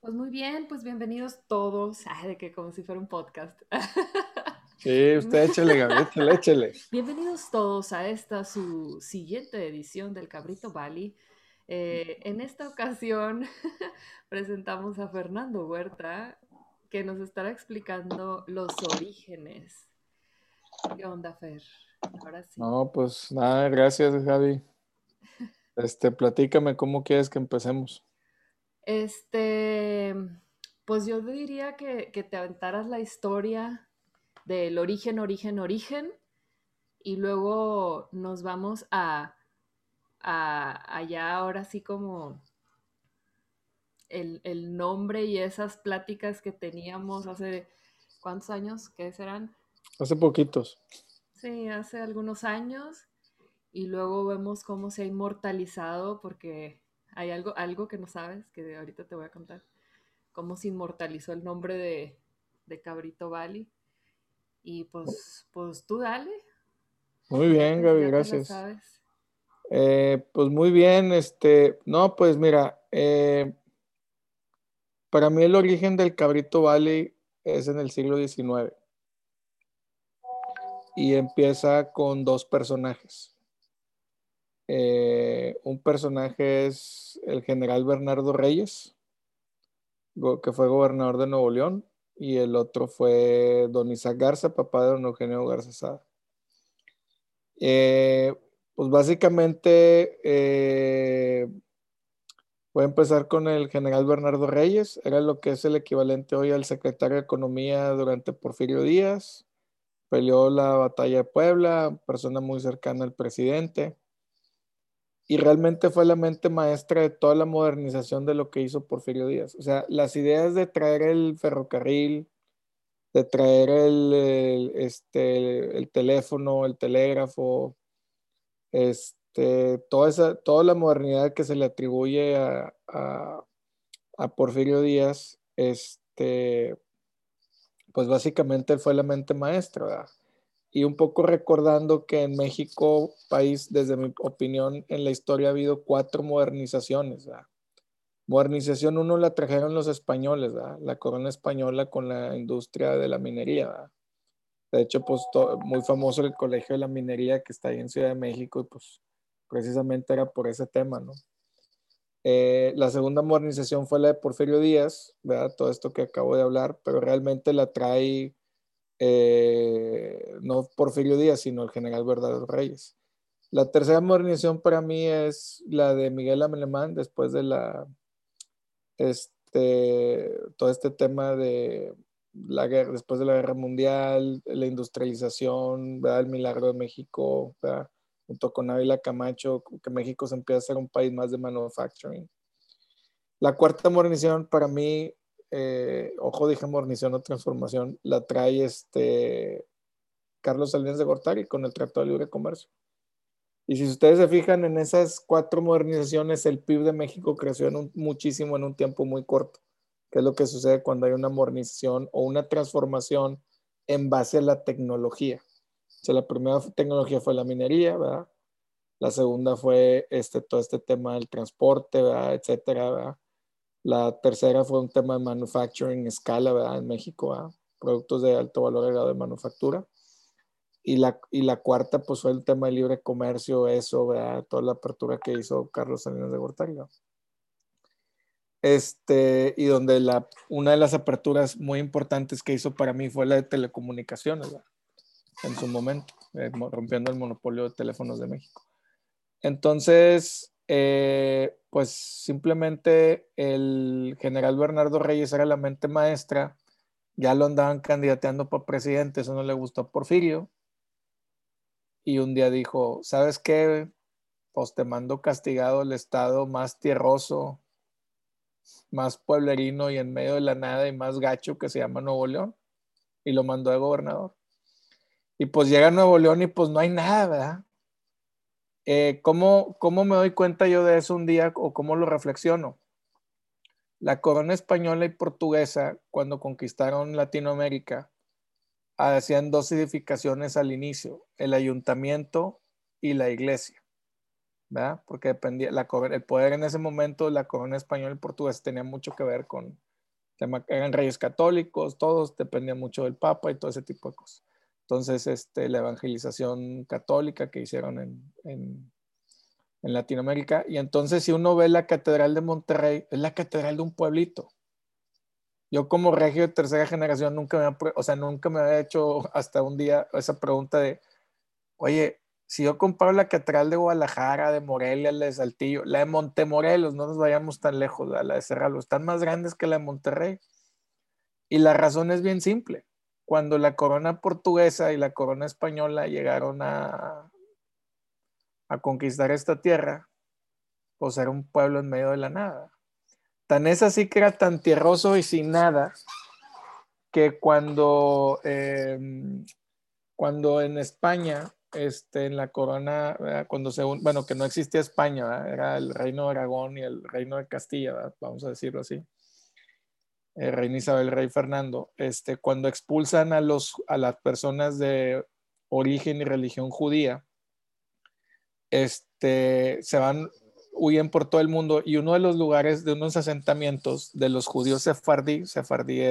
Pues muy bien, pues bienvenidos todos. Ay, de que como si fuera un podcast. Sí, usted échele, Gaby, échele, échele. Bienvenidos todos a esta su siguiente edición del Cabrito Valley. Eh, en esta ocasión presentamos a Fernando Huerta, que nos estará explicando los orígenes. ¿Qué onda, Fer? Ahora sí. No, pues nada, gracias, Javi. Este, platícame cómo quieres que empecemos. Este, pues yo diría que, que te aventaras la historia del origen, origen, origen, y luego nos vamos a, a allá ahora sí como el, el, nombre y esas pláticas que teníamos hace, ¿cuántos años? ¿Qué serán? Hace poquitos. Sí, hace algunos años. Y luego vemos cómo se ha inmortalizado, porque hay algo, algo que no sabes, que ahorita te voy a contar, cómo se inmortalizó el nombre de, de Cabrito Valley. Y pues, pues tú dale. Muy bien, Gaby, gracias. Eh, pues muy bien, este, no, pues mira, eh, para mí el origen del Cabrito Valley es en el siglo XIX y empieza con dos personajes. Eh, un personaje es el general Bernardo Reyes, que fue gobernador de Nuevo León, y el otro fue don Isaac Garza, papá de don Eugenio Garza Sada. Eh, pues básicamente eh, voy a empezar con el general Bernardo Reyes, era lo que es el equivalente hoy al secretario de Economía durante Porfirio Díaz, peleó la batalla de Puebla, persona muy cercana al presidente, y realmente fue la mente maestra de toda la modernización de lo que hizo Porfirio Díaz. O sea, las ideas de traer el ferrocarril, de traer el, este, el teléfono, el telégrafo, este, toda, esa, toda la modernidad que se le atribuye a, a, a Porfirio Díaz, este, pues básicamente fue la mente maestra, ¿verdad? Y un poco recordando que en México, país, desde mi opinión, en la historia ha habido cuatro modernizaciones. Modernización uno la trajeron los españoles, la corona española con la industria de la minería. De hecho, pues muy famoso el Colegio de la Minería que está ahí en Ciudad de México y pues precisamente era por ese tema, ¿no? Eh, la segunda modernización fue la de Porfirio Díaz, ¿verdad? Todo esto que acabo de hablar, pero realmente la trae eh, no Porfirio Díaz, sino el general Verdadero Reyes. La tercera modernización para mí es la de Miguel Alemán después de la, este, todo este tema de la guerra, después de la guerra mundial, la industrialización, el milagro de México, junto con Ávila Camacho, que México se empieza a ser un país más de manufacturing. La cuarta modernización para mí eh, ojo, dije mornición o transformación, la trae este Carlos Salinas de Gortari con el Tratado de Libre Comercio. Y si ustedes se fijan en esas cuatro modernizaciones, el PIB de México creció en muchísimo en un tiempo muy corto, que es lo que sucede cuando hay una modernización o una transformación en base a la tecnología. O sea, la primera tecnología fue la minería, ¿verdad? La segunda fue este, todo este tema del transporte, ¿verdad? etcétera, ¿verdad? La tercera fue un tema de manufacturing escala, ¿verdad? En México, productos de alto valor agregado de manufactura. Y la, y la cuarta, pues fue el tema de libre comercio, eso, ¿verdad? Toda la apertura que hizo Carlos Salinas de Gortari. Este, y donde la, una de las aperturas muy importantes que hizo para mí fue la de telecomunicaciones, ¿verdad? En su momento, eh, rompiendo el monopolio de teléfonos de México. Entonces, eh, pues simplemente el general Bernardo Reyes era la mente maestra, ya lo andaban candidateando para presidente, eso no le gustó a Porfirio, y un día dijo, ¿sabes qué? Pues te mando castigado el estado más tierroso, más pueblerino y en medio de la nada y más gacho que se llama Nuevo León, y lo mandó de gobernador. Y pues llega Nuevo León y pues no hay nada, ¿verdad? Eh, ¿cómo, ¿Cómo me doy cuenta yo de eso un día o cómo lo reflexiono? La corona española y portuguesa, cuando conquistaron Latinoamérica, hacían dos edificaciones al inicio, el ayuntamiento y la iglesia, ¿verdad? Porque dependía, la, el poder en ese momento, la corona española y portuguesa tenía mucho que ver con, eran reyes católicos, todos dependían mucho del Papa y todo ese tipo de cosas. Entonces, este, la evangelización católica que hicieron en, en, en, Latinoamérica. Y entonces, si uno ve la Catedral de Monterrey, es la catedral de un pueblito. Yo como regio de tercera generación nunca me, o sea, nunca me había hecho hasta un día esa pregunta de, oye, si yo comparo la catedral de Guadalajara, de Morelia, la de Saltillo, la de Montemorelos, no nos vayamos tan lejos, la de Cerralo, están más grandes que la de Monterrey. Y la razón es bien simple. Cuando la corona portuguesa y la corona española llegaron a, conquistar esta tierra, pues era un pueblo en medio de la nada. Tan es así que era tan tierroso y sin nada que cuando, em, cuando en España este, en la corona, cuando se, bueno, que no existía España, era el reino de Aragón y el reino de Castilla, vamos a decirlo así, el rey Isabel, el rey Fernando, este, cuando expulsan a, los, a las personas de origen y religión judía, este, se van, huyen por todo el mundo y uno de los lugares de unos asentamientos de los judíos sefardí, sefardí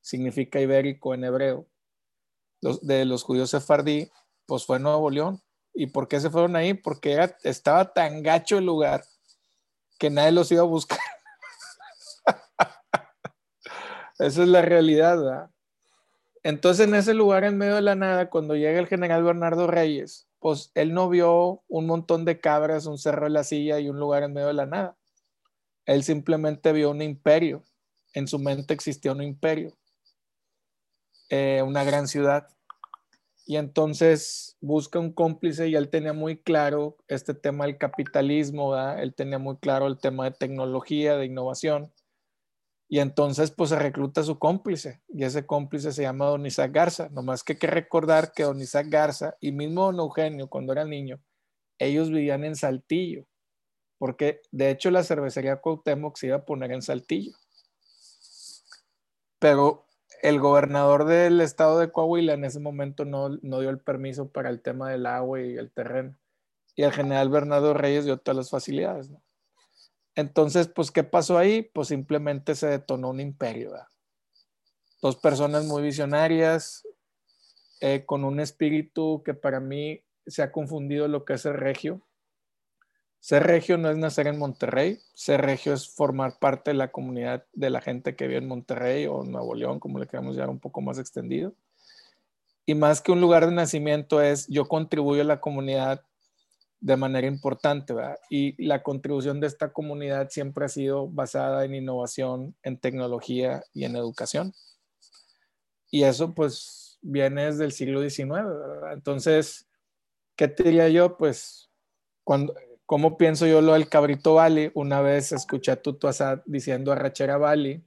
significa ibérico en hebreo, de los judíos sefardí, pues fue Nuevo León. ¿Y por qué se fueron ahí? Porque estaba tan gacho el lugar que nadie los iba a buscar. Esa es la realidad, ¿verdad? Entonces, en ese lugar en medio de la nada, cuando llega el general Bernardo Reyes, pues él no vio un montón de cabras, un cerro de la silla y un lugar en medio de la nada. Él simplemente vio un imperio. En su mente existía un imperio, eh, una gran ciudad y entonces busca un cómplice y él tenía muy claro este tema del capitalismo, él tenía muy claro el tema de tecnología, de innovación. Y entonces pues se recluta su cómplice y ese cómplice se llama Don Isaac Garza. Nomás que hay que recordar que Don Isaac Garza y mismo Don Eugenio cuando era niño, ellos vivían en Saltillo, porque de hecho la cervecería Cuauhtémoc se iba a poner en Saltillo. Pero el gobernador del estado de Coahuila en ese momento no, dio el permiso para el tema del agua y el terreno. Y el general Bernardo Reyes dio todas las facilidades. Entonces, pues, ¿qué pasó ahí? Pues simplemente se detonó un imperio. Dos personas muy visionarias, eh, con un espíritu que para mí se ha confundido lo que es el regio. Ser regio no es nacer en Monterrey, ser regio es formar parte de la comunidad de la gente que vive en Monterrey o Nuevo León, como le queramos llamar un poco más extendido. Y más que un lugar de nacimiento es yo contribuyo a la comunidad de manera importante, ¿verdad? Y la contribución de esta comunidad siempre ha sido basada en innovación, en tecnología y en educación. Y eso pues viene desde el siglo XIX, ¿verdad? Entonces, ¿qué te diría yo? Pues cuando ¿Cómo pienso yo lo del cabrito Valley? Una vez escuché a Tutu Asad diciendo arrachera Valley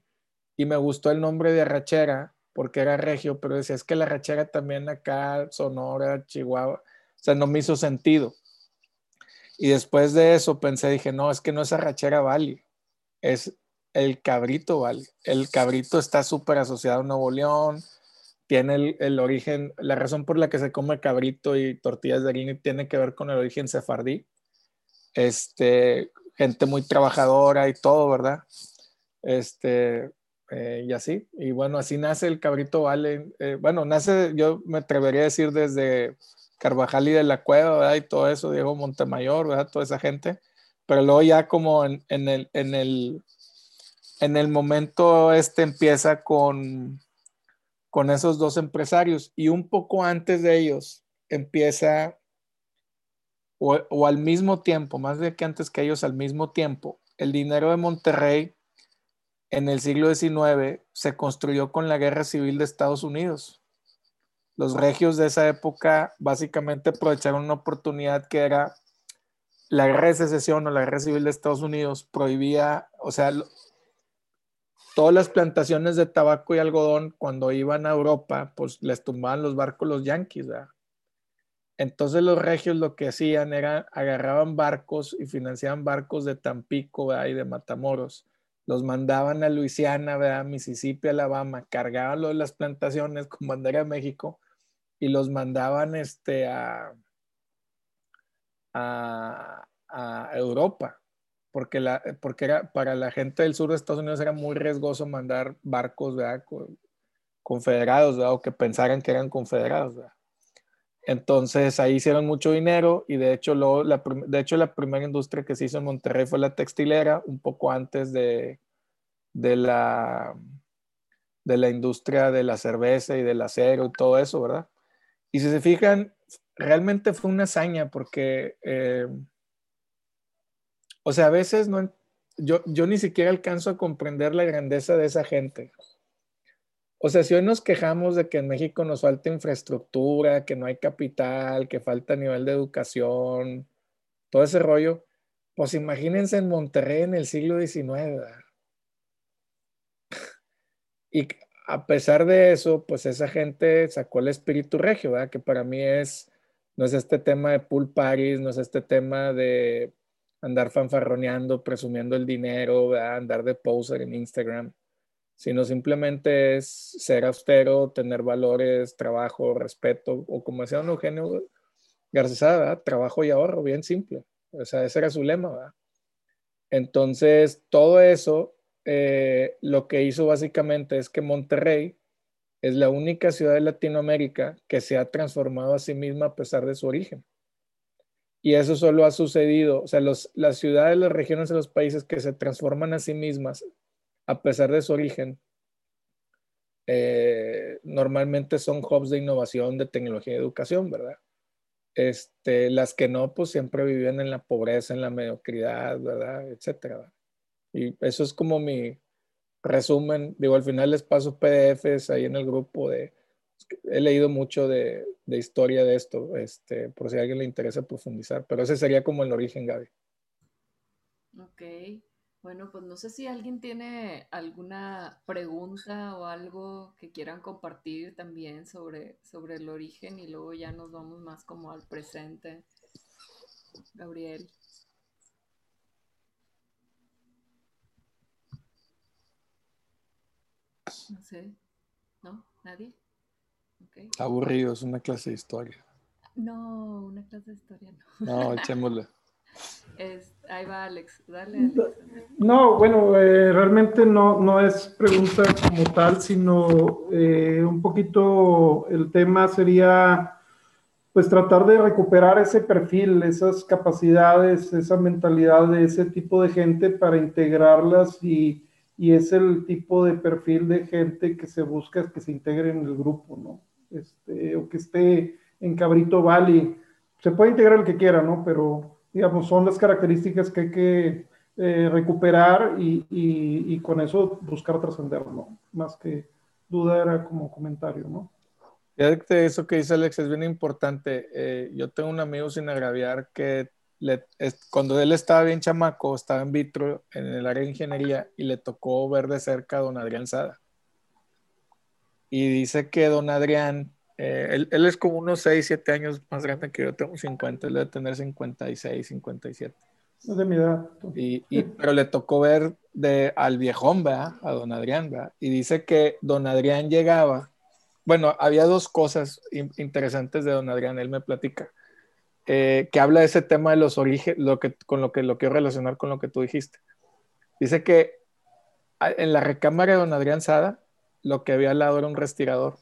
y me gustó el nombre de arrachera porque era regio, pero decía, es que la arrachera también acá, Sonora, Chihuahua, o sea, no me hizo sentido. Y después de eso pensé, dije, no, es que no es arrachera Valley, es el cabrito Valley. El cabrito está súper asociado a Nuevo León, tiene el, el, origen, la razón por la que se come cabrito y tortillas de harina tiene que ver con el origen sefardí este, gente muy trabajadora y todo, ¿verdad? Este, eh, y así. Y bueno, así nace el Cabrito Vale. Eh, bueno, nace, yo me atrevería a decir desde Carvajal y de la Cueva, ¿verdad? Y todo eso, Diego Montemayor. Toda esa gente. Pero luego ya como en, el, en, el, en el momento este empieza con, con esos dos empresarios y un poco antes de ellos empieza o, al mismo tiempo, más de que antes que ellos al mismo tiempo, el dinero de Monterrey en el siglo XIX se construyó con la guerra civil de Estados Unidos. Los regios de esa época básicamente aprovecharon una oportunidad que era la guerra de secesión o la guerra civil de Estados Unidos prohibía, o sea, todas las plantaciones de tabaco y algodón cuando iban a Europa, pues les tumbaban los barcos los yanquis, ¿verdad? Entonces los regios lo que hacían era agarraban barcos y financiaban barcos de Tampico y de Matamoros. Los mandaban a Luisiana, Mississippi, Alabama, cargaban de las plantaciones con bandera de México y los mandaban este, a, a, Europa. porque, la, porque era, para la gente del sur de Estados Unidos era muy riesgoso mandar barcos ¿verdad? confederados ¿verdad? o que pensaran que eran confederados. ¿verdad? Entonces ahí hicieron mucho dinero y de hecho, luego, la, de hecho la primera industria que se hizo en Monterrey fue la textilera, un poco antes de, de, la, de la industria de la cerveza y del acero y todo eso, ¿verdad? Y si se fijan, realmente fue una hazaña porque, eh, o sea, a veces no, yo, yo ni siquiera alcanzo a comprender la grandeza de esa gente. O sea, si hoy nos quejamos de que en México nos falta infraestructura, que no hay capital, que falta nivel de educación, todo ese rollo, pues imagínense en Monterrey en el siglo XIX. Y a pesar de eso, pues esa gente sacó el espíritu regio, ¿verdad? Que para mí es, no es este tema de pool parties, no es este tema de andar fanfarroneando, presumiendo el dinero, ¿verdad? andar de poser en Instagram sino simplemente es ser austero, tener valores, trabajo, respeto, o como decía don Eugenio García, trabajo y ahorro, bien simple. O sea, ese era su lema, ¿verdad? Entonces, todo eso, eh, lo que hizo básicamente es que Monterrey es la única ciudad de Latinoamérica que se ha transformado a sí misma a pesar de su origen. Y eso solo ha sucedido, o sea, los, las ciudades, las regiones de los países que se transforman a sí mismas a pesar de su origen, eh, normalmente son hubs de innovación, de tecnología y educación, ¿verdad? Este, las que no, pues siempre viven en la pobreza, en la mediocridad, ¿verdad? Etcétera. Y eso es como mi resumen. Digo, al final les paso PDFs ahí en el grupo de... He leído mucho de, de historia de esto, este, por si a alguien le interesa profundizar, pero ese sería como el origen, Gaby. Ok. Bueno, pues no sé si alguien tiene alguna pregunta o algo que quieran compartir también sobre, sobre el origen y luego ya nos vamos más como al presente. Gabriel. No sé. ¿No? ¿Nadie? Aburrido, es una clase de historia. No, una clase de historia no. No, echémosle. ahí va Alex, dale. No, bueno, eh, realmente no, no es pregunta como tal, sino eh, un poquito el tema sería pues tratar de recuperar ese perfil, esas capacidades, esa mentalidad de ese tipo de gente para integrarlas y, y es el tipo de perfil de gente que se busca que se integre en el grupo, ¿no? Este, o que esté en Cabrito Valley. Se puede integrar el que quiera, ¿no? Pero digamos, son las características que hay que eh, recuperar y, y, con eso buscar trascender, ¿no? Más que duda era como comentario, ¿no? Fíjate, eso que dice Alex es bien importante. Eh, yo tengo un amigo sin agraviar que le, cuando él estaba bien chamaco, estaba en vitro en el área de ingeniería y le tocó ver de cerca a don Adrián Sada. Y dice que don Adrián eh, él, es como unos 6, 7 años más grande que yo, tengo 50, él debe tener 56, 57. Es de mi edad. Y, pero le tocó ver de, al viejón, ¿verdad? A don Adrián, ¿verdad? Y dice que don Adrián llegaba, bueno, había dos cosas interesantes de don Adrián, él me platica, eh, que habla de ese tema de los orígenes, lo que, con lo que lo quiero relacionar con lo que tú dijiste. Dice que en la recámara de don Adrián Sada, lo que había al lado era un respirador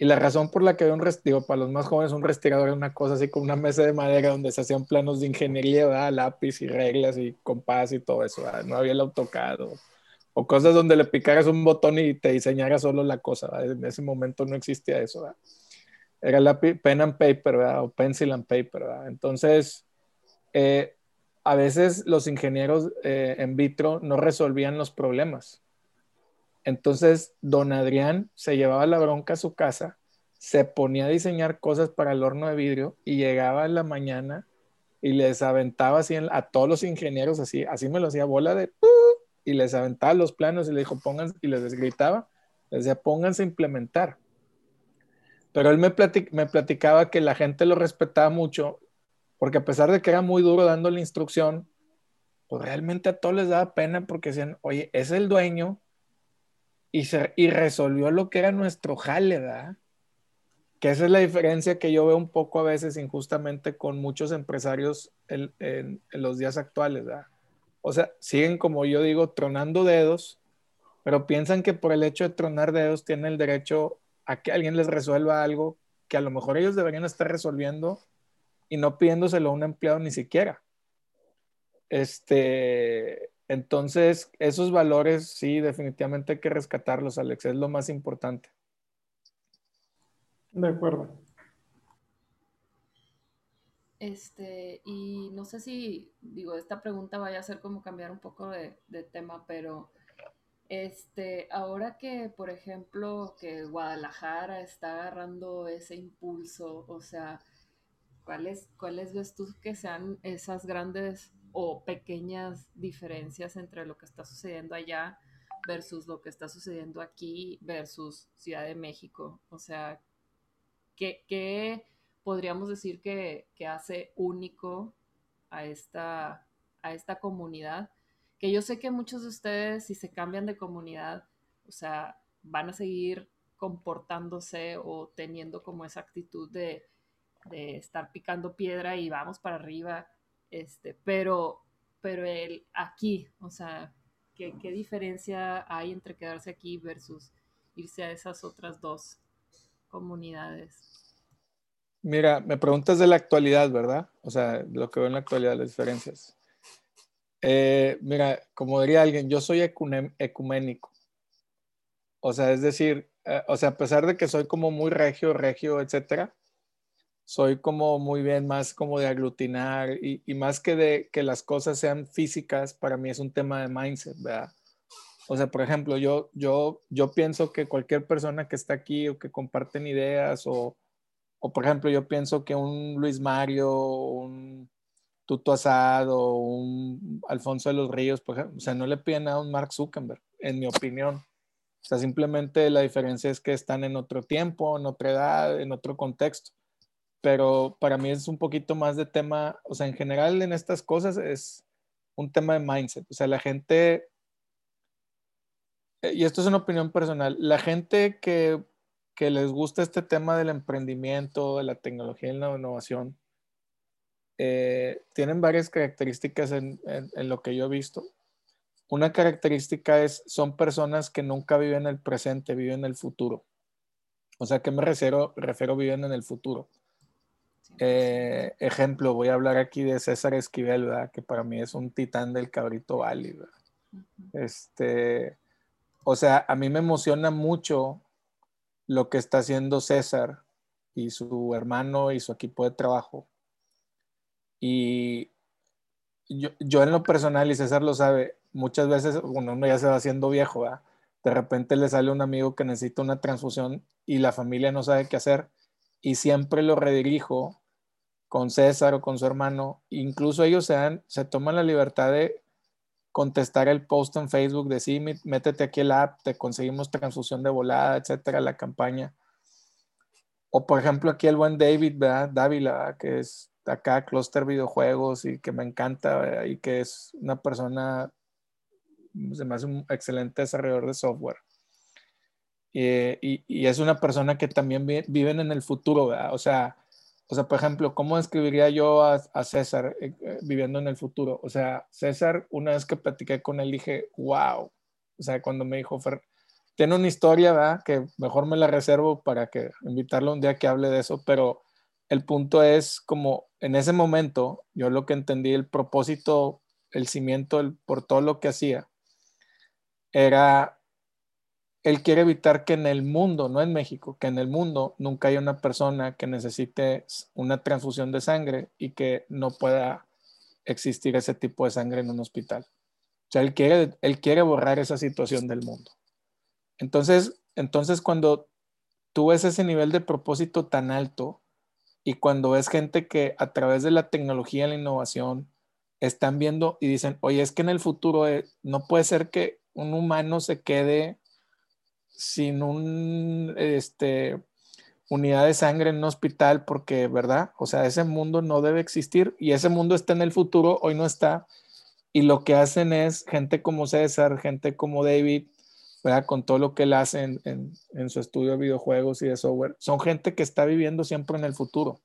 y la razón por la que había un respirador, para los más jóvenes, un respirador era una cosa así como una mesa de madera donde se hacían planos de ingeniería, ¿verdad? lápiz y reglas y compás y todo eso. No había el AutoCAD o, cosas donde le picaras un botón y te diseñara solo la cosa. En ese momento no existía eso. Era la pen and paper ¿verdad? o pencil and paper. ¿verdad? Entonces, eh, a veces los ingenieros eh, en vitro no resolvían los problemas entonces, don Adrián se llevaba la bronca a su casa, se ponía a diseñar cosas para el horno de vidrio y llegaba en la mañana y les aventaba así a todos los ingenieros, así, así me lo hacía bola de y les aventaba los planos y le dijo, pónganse, y les gritaba, les decía, pónganse a implementar. Pero él me, platicaba que la gente lo respetaba mucho, porque a pesar de que era muy duro dando la instrucción, pues realmente a todos les daba pena porque decían, oye, es el dueño, y, se, y resolvió lo que era nuestro jale, ¿verdad? que esa es la diferencia que yo veo un poco a veces injustamente con muchos empresarios en, los días actuales. ¿verdad? O sea, siguen como yo digo, tronando dedos, pero piensan que por el hecho de tronar dedos tienen el derecho a que alguien les resuelva algo que a lo mejor ellos deberían estar resolviendo y no pidiéndoselo a un empleado ni siquiera. Este, entonces, esos valores sí, definitivamente hay que rescatarlos, Alex, es lo más importante. De acuerdo. Este, y no sé si, digo, esta pregunta vaya a ser como cambiar un poco de, de tema, pero este, ahora que, por ejemplo, que Guadalajara está agarrando ese impulso, o sea, ¿cuáles, ¿cuáles ves tú que sean esas grandes o pequeñas diferencias entre lo que está sucediendo allá versus lo que está sucediendo aquí versus Ciudad de México? O sea, ¿qué, qué podríamos decir que, que hace único a esta, a esta comunidad? Que yo sé que muchos de ustedes, si se cambian de comunidad, o sea, van a seguir comportándose o teniendo como esa actitud de, estar picando piedra y vamos para arriba, este, pero, pero el aquí, o sea, ¿qué, ¿qué, diferencia hay entre quedarse aquí versus irse a esas otras dos comunidades? Mira, me preguntas de la actualidad, ¿verdad? O sea, lo que veo en la actualidad, las diferencias. Eh, mira, como diría alguien, yo soy ecuménico. O sea, es decir, eh, o sea, a pesar de que soy como muy regio, regio, etcétera, soy como muy bien más como de aglutinar y, más que de que las cosas sean físicas, para mí es un tema de mindset, ¿verdad? O sea, por ejemplo, yo, yo, yo pienso que cualquier persona que está aquí o que comparten ideas o, o por ejemplo, yo pienso que un Luis Mario, un Tuto Asado, un Alfonso de los Ríos, por ejemplo. O sea, no le piden nada a un Mark Zuckerberg, en mi opinión. O sea, simplemente la diferencia es que están en otro tiempo, en otra edad, en otro contexto. Pero para mí es un poquito más de tema, o sea, en general en estas cosas es un tema de mindset. O sea, la gente, y esto es una opinión personal, la gente que, que les gusta este tema del emprendimiento, de la tecnología y la innovación, eh, tienen varias características en, lo que yo he visto. Una característica es, son personas que nunca viven el presente, viven en el futuro. O sea, ¿qué me refiero? Refiero viven en el futuro. Eh, ejemplo, voy a hablar aquí de César Esquivel, que para mí es un titán del cabrito válido. Este, o sea, a mí me emociona mucho lo que está haciendo César y su hermano y su equipo de trabajo y yo, yo, en lo personal, y César lo sabe, muchas veces uno ya se va haciendo viejo, de repente le sale un amigo que necesita una transfusión y la familia no sabe qué hacer y siempre lo redirijo con César o con su hermano. Incluso ellos se, dan, se toman la libertad de contestar el post en Facebook de sí, métete aquí el app, te conseguimos transfusión de volada, etcétera, la campaña. O por ejemplo aquí el buen David, ¿verdad? Dávila, que es acá Cluster Videojuegos y que me encanta y que es una persona, se me hace un excelente desarrollador de software. Y, y, es una persona que también vive en el futuro, ¿verdad? O sea, o sea, por ejemplo, ¿cómo describiría yo a, a César eh, eh, viviendo en el futuro? O sea, César, una vez que platiqué con él, dije, wow. O sea, cuando me dijo, Fer, tiene una historia, ¿verdad? Que mejor me la reservo para que invitarlo un día que hable de eso, pero el punto es como en ese momento, yo lo que entendí, el propósito, el cimiento por todo lo que hacía, era, él quiere evitar que en el mundo, no en México, que en el mundo nunca haya una persona que necesite una transfusión de sangre y que no pueda existir ese tipo de sangre en un hospital. O sea, él quiere, él quiere borrar esa situación del mundo. Entonces, entonces cuando tú ves ese nivel de propósito tan alto, y cuando ves gente que a través de la tecnología y la innovación están viendo y dicen, oye, es que en el futuro eh, no puede ser que un humano se quede sin un, este, unidad de sangre en un hospital porque, ¿verdad? O sea, ese mundo no debe existir y ese mundo está en el futuro, hoy no está. Y lo que hacen es gente como César, gente como David, ¿verdad? Con todo lo que él hace en, en, en, su estudio de videojuegos y de software. Son gente que está viviendo siempre en el futuro.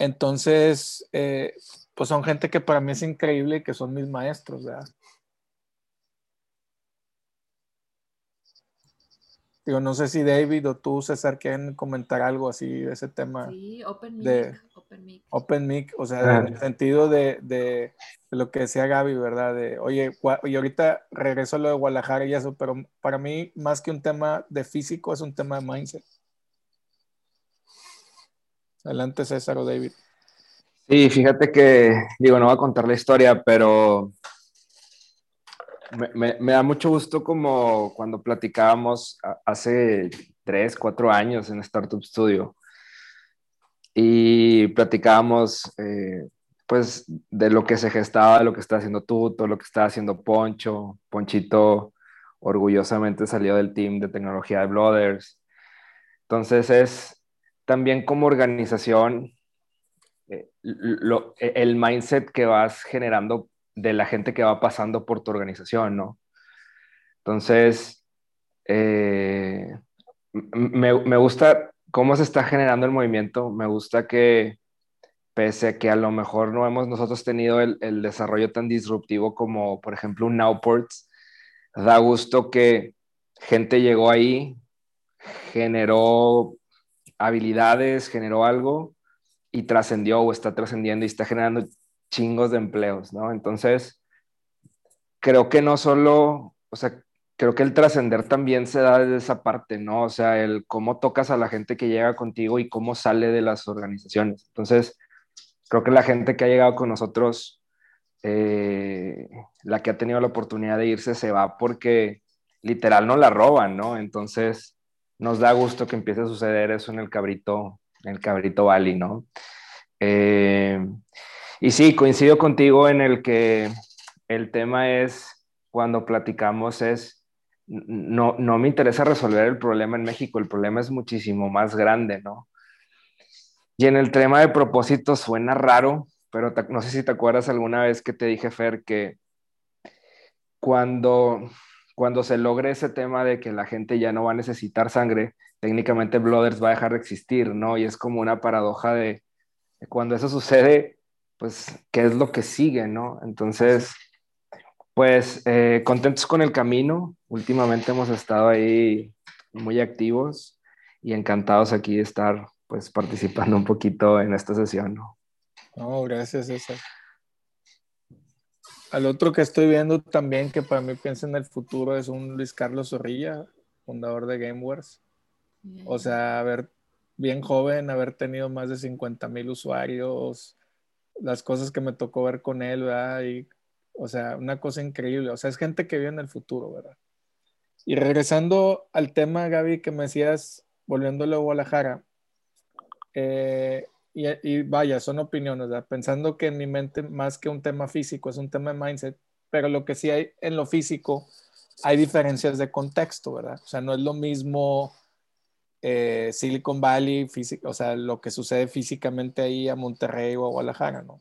Entonces, eh, pues son gente que para mí es increíble y que son mis maestros, ¿verdad? Digo, no sé si David o tú, César, quieren comentar algo así de ese tema. Sí, Open. De, open, mic. open Mic, o sea, en el sentido de, de, de, lo que decía Gaby, ¿verdad? De, oye, y ahorita regreso a lo de Guadalajara y eso, pero para mí, más que un tema de físico, es un tema de mindset. Adelante, César o David. Sí, fíjate que, digo, no voy a contar la historia, pero me, me, me, da mucho gusto como cuando platicábamos hace tres, cuatro años en Startup Studio y platicábamos eh, pues de lo que se gestaba, de lo que está haciendo tú, todo lo que está haciendo Poncho. Ponchito orgullosamente salió del team de tecnología de Blooders. Entonces es también como organización eh, lo, el mindset que vas generando de la gente que va pasando por tu organización, ¿no? Entonces, eh, me, me, gusta cómo se está generando el movimiento, me gusta que pese a que a lo mejor no hemos nosotros tenido el, desarrollo tan disruptivo como, por ejemplo, un Nowports, da gusto que gente llegó ahí, generó habilidades, generó algo y trascendió o está trascendiendo y está generando chingos de empleos, ¿no? Entonces, creo que no solo, o sea, creo que el trascender también se da desde esa parte, ¿no? O sea, el cómo tocas a la gente que llega contigo y cómo sale de las organizaciones. Entonces, creo que la gente que ha llegado con nosotros, eh, la que ha tenido la oportunidad de irse, se va porque literal no la roban, ¿no? Entonces, nos da gusto que empiece a suceder eso en el cabrito, en el cabrito Valley, ¿no? Eh, y sí, coincido contigo en el que el tema es, cuando platicamos, es, no, no me interesa resolver el problema en México, el problema es muchísimo más grande, ¿no? Y en el tema de propósitos suena raro, pero te, no sé si te acuerdas alguna vez que te dije, Fer, que cuando, cuando se logre ese tema de que la gente ya no va a necesitar sangre, técnicamente Blooders va a dejar de existir, ¿no? Y es como una paradoja de, de cuando eso sucede, pues, qué es lo que sigue, ¿no? Entonces, pues, eh, contentos con el camino. Últimamente hemos estado ahí muy activos y encantados aquí de estar, pues, participando un poquito en esta sesión, ¿no? No, gracias, César. Al otro que estoy viendo también, que para mí piensa en el futuro, es un Luis Carlos Zorrilla, fundador de GameWars. O sea, haber bien joven, haber tenido más de 50 mil usuarios, las cosas que me tocó ver con él, ¿verdad? Y, o sea, una cosa increíble. O sea, es gente que vive en el futuro, ¿verdad? Y regresando al tema, Gaby, que me decías, volviéndolo a Guadalajara, eh, y, y, vaya, son opiniones, ¿verdad? Pensando que en mi mente, más que un tema físico, es un tema de mindset, pero lo que sí hay en lo físico, hay diferencias de contexto, ¿verdad? O sea, no es lo mismo eh, Silicon Valley, o sea, lo que sucede físicamente ahí a Monterrey o a Guadalajara, ¿no?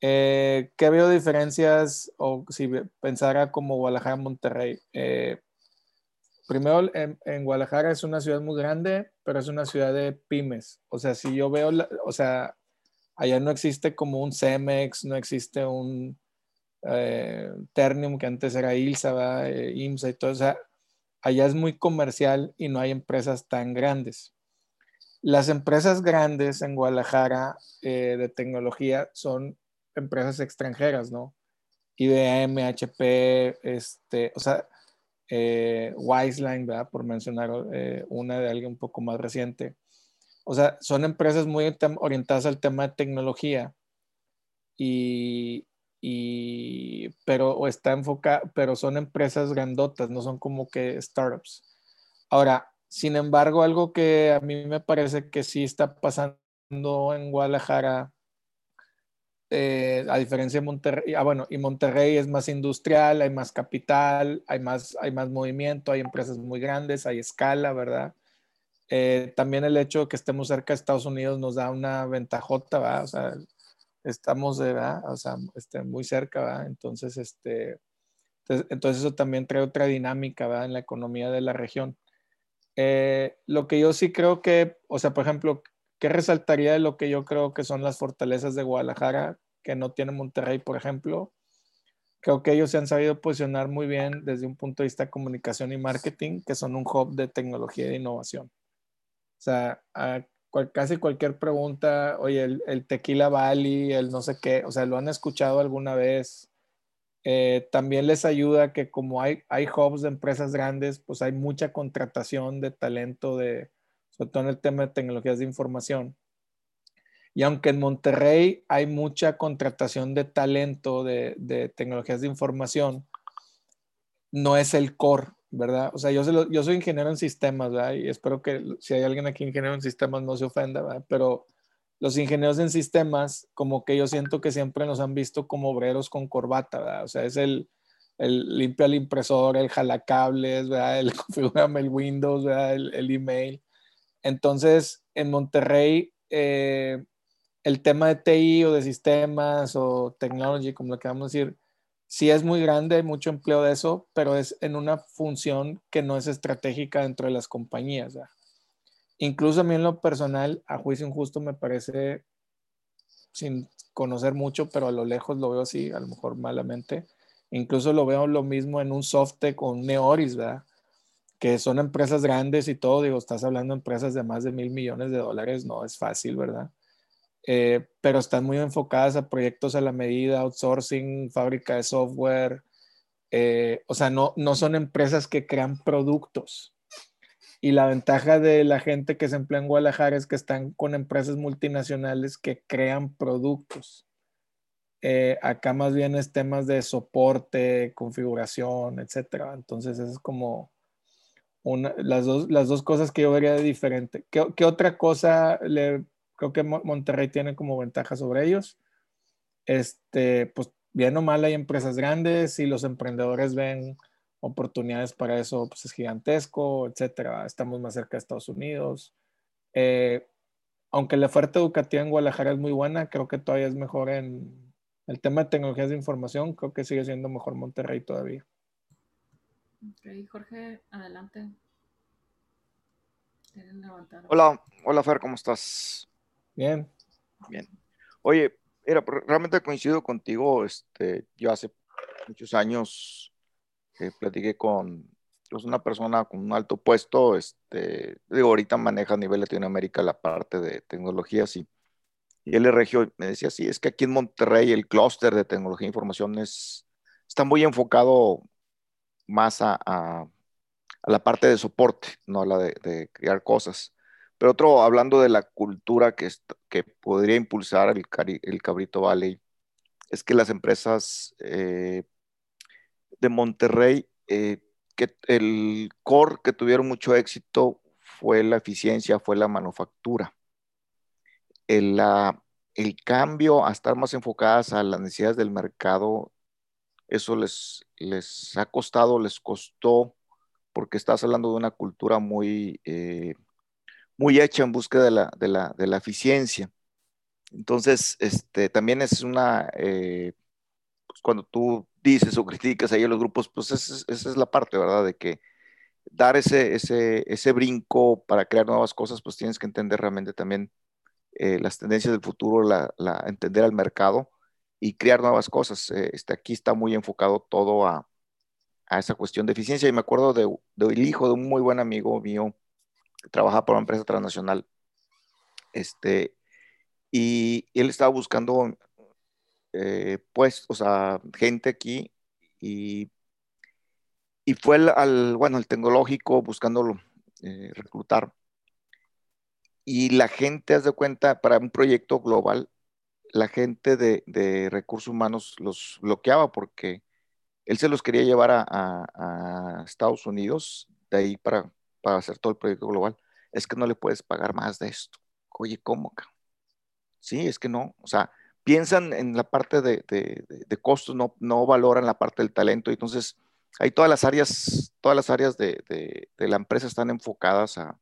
Eh, ¿Qué veo diferencias o si pensara como Guadalajara, Monterrey? Eh, primero, en, Guadalajara es una ciudad muy grande, pero es una ciudad de pymes. O sea, si yo veo, o sea, allá no existe como un Cemex, no existe un eh, Ternium que antes era ILSA, IMSA y todo. O sea, allá es muy comercial y no hay empresas tan grandes. Las empresas grandes en Guadalajara de tecnología son empresas extranjeras, ¿no? IBM, HP, este, o sea, eh, Wiseline, ¿verdad? Por mencionar eh, una de alguien un poco más reciente. O sea, son empresas muy orientadas al tema de tecnología y, y pero o está enfocada, pero son empresas grandotas, no son como que startups. Ahora, sin embargo, algo que a mí me parece que sí está pasando en Guadalajara, eh, a diferencia de Monterrey, ah, bueno, y Monterrey es más industrial, hay más capital, hay más, hay más movimiento, hay empresas muy grandes, hay escala, ¿verdad? Eh, también el hecho de que estemos cerca de Estados Unidos nos da una ventajota, ¿verdad? O sea, estamos ¿verdad? O sea, este, muy cerca, ¿verdad? Entonces, este, Entonces, eso también trae otra dinámica en la economía de la región. Eh, lo que yo sí creo que, o sea, por ejemplo, ¿qué resaltaría de lo que yo creo que son las fortalezas de Guadalajara que no tiene Monterrey, por ejemplo? Creo que ellos se han sabido posicionar muy bien desde un punto de vista de comunicación y marketing, que son un hub de tecnología de innovación. O sea, casi cualquier pregunta, oye, el, el, tequila Valley, el no sé qué, o sea, lo han escuchado alguna vez. Eh, también les ayuda que como hay, hay hubs de empresas grandes, pues hay mucha contratación de talento, de, sobre todo en el tema de tecnologías de información. Y aunque en Monterrey hay mucha contratación de talento de, de tecnologías de información, no es el core, ¿verdad? O sea, yo, yo soy ingeniero en sistemas, ¿verdad? Y espero que si hay alguien aquí ingeniero en sistemas no se ofenda, ¿verdad? Pero los ingenieros en sistemas, como que yo siento que siempre nos han visto como obreros con corbata, ¿verdad? O sea, es el, el limpia el impresor, el jalacables, ¿verdad? El configurame el Windows, ¿verdad? El, el email. Entonces, en Monterrey, eh, el tema de TI o de sistemas o technology, como lo queramos decir, sí es muy grande, hay mucho empleo de eso, pero es en una función que no es estratégica dentro de las compañías. Incluso a mí en lo personal, a juicio injusto me parece, sin conocer mucho, pero a lo lejos lo veo así, a lo mejor malamente. Incluso lo veo lo mismo en un Softec o un Neoris, ¿verdad? Que son empresas grandes y todo, digo, estás hablando de empresas de más de mil millones de dólares, no es fácil, ¿verdad? Eh, pero están muy enfocadas a proyectos a la medida, outsourcing, fábrica de software. Eh, o sea, no, no son empresas que crean productos, y la ventaja de la gente que se emplea en Guadalajara es que están con empresas multinacionales que crean productos. Eh, acá más bien es temas de soporte, configuración, etcétera. Entonces, es como una, las, dos, las dos cosas que yo vería de diferente. ¿Qué, otra cosa creo que Monterrey tiene como ventaja sobre ellos? Este, pues bien o mal hay empresas grandes y los emprendedores ven oportunidades para eso pues, es gigantesco, etcétera. Estamos más cerca de Estados Unidos. Eh, aunque la oferta educativa en Guadalajara es muy buena, creo que todavía es mejor en el tema de tecnologías de información, creo que sigue siendo mejor Monterrey todavía. Ok, Jorge, adelante. Hola, hola Fer, ¿cómo estás? Bien. Bien. Oye, era, realmente coincido contigo, este, yo hace muchos años platiqué con pues, una persona con un alto puesto, este, digo, ahorita maneja a nivel Latinoamérica la parte de tecnologías y, y él regio me decía, sí, es que aquí en Monterrey el clúster de tecnología e información es, está muy enfocado más a, la parte de soporte, no a la de, crear cosas. Pero otro, hablando de la cultura que, podría impulsar el, Cabrito Valley, es que las empresas eh, de Monterrey, eh, que el core que tuvieron mucho éxito fue la eficiencia, fue la manufactura. El, el cambio a estar más enfocadas a las necesidades del mercado, eso les, les ha costado, les costó, porque estás hablando de una cultura muy, eh, muy hecha en búsqueda de la, de la, de la eficiencia. Entonces, este, también es una, eh, pues cuando tú dices o criticas ahí a los grupos, pues esa, es la parte, ¿verdad? De que dar ese, ese, ese brinco para crear nuevas cosas, pues tienes que entender realmente también eh, las tendencias del futuro, la, la, entender al mercado y crear nuevas cosas. Eh, este, aquí está muy enfocado todo a, a, esa cuestión de eficiencia y me acuerdo del de, hijo de un muy buen amigo mío que trabaja para una empresa transnacional. Este, y él estaba buscando eh, pues, o sea, gente aquí y, y fue al, bueno, el tecnológico buscándolo eh, reclutar. Y la gente, haz de cuenta, para un proyecto global, la gente de, de recursos humanos los bloqueaba porque él se los quería llevar a, a, Estados Unidos, de ahí para, para hacer todo el proyecto global. Es que no le puedes pagar más de esto. Oye, ¿cómo? Sí, es que no. O sea, piensan en la parte de, costos, no, no, valoran la parte del talento. Entonces, ahí todas las áreas, todas las áreas de, la empresa están enfocadas a,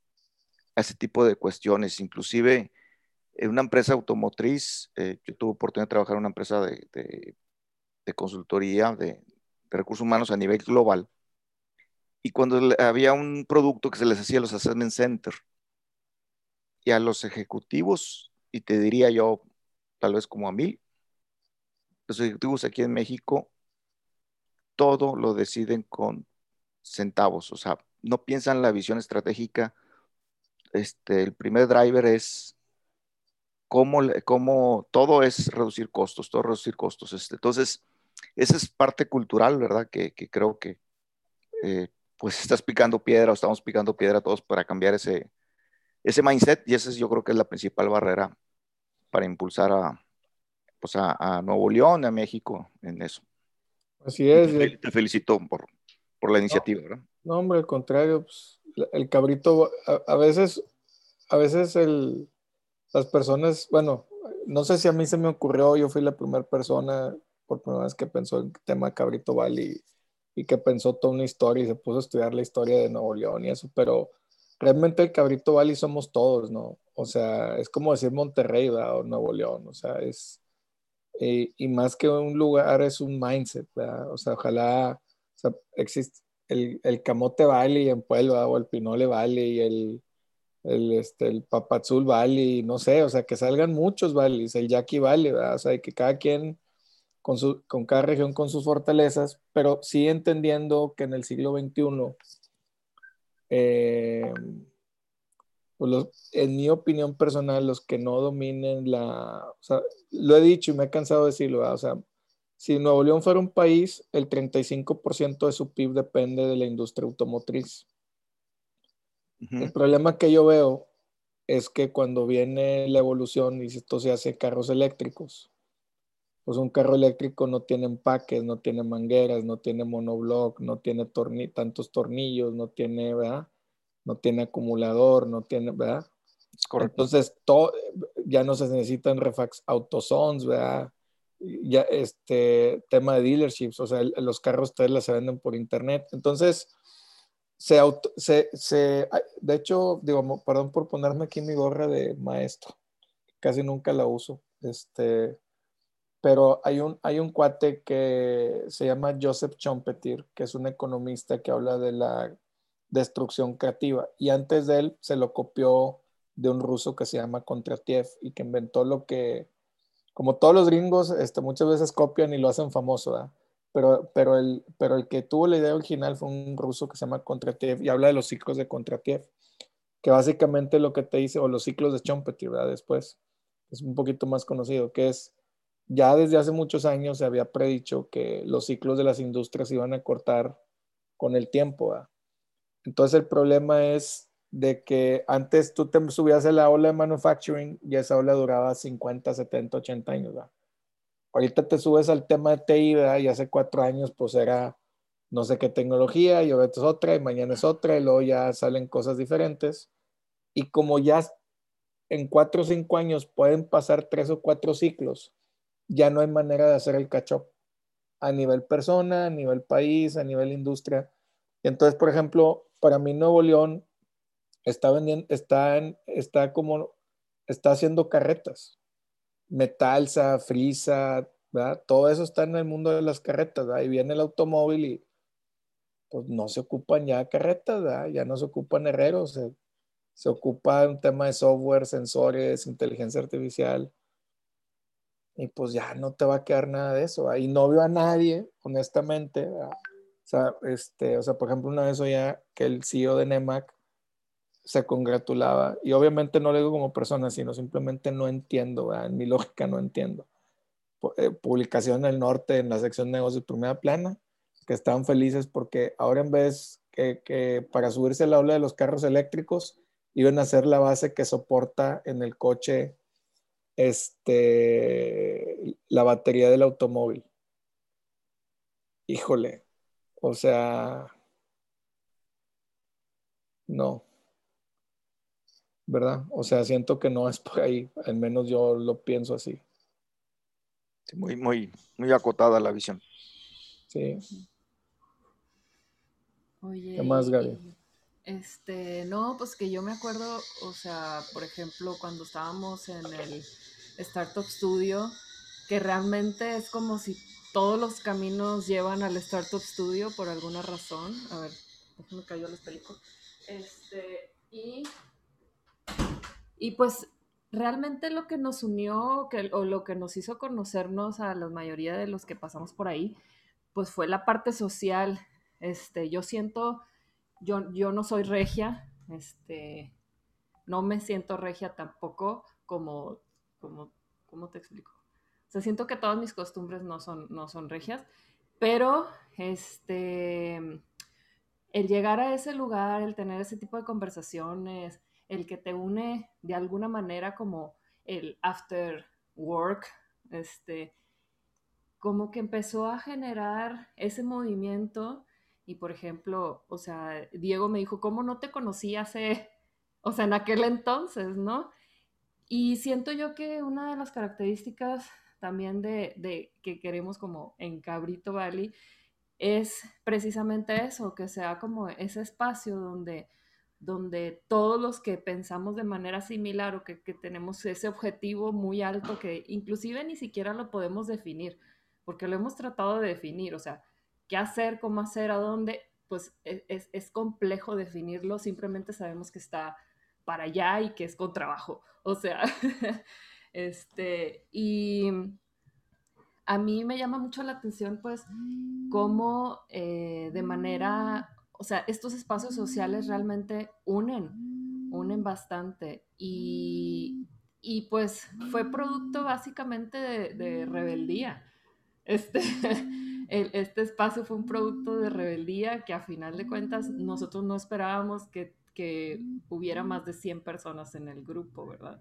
ese tipo de cuestiones. Inclusive, en una empresa automotriz, eh, yo tuve oportunidad de trabajar en una empresa de, consultoría, de, recursos humanos a nivel global. Y cuando había un producto que se les hacía los assessment center y a los ejecutivos, y te diría yo, tal vez como a mí, los ejecutivos aquí en México, todo lo deciden con centavos, o sea, no piensan la visión estratégica. Este, el primer driver es cómo, cómo todo es reducir costos, todo reducir costos. Este, entonces, esa es parte cultural, ¿verdad? Que, creo que eh, pues estás picando piedra o estamos picando piedra todos para cambiar ese, ese mindset y esa es, yo creo que es la principal barrera para impulsar a, pues a, Nuevo León, a México en eso. Así es. Te, felicito por, por la iniciativa, ¿verdad? No, hombre, al contrario, pues, el cabrito, a, veces, a veces el, las personas, bueno, no sé si a mí se me ocurrió, yo fui la primera persona por primera vez que pensó en el tema Cabrito Valley y, que pensó toda una historia y se puso a estudiar la historia de Nuevo León y eso, pero realmente el Cabrito Valley somos todos, ¿no? O sea, es como decir Monterrey, ¿verdad? O Nuevo León, o sea, es, y, y más que un lugar es un mindset, ¿verdad? O sea, ojalá, o sea, existe, el, el Camote Valley en Puebla o el Pinole Valley y el, el, este, el Papazul Valley, no sé, o sea, que salgan muchos valleys, el Yaqui Valley, ¿verdad? O sea, que cada quien con, su, con cada región con sus fortalezas, pero sí entendiendo que en el siglo XXI, eh, pues en mi opinión personal, los que no dominen la, o sea, lo he dicho y me he cansado de decirlo, ¿verdad? o sea, si Nuevo León fuera un país, el 35% de su PIB depende de la industria automotriz. El problema que yo veo es que cuando viene la evolución y esto se hace carros eléctricos, pues un carro eléctrico no tiene empaques, no tiene mangueras, no tiene monoblock, no tiene tantos tornillos, no tiene, ¿verdad? No tiene acumulador, no tiene, ¿verdad? Entonces, todo, ya no se necesitan refax autosons, ¿verdad? ya este tema de dealerships, o sea, los carros Tesla se venden por internet. Entonces, se, se, se, de hecho, digo, perdón por ponerme aquí mi gorra de maestro, casi nunca la uso, este, pero hay un, hay un cuate que se llama Joseph Schumpeter, que es un economista que habla de la destrucción creativa, y antes de él se lo copió de un ruso que se llama Kontratiev y que inventó lo que como todos los gringos, este, muchas veces copian y lo hacen famoso, Pero, pero, el, pero el que tuvo la idea original fue un ruso que se llama Kontratiev y habla de los ciclos de Kontratiev, que básicamente lo que te dice, o los ciclos de Schumpeter, ¿verdad? Después, es un poquito más conocido, que es, ya desde hace muchos años se había predicho que los ciclos de las industrias iban a cortar con el tiempo, Entonces el problema es de que antes tú te subías a la ola de manufacturing y esa ola duraba 50, 70, 80 años. ¿verdad? Ahorita te subes al tema de TI ¿verdad? y hace cuatro años pues era no sé qué tecnología y ahorita es otra y mañana es otra y luego ya salen cosas diferentes. Y como ya en cuatro o cinco años pueden pasar tres o cuatro ciclos, ya no hay manera de hacer el catch up a nivel persona, a nivel país, a nivel industria. Entonces, por ejemplo, para mí Nuevo León está vendiendo, está, está como, está haciendo carretas. Metalsa, Frisa, ¿verdad? Todo eso está en el mundo de las carretas, Ahí viene el automóvil y pues no se ocupan ya carretas, ¿verdad? Ya no se ocupan herreros, se, se ocupa un tema de software, sensores, inteligencia artificial. Y pues ya no te va a quedar nada de eso. Ahí no veo a nadie, honestamente. O sea, este, o sea, por ejemplo, una vez oía que el CEO de NEMAC se congratulaba. Y obviamente no le digo como persona, sino simplemente no entiendo, en mi lógica no entiendo. Eh, publicación en el norte, en la sección de negocios primera plana, que estaban felices porque ahora en vez que, que para subirse a la ola de los carros eléctricos, iban a ser la base que soporta en el coche este, la batería del automóvil. Híjole, o sea, no, ¿verdad? O sea, siento que no es por ahí, al menos yo lo pienso así. muy, muy, muy acotada la visión. Sí. Oye, ¿Qué más, Gaby? Este, no, pues que yo me acuerdo, o sea, por ejemplo, cuando estábamos en el Startup Studio, que realmente es como si todos los caminos llevan al Startup Studio por alguna razón. A ver, déjame cayó los películas. Este, y, y pues realmente lo que nos unió que, o lo que nos hizo conocernos a la mayoría de los que pasamos por ahí, pues fue la parte social. Este, yo siento, yo, yo no soy regia, este, no me siento regia tampoco como, como, ¿cómo te explico? O sea, siento que todas mis costumbres no son, no son regias, pero este, el llegar a ese lugar, el tener ese tipo de conversaciones, el que te une de alguna manera como el after work, este, como que empezó a generar ese movimiento y por ejemplo, o sea, Diego me dijo, ¿cómo no te conocí hace, o sea, en aquel entonces, ¿no? Y siento yo que una de las características también de, de que queremos como en Cabrito Valley es precisamente eso, que sea como ese espacio donde donde todos los que pensamos de manera similar o que, que, tenemos ese objetivo muy alto que inclusive ni siquiera lo podemos definir, porque lo hemos tratado de definir, o sea, qué hacer, cómo hacer, a dónde, pues e, es, es complejo definirlo, simplemente sabemos que está para allá y que es con trabajo, o sea, este, y a mí me llama mucho la atención, pues, cómo eh, de manera o sea, estos espacios sociales realmente unen, unen bastante. Y, pues fue producto básicamente de, rebeldía. Este, este espacio fue un producto de rebeldía que a final de cuentas nosotros no esperábamos que, que hubiera más de 100 personas en el grupo, ¿verdad?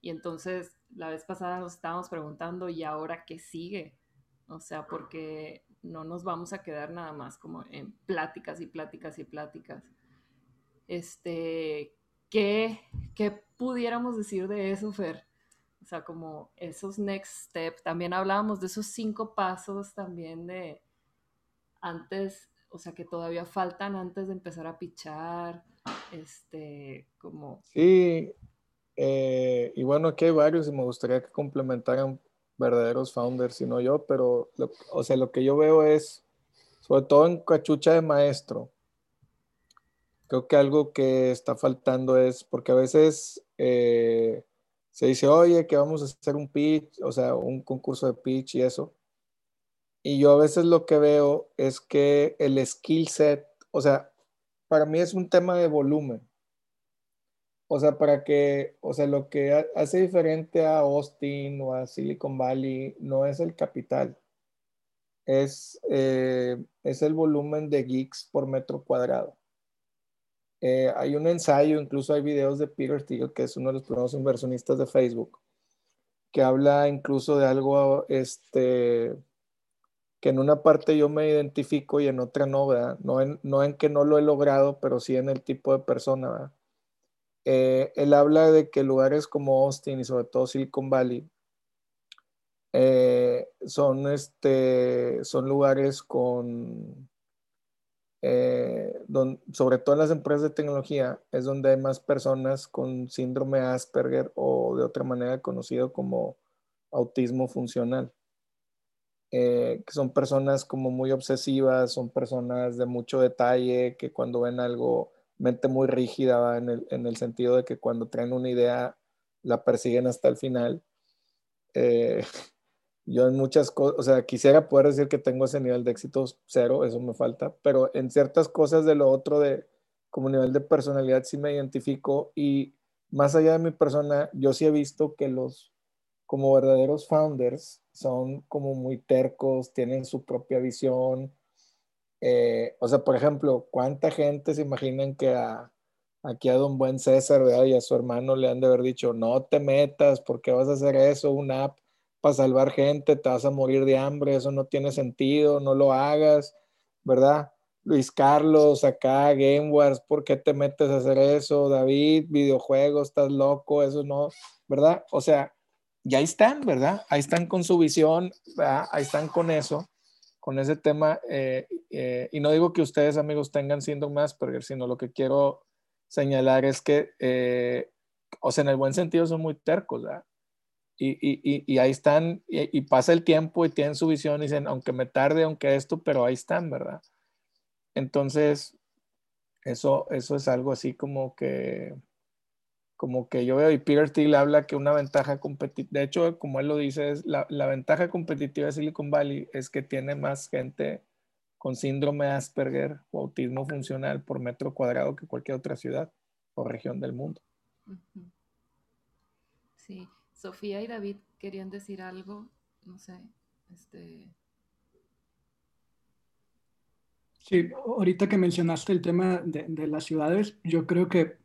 Y entonces la vez pasada nos estábamos preguntando, ¿y ahora qué sigue? O sea, porque no nos vamos a quedar nada más como en pláticas y pláticas y pláticas. Este, ¿qué, qué pudiéramos decir de eso, Fer? O sea, como esos next steps. También hablábamos de esos cinco pasos también de antes, o sea, que todavía faltan antes de empezar a pichar. Este, como. Sí, eh, y bueno, aquí hay varios y me gustaría que complementaran verdaderos founders, sino yo, pero, o sea, lo que yo veo es, sobre todo en cachucha de maestro, creo que algo que está faltando es, porque a veces eh, se dice, oye, que vamos a hacer un pitch, o sea, un concurso de pitch y eso. Y yo a veces lo que veo es que el skill set, o sea, para mí es un tema de volumen. O sea, para que, o sea, lo que hace diferente a Austin o a Silicon Valley no es el capital, es, eh, es el volumen de geeks por metro cuadrado. Eh, hay un ensayo, incluso hay videos de Peter Thiel, que es uno de los primeros inversionistas de Facebook, que habla incluso de algo, este, que en una parte yo me identifico y en otra no, ¿verdad? No en, no en que no lo he logrado, pero sí en el tipo de persona, ¿verdad? Eh, él habla de que lugares como Austin y sobre todo Silicon Valley eh, son, este, son lugares con, eh, sobre todo en las empresas de tecnología, es donde hay más personas con síndrome Asperger o de otra manera conocido como autismo funcional. que son personas como muy obsesivas, son personas de mucho detalle, que cuando ven algo mente muy rígida en el, en el, sentido de que cuando traen una idea la persiguen hasta el final. Eh, yo en muchas cosas, o sea, quisiera poder decir que tengo ese nivel de éxito cero, eso me falta, pero en ciertas cosas de lo otro de como nivel de personalidad sí me identifico y más allá de mi persona, yo sí he visto que los como verdaderos founders son como muy tercos, tienen su propia visión, eh, o sea, por ejemplo, ¿cuánta gente se imaginan que a, aquí a don buen César y a su hermano le han de haber dicho, no te metas, porque vas a hacer eso? Una app para salvar gente, te vas a morir de hambre, eso no tiene sentido, no lo hagas, ¿verdad? Luis Carlos, acá, Game Wars, ¿por qué te metes a hacer eso? David, videojuegos, estás loco, eso no, ¿verdad? O sea, ya están, ¿verdad? Ahí están con su visión, ¿verdad? Ahí están con eso con ese tema. Eh, eh, y no digo que ustedes, amigos, tengan síndrome Asperger, sino lo que quiero señalar es que, eh, o sea, en el buen sentido son muy tercos, ¿verdad? y, ahí están, y, pasa el tiempo y tienen su visión y dicen, aunque me tarde, aunque esto, pero ahí están, ¿verdad? Entonces, eso, eso es algo así como que, como que yo veo, y Peter Thiel habla que una ventaja competitiva, de hecho, como él lo dice, es la, la, ventaja competitiva de Silicon Valley es que tiene más gente con síndrome de Asperger o autismo funcional por metro cuadrado que cualquier otra ciudad o región del mundo. Sí, Sofía y David querían decir algo, no sé, este... Sí, ahorita que mencionaste el tema de, las ciudades, yo creo que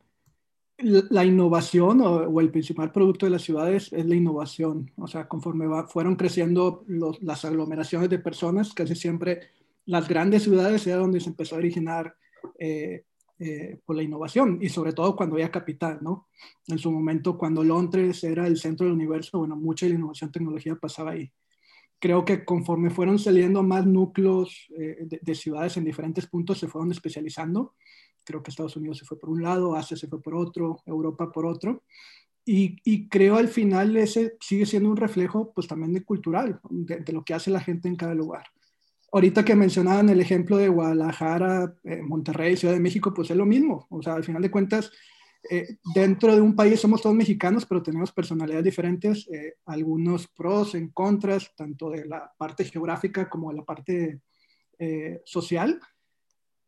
la innovación o, el principal producto de las ciudades es la innovación. O sea, conforme fueron creciendo las aglomeraciones de personas, casi siempre las grandes ciudades era donde se empezó a originar eh, eh, por la innovación y sobre todo cuando había capital, ¿no? En su momento, cuando Londres era el centro del universo, bueno, mucha de la innovación tecnología pasaba ahí. Creo que conforme fueron saliendo más núcleos eh, de, ciudades en diferentes puntos, se fueron especializando. Creo que Estados Unidos se fue por un lado, Asia se fue por otro, Europa por otro. Y, y, creo al final ese sigue siendo un reflejo pues también de cultural, de, lo que hace la gente en cada lugar ahorita que mencionaban el ejemplo de Guadalajara, eh, Monterrey, Ciudad de México, pues es lo mismo. O sea, al final de cuentas, eh, dentro de un país somos todos mexicanos, pero tenemos personalidades diferentes, eh, algunos pros, en contras, tanto de la parte geográfica como de la parte social.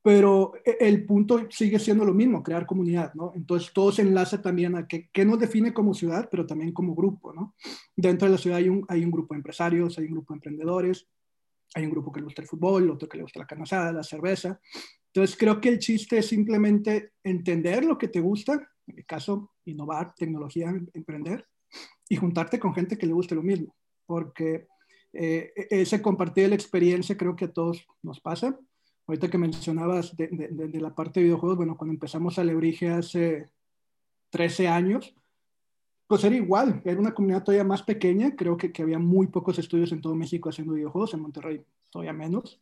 Pero el punto sigue siendo lo mismo, crear comunidad, ¿no? Entonces todo se enlaza también a qué nos define como ciudad, pero también como grupo, ¿no? Dentro de la ciudad hay un, grupo de empresarios, hay un grupo de emprendedores, hay un grupo que le gusta el fútbol, otro que le gusta la carne la cerveza. Entonces creo que el chiste es simplemente entender lo que te gusta, en mi caso, innovar, tecnología, emprender, y juntarte con gente que le guste lo mismo, porque eh, ese compartir la experiencia creo que a todos nos pasa. Ahorita que mencionabas de, de, la parte de videojuegos, bueno, cuando empezamos a Lebrige hace 13 años, pues era igual, era una comunidad todavía más pequeña, creo que, que había muy pocos estudios en todo México haciendo videojuegos, en Monterrey todavía menos,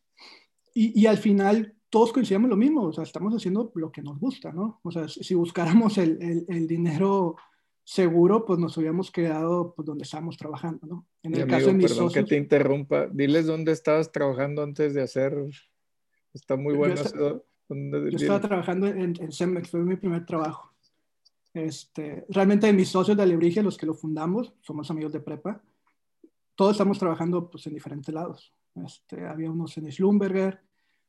y, y, al final todos coincidíamos lo mismo, o sea, estamos haciendo lo que nos gusta, ¿no? O sea, si buscáramos el, el, el dinero seguro, pues nos hubiéramos quedado pues, donde estábamos trabajando, ¿no? En el caso de mis perdón que te interrumpa, diles dónde estabas trabajando antes de hacer, está muy bueno. Yo, yo estaba trabajando en, en Cemex, fue mi primer trabajo. Este, realmente mis socios de Alebrije, los que lo fundamos, somos amigos de prepa, todos estamos trabajando pues, en diferentes lados. Este, había unos en Schlumberger,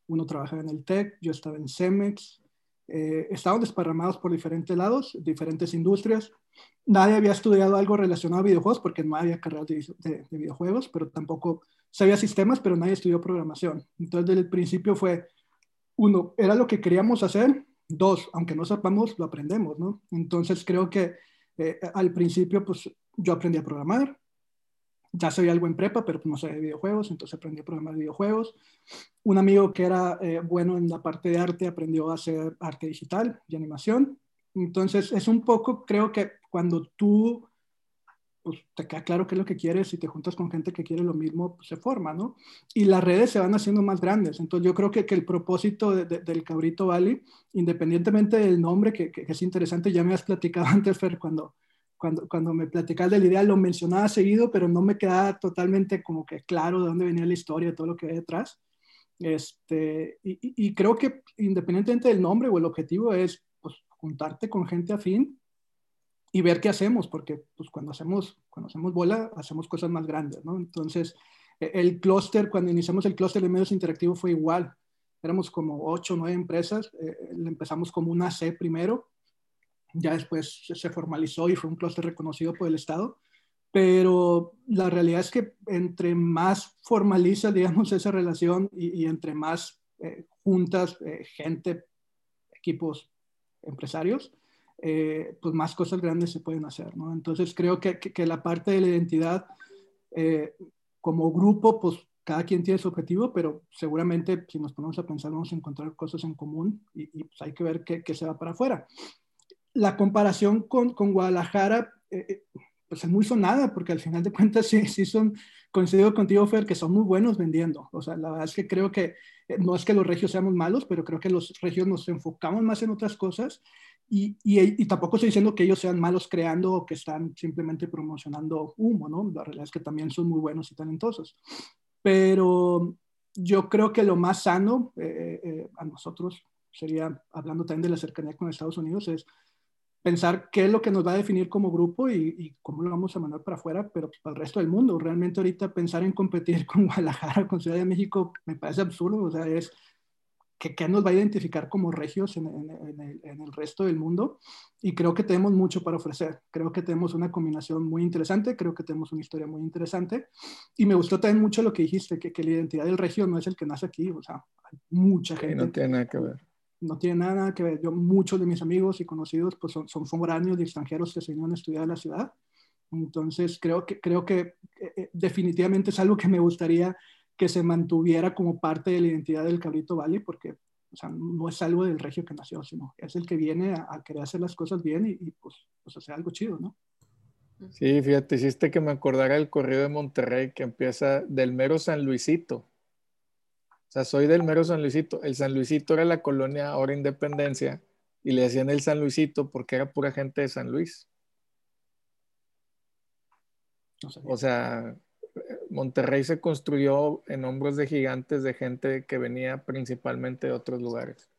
uno trabajaba en el TEC, yo estaba en Cemex, eh, estaban desparramados por diferentes lados, diferentes industrias. Nadie había estudiado algo relacionado a videojuegos porque no había carreras de, de videojuegos, pero tampoco sabía sistemas, pero nadie estudió programación. Entonces, desde el principio fue, uno, era lo que queríamos hacer, Dos, aunque no sepamos, lo aprendemos, ¿no? Entonces creo que eh, al principio, pues yo aprendí a programar, ya sabía algo en prepa, pero no sabía de videojuegos, entonces aprendí a programar videojuegos. Un amigo que era eh, bueno en la parte de arte aprendió a hacer arte digital y animación. Entonces es un poco, creo que cuando tú pues te queda claro qué es lo que quieres y te juntas con gente que quiere lo mismo, pues se forma, ¿no? Y las redes se van haciendo más grandes. Entonces yo creo que, que el propósito del Cabrito Valley, independientemente del nombre, que, que, es interesante, ya me has platicado antes, Fer, cuando, cuando, cuando me platicabas de la idea, lo mencionaba seguido, pero no me quedaba totalmente como que claro de dónde venía la historia, todo lo que hay detrás. Este, y, y creo que independientemente del nombre o el objetivo es pues, juntarte con gente afín y ver qué hacemos, porque pues, cuando, hacemos, cuando hacemos bola, hacemos cosas más grandes, ¿no? Entonces, e, el clúster, cuando iniciamos el clúster de medios interactivos fue igual. Éramos como ocho o nueve empresas. Eh, empezamos como una C primero, ya después se formalizó y fue un clúster reconocido por el Estado. Pero la realidad es que entre más formaliza, digamos, esa relación y, entre más eh, juntas, eh, gente, equipos, empresarios, eh, pues más cosas grandes se pueden hacer, ¿no? Entonces creo que, que, la parte de la identidad eh, como grupo, pues cada quien tiene su objetivo, pero seguramente si nos ponemos a pensar vamos a encontrar cosas en común y, pues hay que ver qué, qué, se va para afuera. La comparación con, con Guadalajara, eh, pues es muy sonada, porque al final de cuentas sí, sí son, coincido contigo, Fer, que son muy buenos vendiendo. O sea, la verdad es que creo que eh, no es que los regios seamos malos, pero creo que los regios nos enfocamos más en otras cosas y, y, tampoco estoy diciendo que ellos sean malos creando o que están simplemente promocionando humo, ¿no? La realidad es que también son muy buenos y talentosos. Pero yo creo que lo más sano eh, eh, a nosotros sería, hablando también de la cercanía con Estados Unidos, es pensar qué es lo que nos va a definir como grupo y, cómo lo vamos a mandar para afuera, pero para el resto del mundo. Realmente ahorita pensar en competir con Guadalajara, con Ciudad de México, me parece absurdo. O sea, es que, qué nos va a identificar como regios en, el, en, el, resto del mundo. Y creo que tenemos mucho para ofrecer. Creo que tenemos una combinación muy interesante, creo que tenemos una historia muy interesante. Y me gustó también mucho lo que dijiste, que, que la identidad del regio no es el que nace aquí. O sea, hay mucha gente. no tiene nada que ver no tiene nada que ver. Yo, muchos de mis amigos y conocidos pues son, son foráneos extranjeros que se vinieron a estudiar a la ciudad. Entonces, creo que, creo que eh, eh, definitivamente es algo que me gustaría que se mantuviera como parte de la identidad del Cabrito Valley, porque o sea, no es algo del regio que nació, sino es el que viene a, querer hacer las cosas bien y, pues, pues hacer algo chido, ¿no? Sí, fíjate, hiciste que me acordara el correo de Monterrey que empieza del mero San Luisito sea, soy del mero San Luisito. El San Luisito era la colonia ahora Independencia y le decían el San Luisito porque era pura gente de San Luis. o sea, Monterrey se construyó en hombros de gigantes de gente que venía principalmente de otros lugares.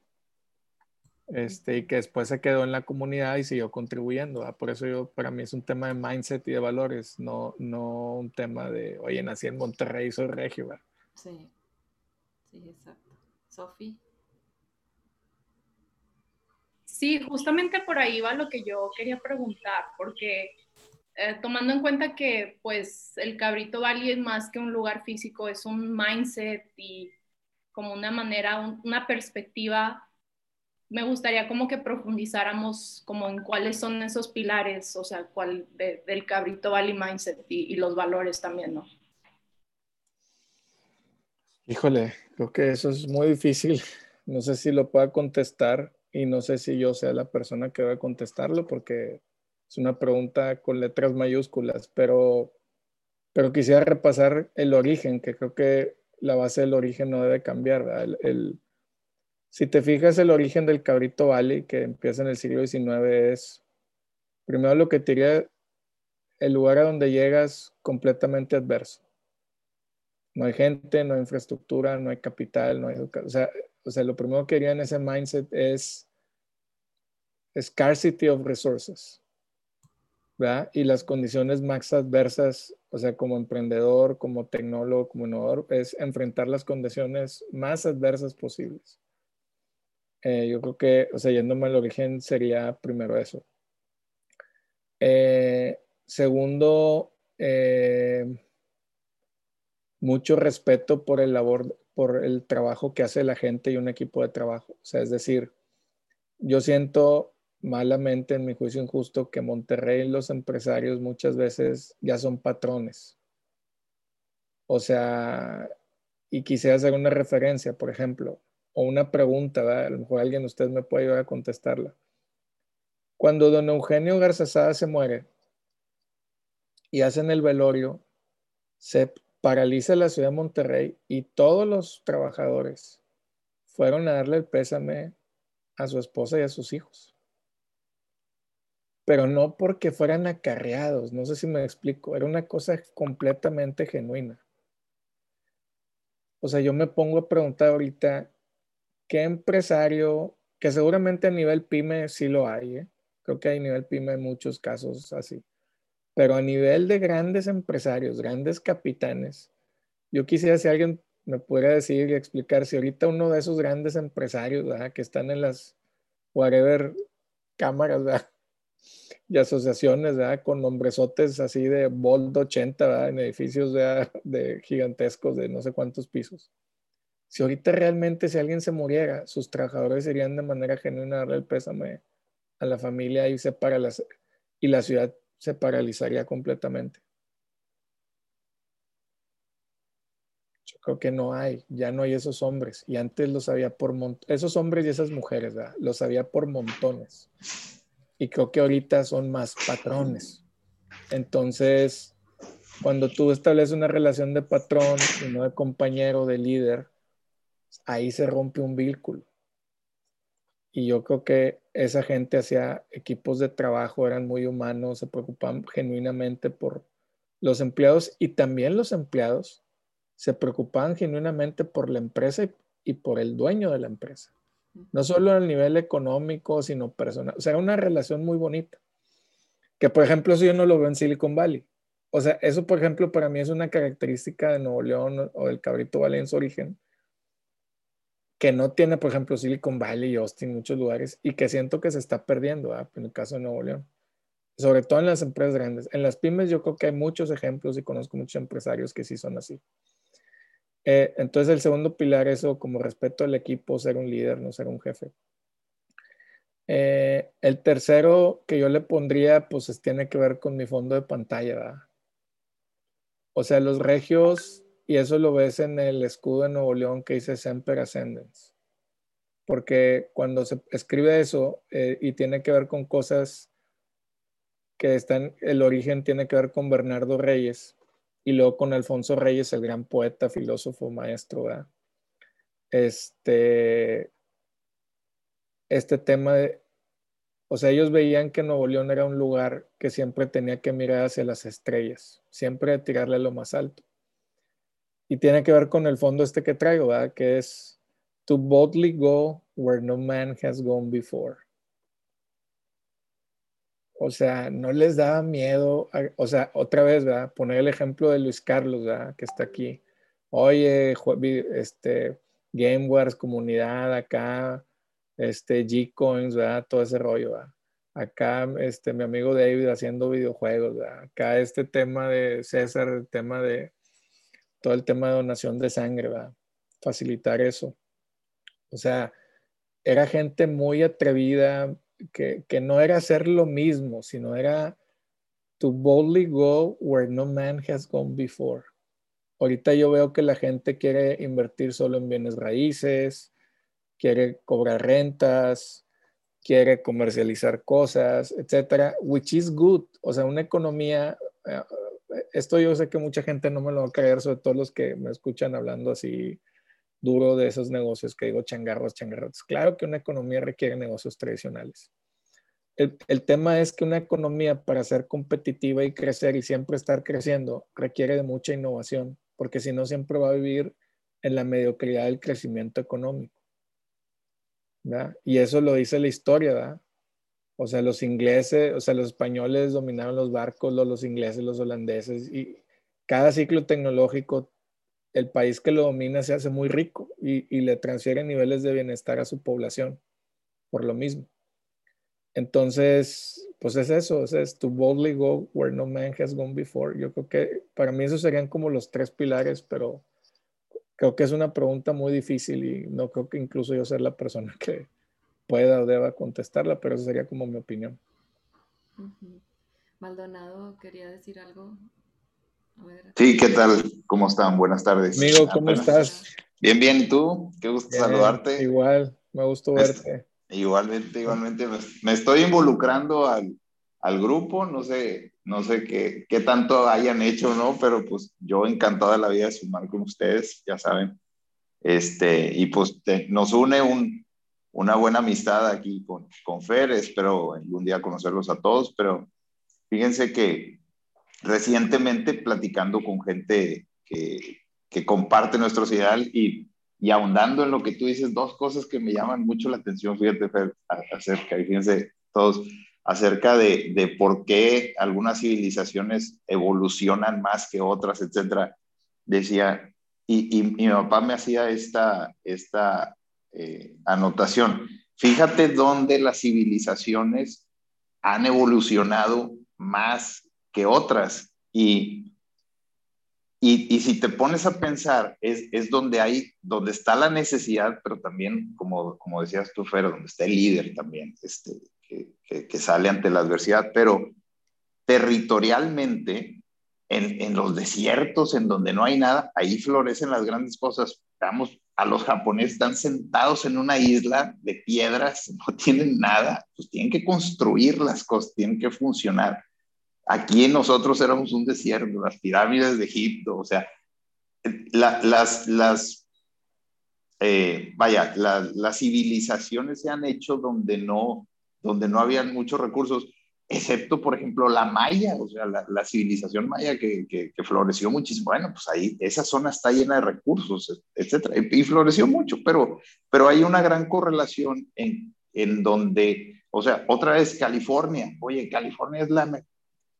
Este, y que después se quedó en la comunidad y siguió contribuyendo. Por eso yo, para mí es un tema de mindset y de valores, no, no un tema de, oye, nací en Monterrey, soy regio. Sí. Sí, exacto. Sofi. Sí, justamente por ahí va lo que yo quería preguntar, porque eh, tomando en cuenta que pues el Cabrito Valley es más que un lugar físico, es un mindset y como una manera, una perspectiva, me gustaría como que profundizáramos como en cuáles son esos pilares, o sea, cuál del Cabrito Valley mindset y los valores también, ¿no? Híjole, creo que eso es muy difícil. No sé si lo pueda contestar y no sé si yo sea la persona que va a contestarlo porque es una pregunta con letras mayúsculas, pero, pero quisiera repasar el origen, que creo que la base del origen no debe cambiar. El, si te fijas, el origen del Cabrito Valley, que empieza en el siglo XIX, es primero lo que te diría el lugar a donde llegas completamente adverso no hay gente, no hay infraestructura, no hay capital, no hay O sea, o sea, lo primero que quería en ese mindset es scarcity of resources. ¿verdad? Y las condiciones más adversas, o sea, como emprendedor, como tecnólogo, como innovador, es enfrentar las condiciones más adversas posibles. Eh, yo creo que, o sea, yéndome al origen, sería primero eso. Eh, segundo, eh, mucho respeto por el labor, por el trabajo que hace la gente y un equipo de trabajo. O sea, es decir, yo siento malamente, en mi juicio injusto, que Monterrey los empresarios muchas veces ya son patrones. O sea, y quisiera hacer una referencia, por ejemplo, o una pregunta, a lo mejor alguien de ustedes me puede ayudar a contestarla. Cuando don Eugenio Garzazada se muere y hacen el velorio, se paraliza la ciudad de Monterrey y todos los trabajadores fueron a darle el pésame a su esposa y a sus hijos. Pero no porque fueran acarreados, no sé si me explico, era una cosa completamente genuina. O sea, yo me pongo a preguntar ahorita, ¿qué empresario, que seguramente a nivel pyme sí lo hay, ¿eh? creo que hay a nivel pyme muchos casos así, pero a nivel de grandes empresarios, grandes capitanes, yo quisiera si alguien me pudiera decir y explicar si ahorita uno de esos grandes empresarios que están en las whatever cámaras y asociaciones con nombresotes así de Bold 80 en edificios de gigantescos de no sé cuántos pisos. Si ahorita realmente si alguien se muriera, sus trabajadores irían de manera genuina a darle el pésame a la familia y, se las, y la ciudad se paralizaría completamente. Yo creo que no hay, ya no hay esos hombres. Y antes los había por montones, esos hombres y esas mujeres, ¿verdad? los había por montones. Y creo que ahorita son más patrones. Entonces, cuando tú estableces una relación de patrón y no de compañero, de líder, ahí se rompe un vínculo. Y yo creo que esa gente hacía equipos de trabajo, eran muy humanos, se preocupaban genuinamente por los empleados y también los empleados se preocupaban genuinamente por la empresa y, por el dueño de la empresa. No solo a nivel económico, sino personal. O sea, una relación muy bonita. Que, por ejemplo, eso yo no lo veo en Silicon Valley. O sea, eso, por ejemplo, para mí es una característica de Nuevo León o del Cabrito Valley en su origen, que no tiene, por ejemplo, Silicon Valley y Austin, muchos lugares, y que siento que se está perdiendo, en el caso de Nuevo León. Sobre todo en las empresas grandes. En las pymes yo creo que hay muchos ejemplos y conozco muchos empresarios que sí son así. Eh, entonces el segundo pilar, eso como respeto al equipo, ser un líder, no ser un jefe. Eh, el tercero que yo le pondría, pues tiene que ver con mi fondo de pantalla. O sea, los regios y eso lo ves en el escudo de Nuevo León que dice Semper Ascendens. Porque cuando se escribe eso eh, y tiene que ver con cosas que están, el origen tiene que ver con Bernardo Reyes y luego con Alfonso Reyes, el gran poeta, filósofo, maestro. Este, este tema de, o sea, ellos veían que Nuevo León era un lugar que siempre tenía que mirar hacia las estrellas, siempre tirarle lo más alto y tiene que ver con el fondo este que traigo, ¿verdad? Que es to boldly go where no man has gone before. O sea, no les daba miedo, o sea, otra vez, ¿verdad? Poner el ejemplo de Luis Carlos, ¿verdad? Que está aquí. Oye, este, Game Wars, comunidad acá, este, G-Coins, ¿verdad? Todo ese rollo, ¿verdad? Acá, este, mi amigo David haciendo videojuegos, ¿verdad? Acá este tema de César, el tema de, todo el tema de donación de sangre, va facilitar eso. O sea, era gente muy atrevida, que, que, no era hacer lo mismo, sino era to boldly go where no man has gone before. Ahorita yo veo que la gente quiere invertir solo en bienes raíces, quiere cobrar rentas, quiere comercializar cosas, etcétera, which is good. O sea, una economía, eh, esto yo sé que mucha gente no me lo va a creer, sobre todo los que me escuchan hablando así duro de esos negocios que digo changarros, changarros. Claro que una economía requiere negocios tradicionales. El, el, tema es que una economía para ser competitiva y crecer y siempre estar creciendo requiere de mucha innovación, porque si no siempre va a vivir en la mediocridad del crecimiento económico. Y eso lo dice la historia, ¿verdad? O sea, los ingleses, o sea, los españoles dominaron los barcos, los, ingleses, los holandeses, y cada ciclo tecnológico, el país que lo domina se hace muy rico y, le transfiere niveles de bienestar a su población, por lo mismo. Entonces, pues es eso, es to boldly go where no man has gone before. Yo creo que para mí esos serían como los tres pilares, pero creo que es una pregunta muy difícil y no creo que incluso yo sea la persona que, pueda o deba contestarla, pero eso sería como mi opinión. Maldonado, quería decir algo. Sí, ¿qué tal? ¿Cómo están? Buenas tardes. Amigo, ¿cómo estás? Bien, bien, ¿y tú? Qué gusto saludarte. Igual, me gustó verte. Igualmente, igualmente. Me estoy involucrando al, al grupo, no sé, no sé qué, qué, tanto hayan hecho, ¿no? Pero pues yo encantado de la vida de sumar con ustedes, ya saben. Este, y pues nos une un, una buena amistad aquí con, con Fer, espero algún día conocerlos a todos, pero fíjense que recientemente platicando con gente que, que comparte nuestros ideal y, y, ahondando en lo que tú dices, dos cosas que me llaman mucho la atención, fíjate Fer, acerca, y fíjense todos, acerca de, de por qué algunas civilizaciones evolucionan más que otras, etcétera. Decía, y, y, mi papá me hacía esta, esta eh, anotación. Fíjate dónde las civilizaciones han evolucionado más que otras y, y, si te pones a pensar, es, es, donde hay, donde está la necesidad, pero también, como, como decías tú, Fer, donde está el líder también, este, que, que, sale ante la adversidad, pero territorialmente, en, en, los desiertos, en donde no hay nada, ahí florecen las grandes cosas. Vamos, a los japoneses están sentados en una isla de piedras, no tienen nada, pues tienen que construir las cosas, tienen que funcionar. Aquí nosotros éramos un desierto, las pirámides de Egipto, o sea, las, las eh, vaya, las civilizaciones se han hecho donde no, donde no habían muchos recursos, excepto, por ejemplo, la maya, o sea, la, civilización maya que, que, floreció muchísimo. Bueno, pues ahí esa zona está llena de recursos, etcétera, y, floreció mucho, pero, pero hay una gran correlación en, en donde, o sea, otra vez California, oye, California es la,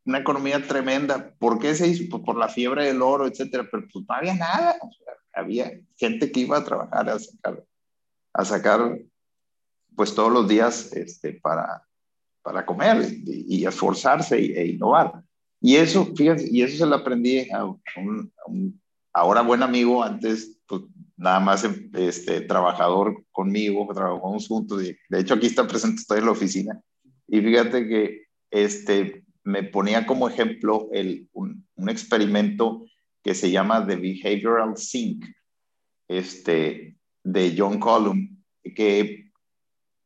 una economía tremenda. ¿Por qué se hizo? Pues por la fiebre del oro, etcétera, pero pues no había nada. O sea, había gente que iba a trabajar a sacar, a sacar pues todos los días este, para, para comer y, esforzarse e, innovar. Y eso, fíjense, y eso se lo aprendí a un, ahora buen amigo, antes pues, nada más este, trabajador conmigo, trabajamos juntos, de hecho aquí está presente, estoy en la oficina, y fíjate que este, me ponía como ejemplo el, un, un experimento que se llama The Behavioral Sync, este, de John Collum, que,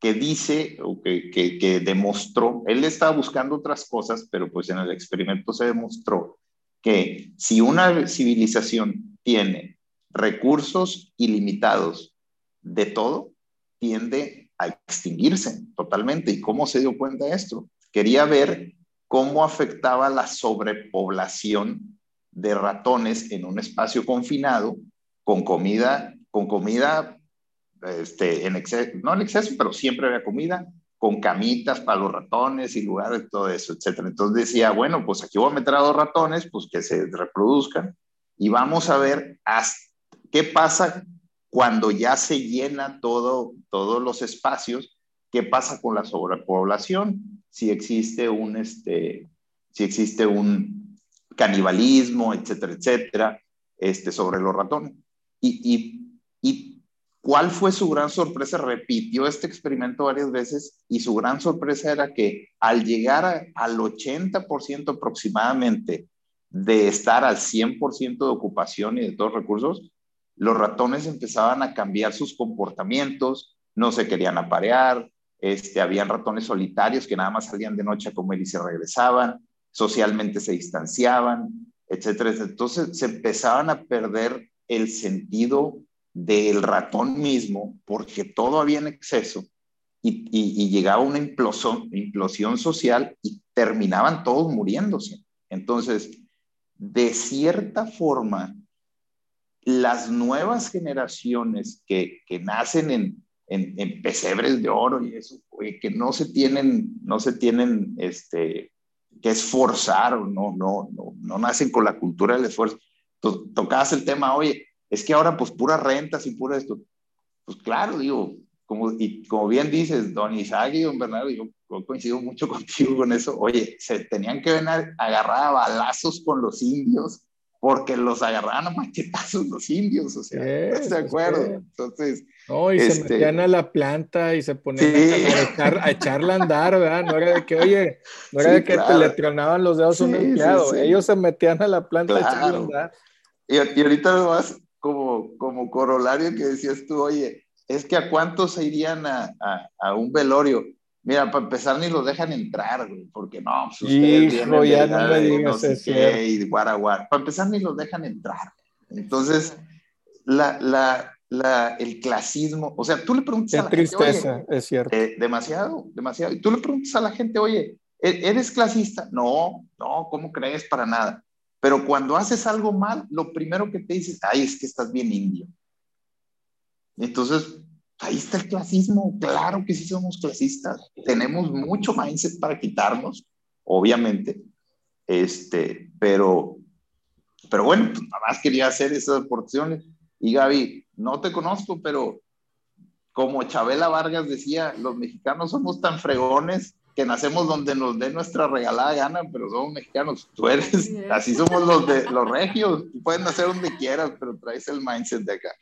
que dice, o que, que, demostró, él estaba buscando otras cosas, pero pues en el experimento se demostró que si una civilización tiene recursos ilimitados de todo, tiende a extinguirse totalmente. ¿Y cómo se dio cuenta de esto? Quería ver cómo afectaba la sobrepoblación de ratones en un espacio confinado con comida, con comida, este, en exceso, no en exceso, pero siempre había comida, con camitas para los ratones y lugares, todo eso, etcétera. Entonces decía, bueno, pues aquí voy a meter a dos ratones, pues que se reproduzcan y vamos a ver qué pasa cuando ya se llena todo, todos los espacios, qué pasa con la sobrepoblación, si existe un, este, si existe un, canibalismo, etcétera, etcétera, este, sobre los ratones. Y, y, cuál fue su gran sorpresa? Repitió este experimento varias veces y su gran sorpresa era que al llegar al 80% aproximadamente de estar al 100% de ocupación y de todos recursos, los ratones empezaban a cambiar sus comportamientos, no se querían aparear, este, habían ratones solitarios que nada más salían de noche a comer y se regresaban, socialmente se distanciaban, etcétera, Entonces se empezaban a perder el sentido del ratón mismo porque todo había en exceso y, llegaba una implosión, social y terminaban todos muriéndose. Entonces, de cierta forma, las nuevas generaciones que, que nacen en, en, en, pesebres de oro y eso, que no se tienen, no se tienen este, que esforzar, no, no, no, no nacen con la cultura del esfuerzo. tocabas el tema, oye, es que ahora pues puras rentas y pura esto. Pues claro, digo, como, y como bien dices, don Isaac y don Bernardo, yo, coincido mucho contigo con eso, oye, se tenían que venir agarrar a balazos con los indios porque los agarraban a machetazos los indios, o sea, ¿estás de acuerdo? Entonces... No, y se este metían a la planta y se ponían a, echarla a andar, ¿verdad? No era de que, oye, no era de que te le tronaban los dedos a un empleado, ellos se metían a la planta a echarla a andar. Y, y ahorita vas como, como corolario que decías tú, oye, es que a cuántos se irían a, a, a un velorio Mira, para empezar ni los dejan entrar, güey, porque no, pues ustedes Hijo, ya no me digas no sé y guara, Para empezar ni los dejan entrar. Entonces, la, la, la, el clasismo, o sea, tú le preguntas a la tristeza, gente, es cierto. Eh, demasiado, demasiado. Y tú le preguntas a la gente, oye, ¿e-, ¿eres clasista? No, no, ¿cómo crees? Para nada. Pero cuando haces algo mal, lo primero que te dices, ay, es que estás bien indio. Entonces, ahí está el clasismo, claro que sí somos clasistas, tenemos mucho mindset para quitarnos, obviamente, este, pero, pero bueno, pues nada más quería hacer esas aportaciones. Y Gaby, no te conozco, pero como Chabela Vargas decía, los mexicanos somos tan fregones que nacemos donde nos dé nuestra regalada gana, pero somos mexicanos. Tú eres, así somos los de los regios, pueden nacer donde quieras, pero traes el mindset de acá.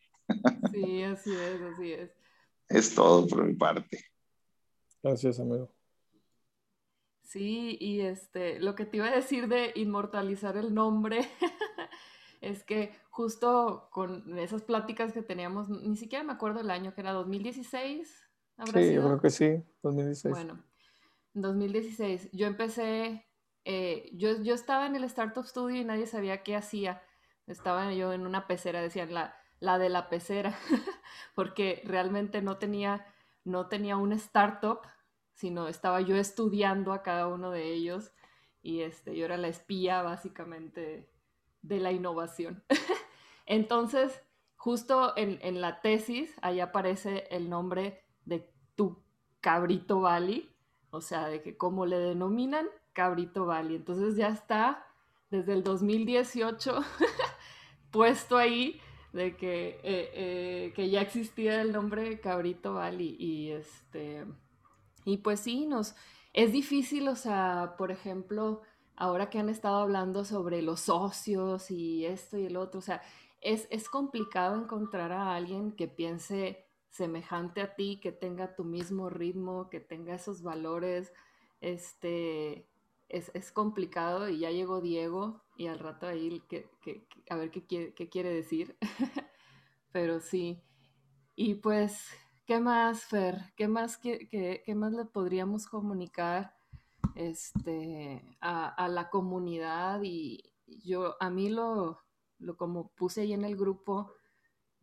Sí, así es, así es. Es todo por mi parte. Gracias, amigo. Sí, y este, lo que te iba a decir de inmortalizar el nombre es que justo con esas pláticas que teníamos, ni siquiera me acuerdo el año, que era 2016. sí, yo creo que sí, 2016. Bueno, en 2016 yo empecé, eh, yo, yo estaba en el Startup Studio y nadie sabía qué hacía. Estaba yo en una pecera, decían, la, la de la pecera, porque realmente no tenía, no tenía un startup, sino estaba yo estudiando a cada uno de ellos y este, yo era la espía básicamente de la innovación. Entonces, justo en, la tesis, ahí aparece el nombre de tu cabrito Valley, o sea, de que cómo le denominan cabrito Valley. Entonces ya está desde el 2018 puesto ahí de que, eh, eh, que ya existía el nombre Cabrito Valley y este y pues sí nos es difícil, o sea, por ejemplo, ahora que han estado hablando sobre los socios y esto y el otro, o sea, es, es complicado encontrar a alguien que piense semejante a ti, que tenga tu mismo ritmo, que tenga esos valores, este, es, complicado y ya llegó Diego y al rato ahí que, a ver qué quiere, qué quiere decir. Pero sí. Y pues, ¿qué más, Fer? ¿Qué más, qué, más le podríamos comunicar este, a, la comunidad? Y yo, a mí lo, lo como puse ahí en el grupo,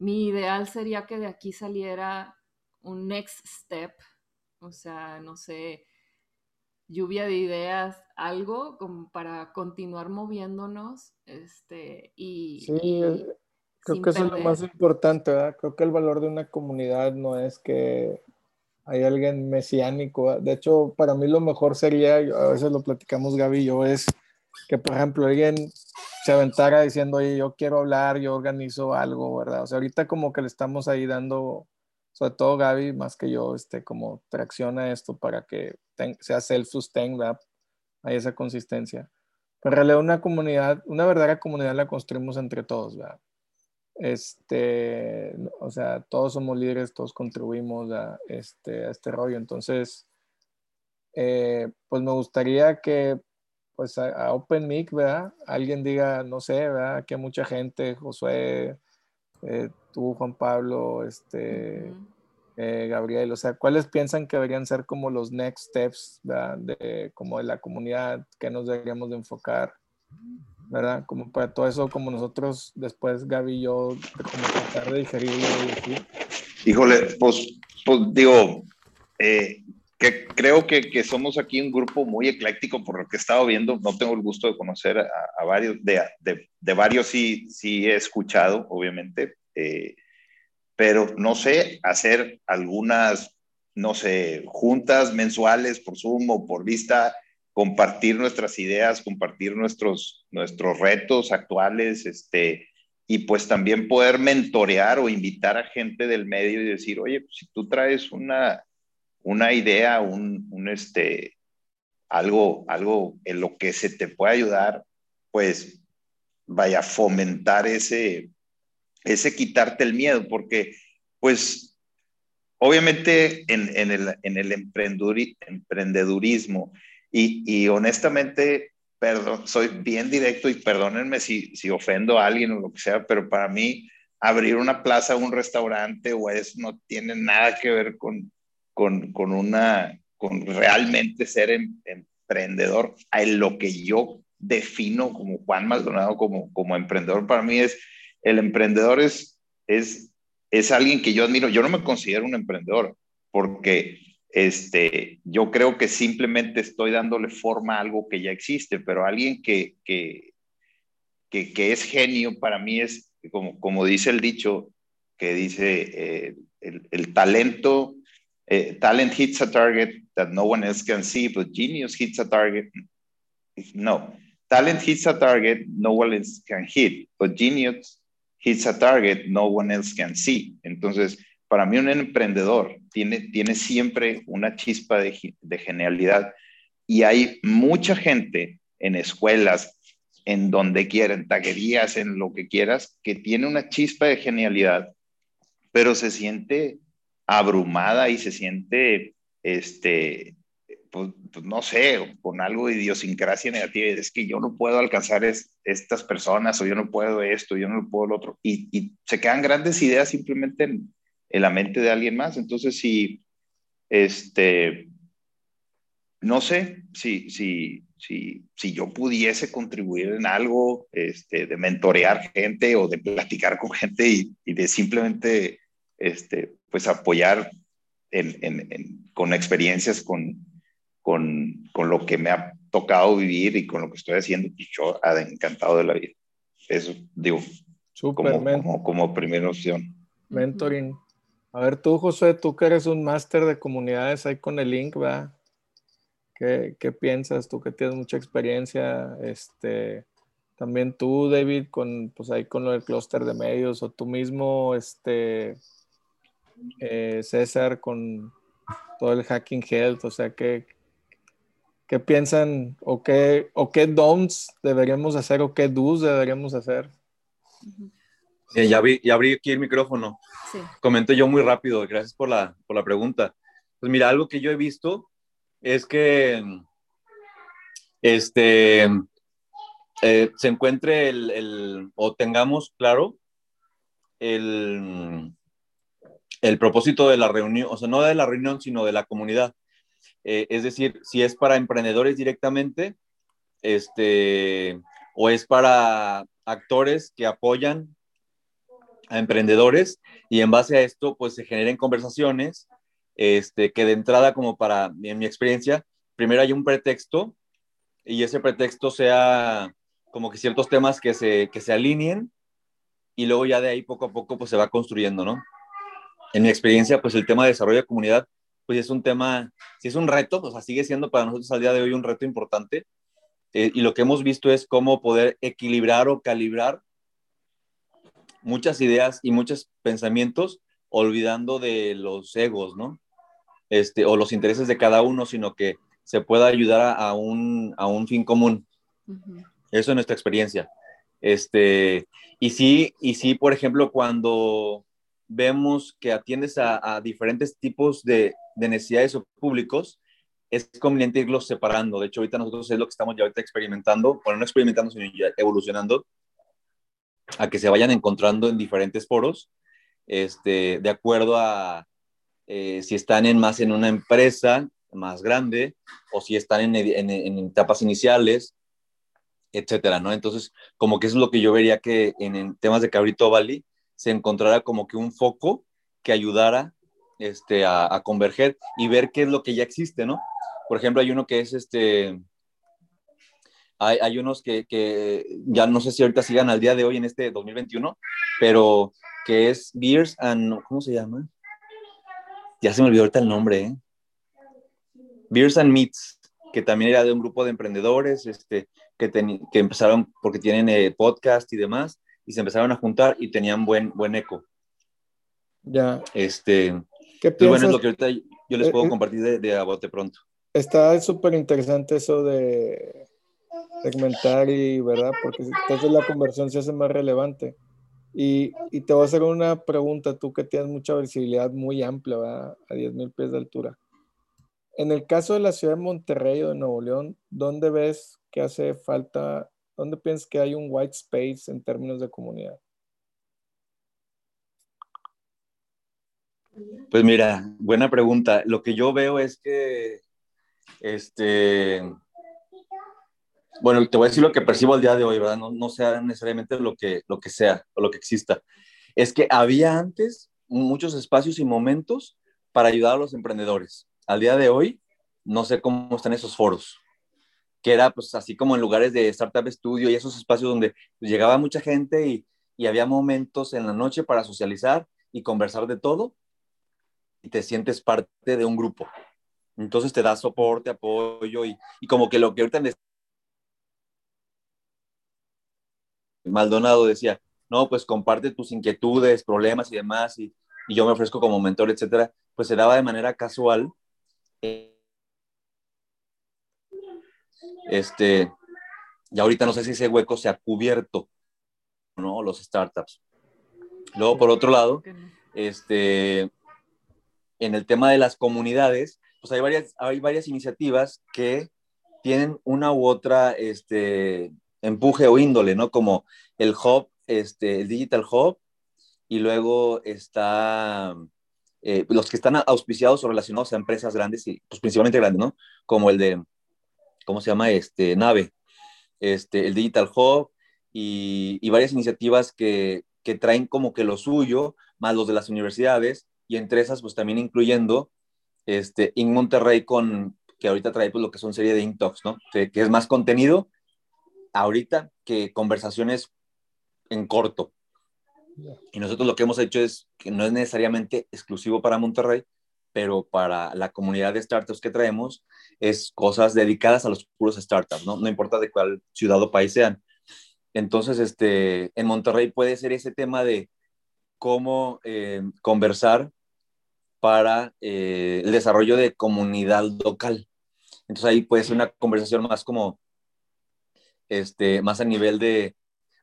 mi ideal sería que de aquí saliera un next step, o sea, no sé, lluvia de ideas, algo como para continuar moviéndonos, este, y... Sí, creo que eso es lo más importante, ¿verdad? Creo que el valor de una comunidad no es que hay alguien mesiánico, de hecho, para mí lo mejor sería, a veces lo platicamos Gaby y yo, es que, por ejemplo, alguien se aventara diciendo, oye, yo quiero hablar, yo organizo algo, ¿verdad? O sea, ahorita como que le estamos ahí dando sobre todo Gaby, más que yo, este, como tracciona esto para que sea self-sustain, Hay esa consistencia. Pero en realidad una comunidad, una verdadera comunidad la construimos entre todos, ¿verdad? Este, o sea, todos somos líderes, todos contribuimos a este, a este rollo. Entonces, eh, pues me gustaría que pues a, Open Mic, ¿verdad? Alguien diga, no sé, ¿verdad? Que mucha gente, Josué, eh, tú, Juan Pablo, este, eh, Gabriel, o sea, ¿cuáles piensan que deberían ser como los next steps de como de la comunidad, que nos deberíamos de enfocar, verdad? Como para todo eso, como nosotros después, Gaby y yo, como tratar de digerirlo y Híjole, pues, pues digo, eh, que creo que, que, somos aquí un grupo muy ecléctico por lo que he estado viendo. No tengo el gusto de conocer a, varios, de, de, de, varios sí, sí he escuchado, obviamente. Eh, pero no sé, hacer algunas, no sé, juntas mensuales por Zoom o por vista, compartir nuestras ideas, compartir nuestros, nuestros retos actuales, este, y pues también poder mentorear o invitar a gente del medio y decir, oye, pues, si tú traes una, una idea, un, un, este, algo, algo en lo que se te puede ayudar, pues vaya a fomentar ese, ese quitarte el miedo, porque pues obviamente en, en el, en el emprendedurismo y, y, honestamente, perdón, soy bien directo y perdónenme si, si ofendo a alguien o lo que sea, pero para mí abrir una plaza, un restaurante o eso no tiene nada que ver con, con, con una, con realmente ser em, emprendedor. En lo que yo defino como Juan Maldonado como, como emprendedor, para mí es el emprendedor es, es, es alguien que yo admiro. Yo no me considero un emprendedor porque este, yo creo que simplemente estoy dándole forma a algo que ya existe, pero alguien que, que, que, es genio para mí es, como, como dice el dicho, que dice eh, el, el, talento, eh, talent hits a target that no one else can see, but genius hits a target. No, talent hits a target no one else can hit, but genius hits a target no one else can see. Entonces, para mí un emprendedor tiene, tiene siempre una chispa de, de genialidad y hay mucha gente en escuelas, en donde quieren, taquerías, en lo que quieras, que tiene una chispa de genialidad, pero se siente abrumada y se siente este, pues, pues, no sé, con algo de idiosincrasia negativa, es que yo no puedo alcanzar estas personas o yo no puedo esto, yo no puedo lo otro, y, se quedan grandes ideas simplemente en, la mente de alguien más. Entonces, si, este, no sé si, si, si, si yo pudiese contribuir en algo, este, de mentorear gente o de platicar con gente y, y de simplemente, este, pues apoyar en, en, con experiencias, con, con, con, lo que me ha tocado vivir y con lo que estoy haciendo, y yo encantado de la vida. Eso digo, como, como, como, primera opción. Mentoring. A ver, tú, José, tú que eres un máster de comunidades ahí con el link, ¿va? ¿Qué, ¿Qué, piensas? Tú que tienes mucha experiencia, este, también tú, David, con, pues ahí con lo del clúster de medios, o tú mismo, este, eh, César, con todo el hacking health, o sea, ¿qué, qué piensan o qué, o qué don'ts deberíamos hacer o qué do's deberíamos hacer? ya, vi, ya abrí aquí el micrófono. Sí. Comento yo muy rápido, gracias por la, por la pregunta. Pues mira, algo que yo he visto es que este, eh, se encuentre el, el, o tengamos claro el, el propósito de la reunión, o sea, no de la reunión, sino de la comunidad. Eh, es decir, si es para emprendedores directamente, este, o es para actores que apoyan a emprendedores y en base a esto, pues se generen conversaciones este, que de entrada, como para, en mi experiencia, primero hay un pretexto y ese pretexto sea como que ciertos temas que se, que se alineen y luego ya de ahí poco a poco pues se va construyendo, ¿no? En mi experiencia, pues el tema de desarrollo de comunidad, pues es un tema, si es un reto, o sea, sigue siendo para nosotros al día de hoy un reto importante. Eh, y lo que hemos visto es cómo poder equilibrar o calibrar muchas ideas y muchos pensamientos, olvidando de los egos, ¿no? Este, o los intereses de cada uno, sino que se pueda ayudar a, un, a un, fin común. Eso es nuestra experiencia. Este, y sí, y sí, por ejemplo, cuando vemos que atiendes a, diferentes tipos de, de, necesidades o públicos, es conveniente irlos separando. De hecho, ahorita nosotros es lo que estamos ya ahorita experimentando, bueno, no experimentando, sino ya evolucionando, a que se vayan encontrando en diferentes foros, este, de acuerdo a, eh, si están en, más en una empresa más grande o si están en, en, etapas iniciales, etcétera, ¿no? Entonces, como que eso es lo que yo vería que en, temas de Cabrito Valley se encontrara como que un foco que ayudara este, a, converger y ver qué es lo que ya existe, ¿no? Por ejemplo, hay uno que es este, hay, hay, unos que, que, ya no sé si ahorita sigan al día de hoy en este 2021, pero que es Beers and, ¿cómo se llama? ya se me olvidó ahorita el nombre, ¿eh? Beers and Meats, que también era de un grupo de emprendedores, este, que, que empezaron porque tienen eh, podcast y demás, y se empezaron a juntar y tenían buen, buen eco. Ya. Este, ¿Qué pues bueno, es lo que ahorita yo les eh, puedo eh, compartir de, de a bote pronto. Está súper interesante eso de segmentar y, ¿verdad? Porque entonces la conversión se hace más relevante. Y, te voy a hacer una pregunta, tú que tienes mucha visibilidad muy amplia, ¿verdad? a 10.000 pies de altura. En el caso de la ciudad de Monterrey o de Nuevo León, ¿dónde ves que hace falta, dónde piensas que hay un white space en términos de comunidad? Pues mira, buena pregunta. Lo que yo veo es que este, bueno, te voy a decir lo que percibo al día de hoy, ¿verdad? No, no sea necesariamente lo que, lo que sea o lo que exista. Es que había antes muchos espacios y momentos para ayudar a los emprendedores. Al día de hoy, no sé cómo están esos foros, que era pues así como en lugares de Startup Studio y esos espacios donde pues, llegaba mucha gente y, y había momentos en la noche para socializar y conversar de todo y te sientes parte de un grupo. Entonces te da soporte, apoyo y, y como que lo que ahorita Maldonado decía, no, pues comparte tus inquietudes, problemas y demás, y, yo me ofrezco como mentor, etcétera, pues se daba de manera casual. Este, y ahorita no sé si ese hueco se ha cubierto, ¿no? Los startups. Luego, por otro lado, este, en el tema de las comunidades, pues hay varias, hay varias iniciativas que tienen una u otra este, empuje o índole, ¿no? Como el hub, este, el digital hub, y luego está eh, los que están auspiciados o relacionados a empresas grandes, y pues principalmente grandes, ¿no? Como el de ¿cómo se llama? Este, Nave, este, el Digital Hub y, y varias iniciativas que, que traen como que lo suyo, más los de las universidades, y entre esas, pues también incluyendo este, en Monterrey con, que ahorita trae pues lo que son serie de Intox, ¿no? Que, que, es más contenido ahorita que conversaciones en corto. Y nosotros lo que hemos hecho es que no es necesariamente exclusivo para Monterrey, pero para la comunidad de startups que traemos es cosas dedicadas a los puros startups, ¿no? No importa de cuál ciudad o país sean. Entonces, este, en Monterrey puede ser ese tema de cómo eh, conversar para eh, el desarrollo de comunidad local. Entonces ahí puede ser una conversación más como, este, más a nivel de,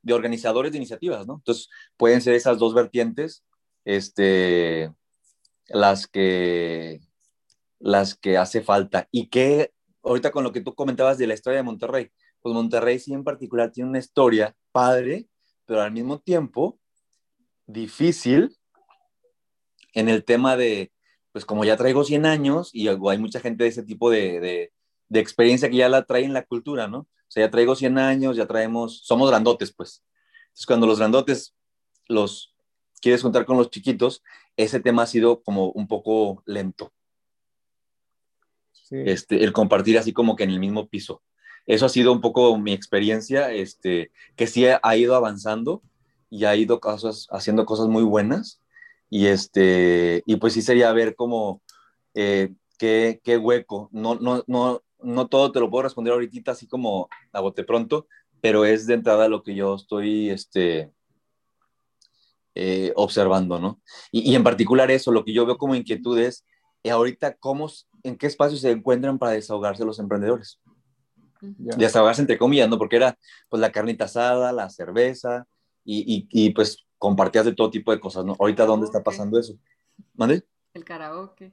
de organizadores de iniciativas, ¿no? Entonces pueden ser esas dos vertientes, este, las que, las que hace falta. Y que ahorita con lo que tú comentabas de la historia de Monterrey, pues Monterrey sí en particular tiene una historia padre, pero al mismo tiempo difícil en el tema de, pues como ya traigo 100 años y hay mucha gente de ese tipo de, de, de experiencia que ya la trae en la cultura, ¿no? O sea, ya traigo 100 años, ya traemos, somos grandotes, pues. Entonces, cuando los grandotes los quieres juntar con los chiquitos, ese tema ha sido como un poco lento. Sí. Este, el compartir así como que en el mismo piso. Eso ha sido un poco mi experiencia, este, que sí ha ido avanzando y ha ido cosas, haciendo cosas muy buenas. Y, este, y pues sí sería ver cómo, eh, qué, qué, hueco. No, no, no, no todo te lo puedo responder ahorita así como a bote pronto, pero es de entrada lo que yo estoy este, eh, observando, ¿no? Y, y, en particular eso, lo que yo veo como inquietudes, es ahorita cómo, en qué espacios se encuentran para desahogarse los emprendedores. Yeah. Desahogarse entre comillas, ¿no? Porque era pues la carnita asada, la cerveza y, y, y pues compartías de todo tipo de cosas, ¿no? Ahorita, ¿dónde está pasando eso? ¿Mande? El karaoke.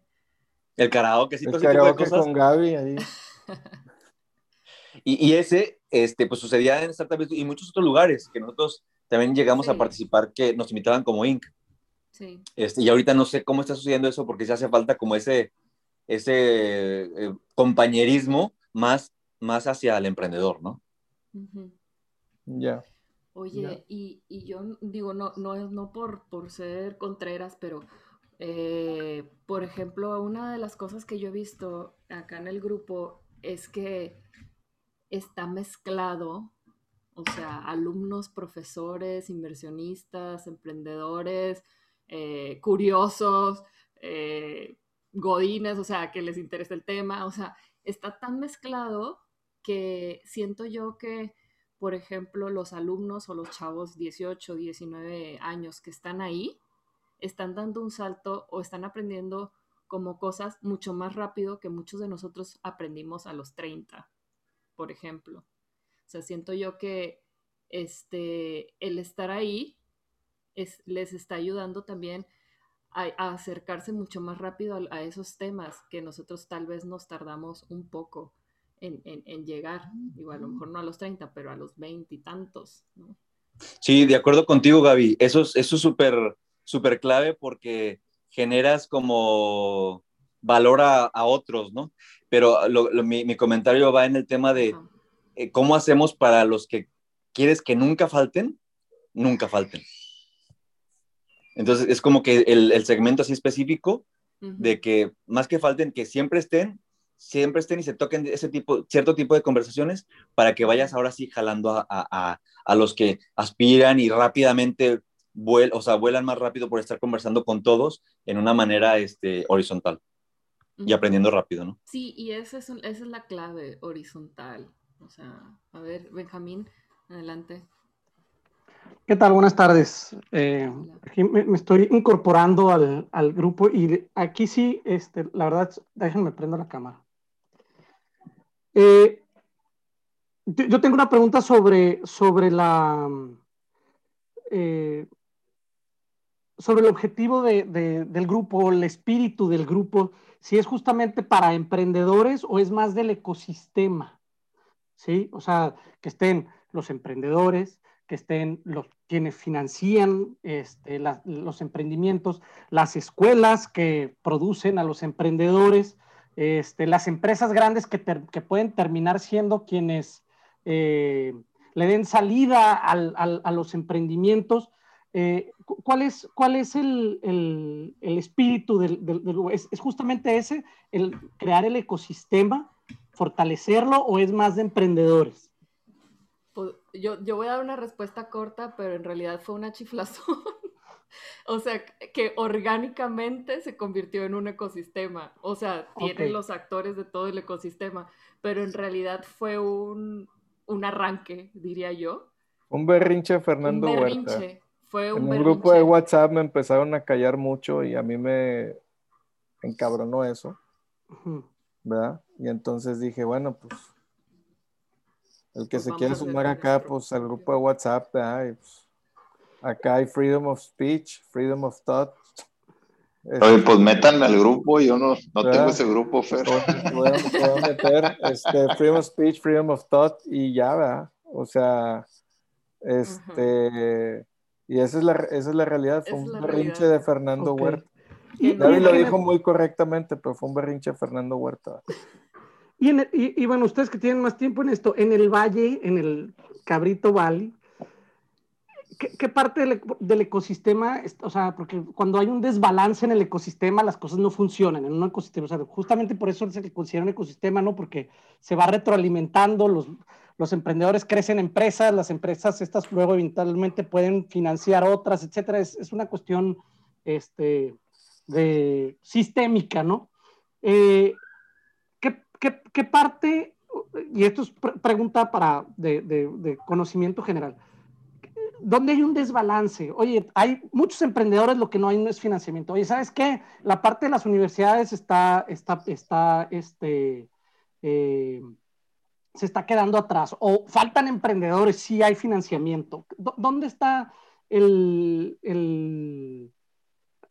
El karaoke, sí, El todo ese tipo de karaoke cosas. con Gaby ahí. Y, y, ese, este, pues sucedía en Startup y muchos otros lugares que nosotros también llegamos Sí. a participar, que nos invitaban como Inc. Sí. Este, y ahorita no sé cómo está sucediendo eso porque se hace falta como ese, ese eh, compañerismo más, más hacia el emprendedor, ¿no? Ya. Oye, y, y yo digo, no, no es no por, por ser contreras, pero eh, por ejemplo, una de las cosas que yo he visto acá en el grupo es que está mezclado, o sea, alumnos, profesores, inversionistas, emprendedores, eh, curiosos, eh, godines, o sea, que les interesa el tema, o sea, está tan mezclado que siento yo que, por ejemplo, los alumnos o los chavos 18, 19 años que están ahí, están dando un salto o están aprendiendo como cosas mucho más rápido que muchos de nosotros aprendimos a los 30, por ejemplo. O sea, siento yo que este, el estar ahí es, les está ayudando también a, a acercarse mucho más rápido a, a, esos temas que nosotros tal vez nos tardamos un poco en, en, en llegar. Digo, a lo mejor no a los 30, pero a los 20 y tantos, ¿no? Sí, de acuerdo contigo, Gaby. Eso es eso es súper súper clave porque generas como valor a, a otros, ¿no? Pero lo, lo, mi, mi, comentario va en el tema de eh, cómo hacemos para los que quieres que nunca falten, nunca falten. Entonces es como que el, el segmento así específico uh -huh. de que más que falten, que siempre estén, siempre estén y se toquen ese tipo, cierto tipo de conversaciones para que vayas ahora sí jalando a, a, a los que aspiran y rápidamente vuel, o sea, vuelan más rápido por estar conversando con todos en una manera este, horizontal y aprendiendo rápido, ¿no? Sí, y esa es, esa es la clave horizontal. O sea, a ver, Benjamín, adelante. ¿Qué tal? Buenas tardes. Eh, aquí me, me, estoy incorporando al, al, grupo y aquí sí, este, la verdad, déjenme prender la cámara. Eh, yo tengo una pregunta sobre, sobre la eh, sobre el objetivo de, de, del grupo, el espíritu del grupo, si es justamente para emprendedores o es más del ecosistema, ¿sí? O sea, que estén los emprendedores, que estén los quienes financian este, los emprendimientos, las escuelas que producen a los emprendedores, este, las empresas grandes que, pueden terminar siendo quienes eh, le den salida al, al, a los emprendimientos. Eh, ¿Cuál es, cuál es el, el, espíritu del, es, justamente ese, el crear el ecosistema, fortalecerlo o es más de emprendedores? Pues yo, yo voy a dar una respuesta corta, pero en realidad fue una chiflazón. o sea, que orgánicamente se convirtió en un ecosistema. O sea, tiene okay. los actores de todo el ecosistema, pero en realidad fue un, un arranque, diría yo. Un berrinche Fernando un berrinche. Huerta. Fue un en berrinche. un grupo de WhatsApp me empezaron a callar mucho y a mí me encabronó eso, ¿verdad? Y entonces dije, bueno, pues el que Pues se vamos quiere a hacer sumar acá, nuestro pues al grupo de WhatsApp, ¿verdad? Y, pues, acá hay freedom of speech, freedom of thought. Oye, pues métanme al grupo, yo no, no ¿verdad? tengo ese grupo, Fer. Voy a meter este, freedom of speech, freedom of thought y ya, ¿verdad? O sea, este, y esa es la, esa es la realidad, fue es un la berrinche realidad. de Fernando. Huerta. David lo dijo muy correctamente, pero fue un berrinche Fernando Huerta. Y, en el- y- y bueno, ustedes que tienen más tiempo en esto, en el valle, en el Cabrito Valley, ¿qué, qué parte del, eco- del ecosistema, o sea, porque cuando hay un desbalance en el ecosistema, las cosas no funcionan en un ecosistema, o sea, justamente por eso se le considera un ecosistema, ¿no? Porque se va retroalimentando, los, los emprendedores crecen empresas, las empresas estas luego eventualmente pueden financiar otras, etcétera, es, es una cuestión, este, de sistémica, ¿no? Eh, ¿qué, qué, qué parte, y esto es pre- pregunta para de, de- de conocimiento general, ¿dónde hay un desbalance? Oye, hay muchos emprendedores, lo que no hay no es financiamiento. Oye, ¿sabes qué? La parte de las universidades está, está, está, este, eh, se está quedando atrás, o faltan emprendedores, sí hay financiamiento. ¿Dó- ¿Dónde está el, el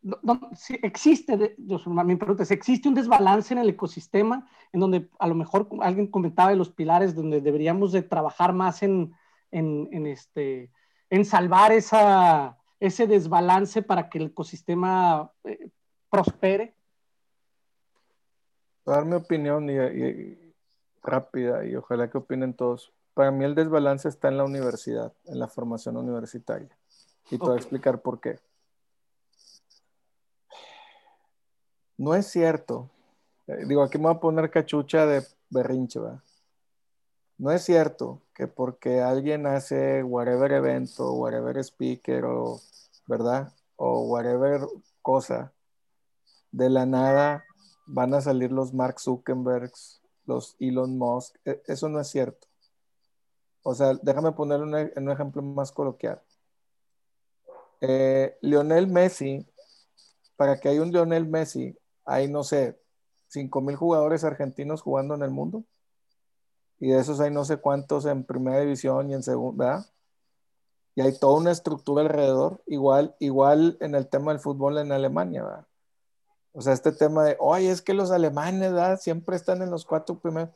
no- no, si existe, yo, mi pregunta es, ¿existe un desbalance en el ecosistema en donde a lo mejor alguien comentaba de los pilares donde deberíamos de trabajar más en, en, en este, en salvar esa, ese desbalance para que el ecosistema eh, prospere? Dar mi opinión y, y- rápida y ojalá que opinen todos. Para mí el desbalance está en la universidad, en la formación universitaria. Y te voy a explicar por qué. No es cierto. eh, digo, aquí me voy a poner cachucha de berrinche, ¿verdad? No es cierto que porque alguien hace whatever evento, whatever speaker, o, ¿verdad? O whatever cosa, de la nada van a salir los Mark Zuckerbergs, los Elon Musk. E- Eso no es cierto. O sea, déjame poner un, e- ejemplo más coloquial. Eh, Lionel Messi, para que haya un Lionel Messi, hay, no sé, 5 mil jugadores argentinos jugando en el mundo. Y de esos hay no sé cuántos en primera división y en segunda. Y hay toda una estructura alrededor, igual, igual en el tema del fútbol en Alemania, ¿verdad? O sea, este tema de, oye, es que los alemanes, ¿verdad? Siempre están en los cuatro primeros.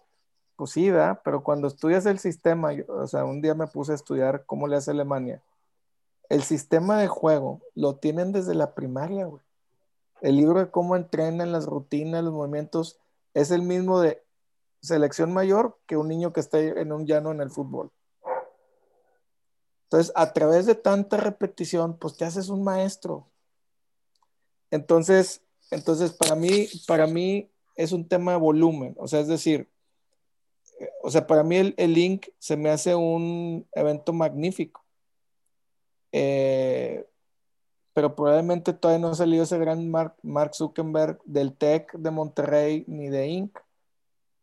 Pues sí, ¿verdad? Pero cuando estudias el sistema, yo- o sea, un día me puse a estudiar cómo le hace Alemania. El sistema de juego lo tienen desde la primaria, güey. El libro de cómo entrenan las rutinas, los movimientos, es el mismo de selección mayor que un niño que está en un llano en el fútbol. Entonces, a través de tanta repetición, pues te haces un maestro. Entonces, entonces para mí, para mí es un tema de volumen. O sea, es decir, eh, o sea, para mí el, el Link se me hace un evento magnífico. Eh, pero probablemente todavía no ha salido ese gran Mark, Mark Zuckerberg del TEC de Monterrey ni de Inc.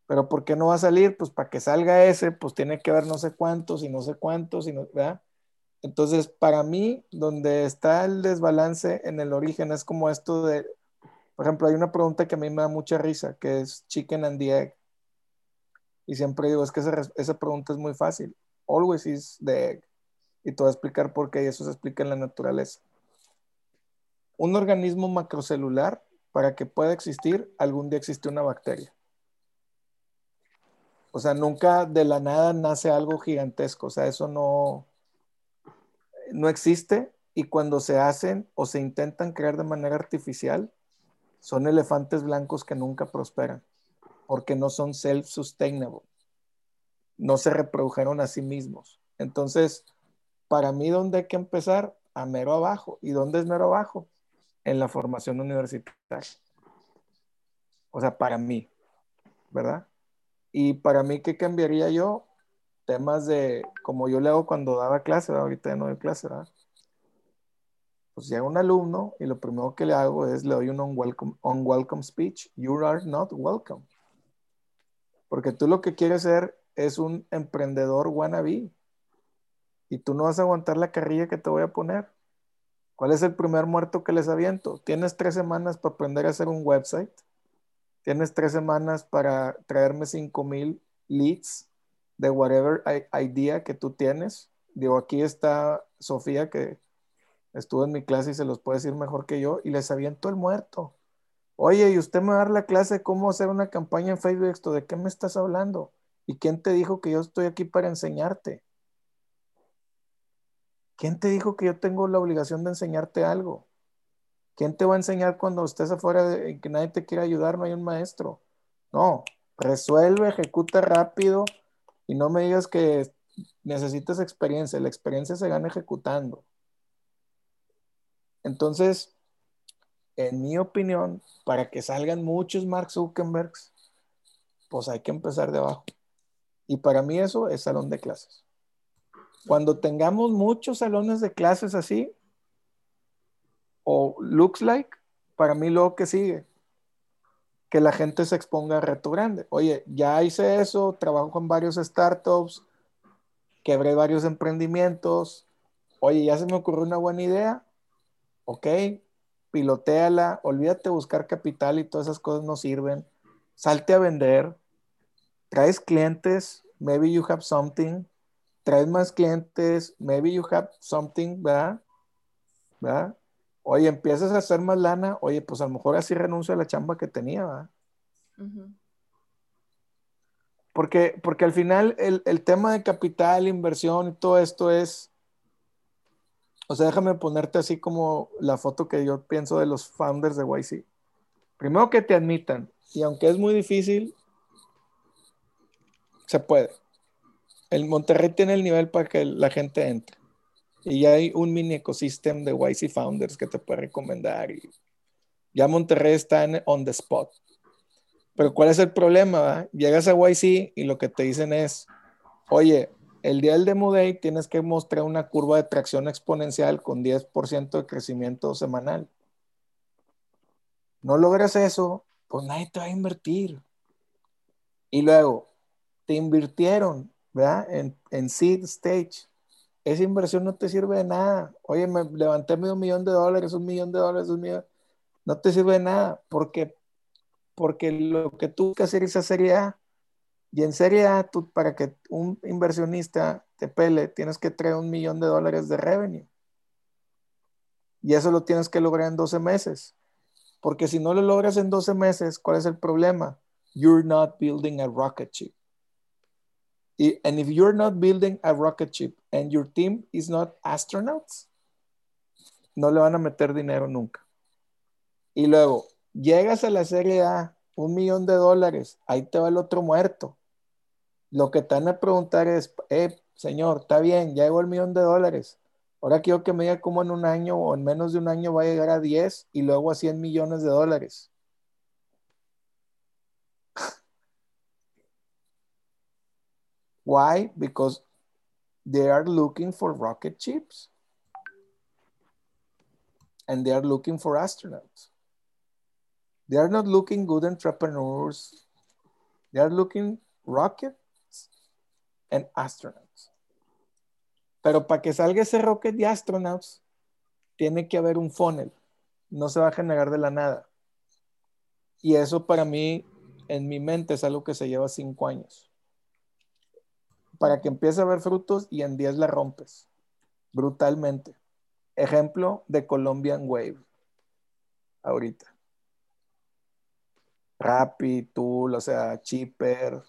Pero ¿por qué no va a salir? Pues para que salga ese, pues tiene que haber no sé cuántos y no sé cuántos, y no, ¿verdad? Entonces, para mí, donde está el desbalance en el origen es como esto de, por ejemplo, hay una pregunta que a mí me da mucha risa, que es chicken and the egg. Y siempre digo, es que esa, esa pregunta es muy fácil. Always is the egg. Y te voy a explicar por qué, y eso se explica en la naturaleza. Un organismo macrocelular, para que pueda existir, algún día existe una bacteria. O sea, nunca de la nada nace algo gigantesco. O sea, eso no, no existe. Y cuando se hacen o se intentan crear de manera artificial, son elefantes blancos que nunca prosperan. porque no son self-sustainable. No se reprodujeron a sí mismos. Entonces, para mí, ¿dónde hay que empezar? A mero abajo. ¿Y dónde es mero abajo? En la formación universitaria. O sea, para mí, ¿verdad? Y para mí, ¿qué cambiaría yo? Temas de, como yo le hago cuando daba clase, ahorita ya no doy clase, ¿verdad? Pues llega un alumno y lo primero que le hago es le doy un unwelcome, unwelcome speech. You are not welcome. Porque tú lo que quieres ser es un emprendedor wannabe. Y tú no vas a aguantar la carrilla que te voy a poner. ¿Cuál es el primer muerto que les aviento? Tienes tres semanas para aprender a hacer un website. Tienes tres semanas para traerme cinco mil leads de whatever idea que tú tienes. Digo, aquí está Sofía que estuvo en mi clase y se los puede decir mejor que yo y les aviento el muerto. Oye, ¿y usted me va a dar la clase de cómo hacer una campaña en Facebook? ¿De qué me estás hablando? ¿Y quién te dijo que yo estoy aquí para enseñarte? ¿Quién te dijo que yo tengo la obligación de enseñarte algo? ¿Quién te va a enseñar cuando estés afuera y que nadie te quiera ayudar? No hay un maestro. No, resuelve, ejecuta rápido y no me digas que necesitas experiencia. La experiencia se gana ejecutando. Entonces, en mi opinión, para que salgan muchos Mark Zuckerbergs, pues hay que empezar de abajo. Y para mí eso es salón de clases. Cuando tengamos muchos salones de clases así, o looks like, para mí lo que sigue, que la gente se exponga a reto grande. Oye, ya hice eso, trabajo con varios startups, quebré varios emprendimientos. Oye, ya se me ocurrió una buena idea. Ok, piloteala, olvídate buscar capital y todas esas cosas no sirven. Salte a vender, traes clientes, maybe you have something, traes más clientes, maybe you have something, ¿verdad? ¿verdad? Oye, empiezas a hacer más lana, oye, pues a lo mejor así renuncio a la chamba que tenía, ¿verdad? porque, porque al final el, el, tema de capital, inversión y todo esto es, o sea, déjame ponerte así como la foto que yo pienso de los founders de YC. Primero que te admitan, y aunque es muy difícil, se puede el Monterrey tiene el nivel para que la gente entre. Y hay un mini ecosistema de YC Founders que te puede recomendar. Ya Monterrey está en on the spot. Pero ¿cuál es el problema? Llegas a YC y lo que te dicen es, oye, el día del Demo Day tienes que mostrar una curva de tracción exponencial con 10% de crecimiento semanal. No logras eso, pues nadie te va a invertir. Y luego, te invirtieron, en, en seed stage. Esa inversión no te sirve de nada. Oye, me levanté medio millón de dólares, un millón de dólares, un millón. No te sirve de nada porque, porque lo que tú que hacer es esa serie A. Y en serie A, tú, para que un inversionista te pele, tienes que traer un millón de dólares de revenue. Y eso lo tienes que lograr en 12 meses. Porque si no lo logras en 12 meses, ¿cuál es el problema? You're not building a rocket ship. And if you're not building a rocket ship and your team is not astronauts, no le van a meter dinero nunca. Y luego, llegas a la serie A, un millón de dólares, ahí te va el otro muerto. Lo que te van a preguntar es, eh, señor, está bien, ya llegó el millón de dólares. Ahora quiero que me diga cómo en un año o en menos de un año va a llegar a 10 y luego a 100 millones de dólares. Why? Because they are looking for rocket ships. And they are looking for astronauts. They are not looking good entrepreneurs. They are looking rockets and astronauts. Pero para que salga ese rocket de astronauts, tiene que haber un funnel. No se va a generar de la nada. Y eso para mí, en mi mente, es algo que se lleva cinco años para que empiece a ver frutos y en 10 la rompes brutalmente. Ejemplo de Colombian Wave. Ahorita. Rappi, Tool, o sea, Chipper.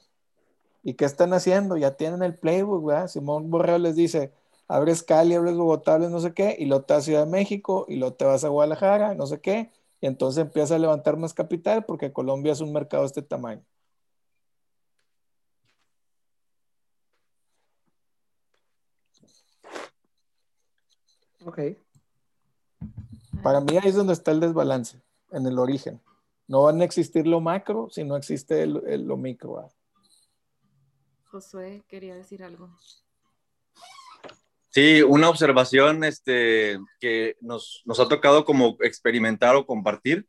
¿Y qué están haciendo? Ya tienen el playbook, ¿verdad? Simón Borreo les dice, abres Cali, abres Bogotá, abres no sé qué, y lo te vas a Ciudad de México, y lo te vas a Guadalajara, no sé qué, y entonces empieza a levantar más capital porque Colombia es un mercado de este tamaño. Ok. Para mí ahí es donde está el desbalance, en el origen. No van a existir lo macro si no existe el- el- lo micro. ¿va? Josué quería decir algo. Sí, una observación este, que nos, nos ha tocado como experimentar o compartir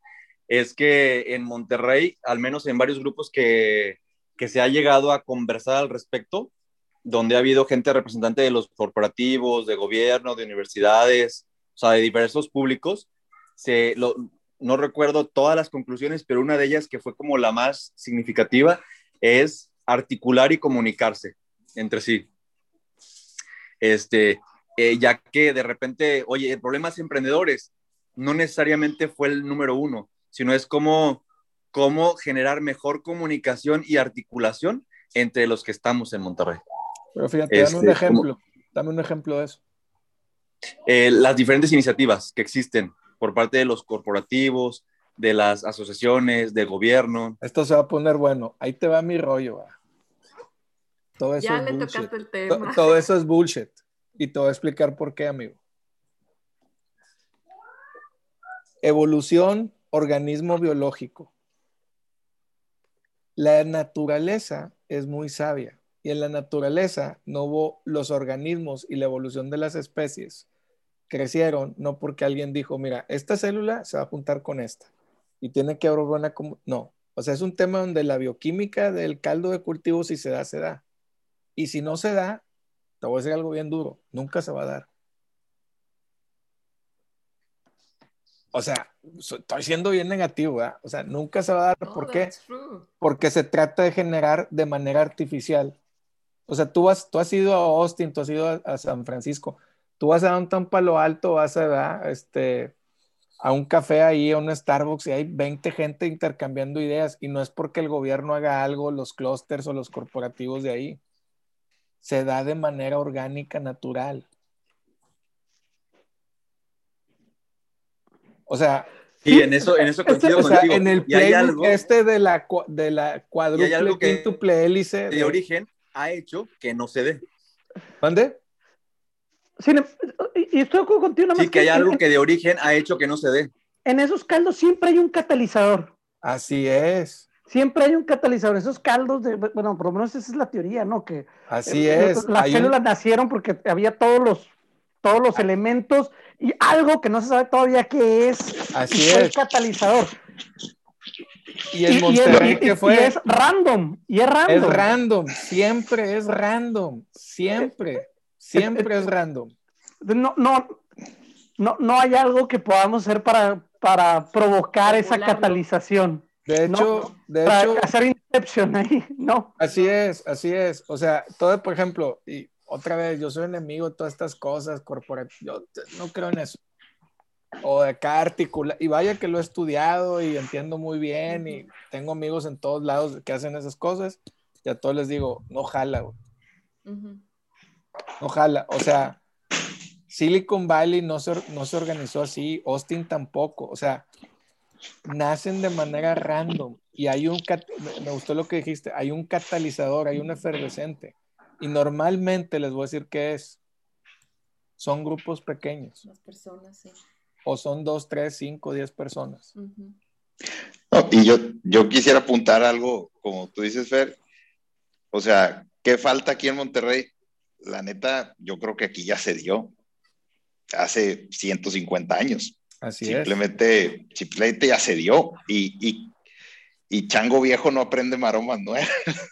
es que en Monterrey, al menos en varios grupos que, que se ha llegado a conversar al respecto, donde ha habido gente representante de los corporativos, de gobierno, de universidades, o sea, de diversos públicos, se, lo, no recuerdo todas las conclusiones, pero una de ellas que fue como la más significativa es articular y comunicarse entre sí este, eh, ya que de repente, oye, el problema es emprendedores, no necesariamente fue el número uno, sino es cómo, cómo generar mejor comunicación y articulación entre los que estamos en Monterrey. Pero fíjate, dame un Este, ejemplo. Dame un ejemplo de eso. Eh, las diferentes iniciativas que existen por parte de los corporativos, de las asociaciones, del gobierno. Esto se va a poner bueno. Ahí te va mi rollo. ¿va? Todo eso Ya es le bullshit. tocaste el To- tema. Todo eso es bullshit. Y te voy a explicar por qué, amigo. Evolución, organismo biológico. La naturaleza es muy sabia y en la naturaleza no hubo los organismos y la evolución de las especies crecieron no porque alguien dijo, mira, esta célula se va a juntar con esta y tiene que haber comu-". no, o sea, es un tema donde la bioquímica del caldo de cultivo si se da se da. Y si no se da, te voy a decir algo bien duro, nunca se va a dar. O sea, estoy siendo bien negativo, ¿verdad? O sea, nunca se va a dar. No, ¿Por qué? true. Porque se trata de generar de manera artificial. O sea, tú has, tú has ido a Austin, tú has ido a, a San Francisco, tú vas a Downtown Palo Alto, vas a, ¿verdad? este, a un café ahí, a un Starbucks, y hay 20 gente intercambiando ideas, y no es porque el gobierno haga algo, los clústeres o los corporativos de ahí. Se da de manera orgánica, natural. O sea, Sí, en eso, en eso coincido o sea, contigo. en el y hay playbook algo este de la, de la cuádruple, quíntuple hélice. de origen ha hecho que no se dé. ¿Mande? Sin em- y estoy de acuerdo contigo, nada más Sí, que hay algo en, que de origen ha hecho que no se dé. en esos caldos siempre hay un catalizador. Así es, Siempre hay un catalizador. Esos caldos, de, bueno, por lo menos esa es la teoría, ¿no? Que así eh, es. las Hay un- células nacieron porque había todos los, todos los elementos y algo que no se sabe todavía qué es. Así y fue el es. catalizador. Y en y, Monterrey, y- ¿qué y fue? es random. Y es random. Es random, siempre es random, siempre, siempre es random. No, no, no, no hay algo que podamos hacer para, para provocar esa catalización. De No, hecho, de para hecho, hacer inception ahí, no. así es, así es. O sea, todo, por ejemplo, y otra vez, yo soy enemigo de todas estas cosas corporativas, yo no creo en eso. O de acá articular, y vaya que lo he estudiado y entiendo muy bien, y tengo amigos en todos lados que hacen esas cosas, y a todos les digo, no jala, güey. Ujú. Ojalá, o sea, Silicon Valley no se, no se organizó así, Austin tampoco, o sea, nacen de manera random y hay un, me gustó lo que dijiste, hay un catalizador, hay un efervescente y normalmente les voy a decir que es, son grupos pequeños Las personas, sí. O son dos, tres, cinco, diez personas. Ujú. No, y yo, yo quisiera apuntar algo, como tú dices, Fer. O sea, ¿qué falta aquí en Monterrey? La neta, yo creo que aquí ya se dio. Hace 150 años. Así Simplemente, simplemente ya se dio. Y, y, y Chango Viejo no aprende maromas nuevas. es.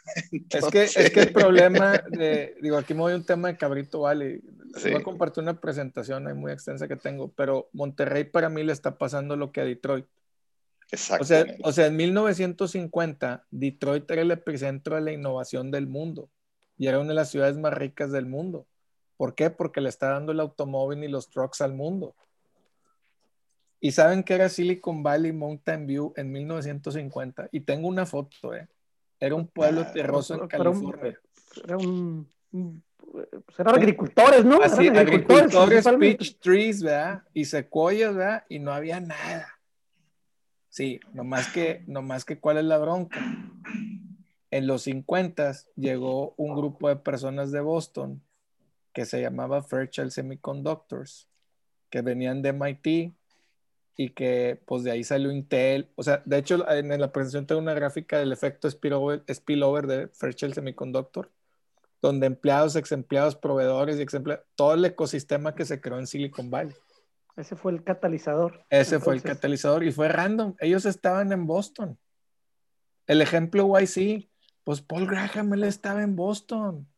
Es que, es que el problema de, digo, aquí me voy a un tema de Cabrito Vale. Sí. Voy a compartir una presentación ahí muy extensa que tengo, pero Monterrey para mí le está pasando lo que a Detroit. O sea, o sea, en 1950, Detroit era el epicentro de la innovación del mundo y era una de las ciudades más ricas del mundo. ¿Por qué? Porque le está dando el automóvil y los trucks al mundo. ¿Y saben qué era Silicon Valley Mountain View en 1950? Y tengo una foto, ¿eh? Era un pueblo Ah, terroso en California. Era un, un- pues eran agricultores, ¿no? Así, Eran agricultores, peach trees, ¿verdad? Y secuoyas, ¿verdad? Y no había nada. Sí, nomás que, nomás que, ¿cuál es la bronca? En los 50 llegó un grupo de personas de Boston que se llamaba Fairchild Semiconductors que venían de MIT y que pues de ahí salió Intel. O sea, de hecho en la presentación tengo una gráfica del efecto spillover, spillover de Fairchild Semiconductor, donde empleados, ex empleados, proveedores y ex empleados, todo el ecosistema que se creó en Silicon Valley. Ese fue el catalizador. Ese fue el catalizador y fue random. Ellos estaban en Boston. El ejemplo YC, pues Paul Graham, él estaba en Boston.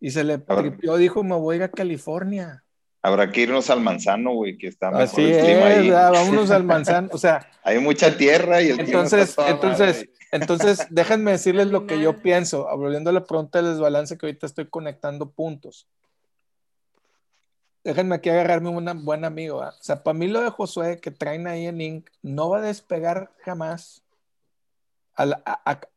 Y se le tripió, dijo, me voy a ir a California. Habrá que irnos al manzano, güey, que está mejor Así el clima es, ahí. vámonos al manzano, o sea. Hay mucha tierra y el entonces, clima está entonces, entonces, déjenme decirles lo que yo pienso, volviendo a la pregunta del desbalance que ahorita estoy conectando puntos. Déjenme aquí agarrarme un buen amigo. ¿eh? O sea, para mí lo de Josué que traen ahí en Inc. no va a despegar jamás al,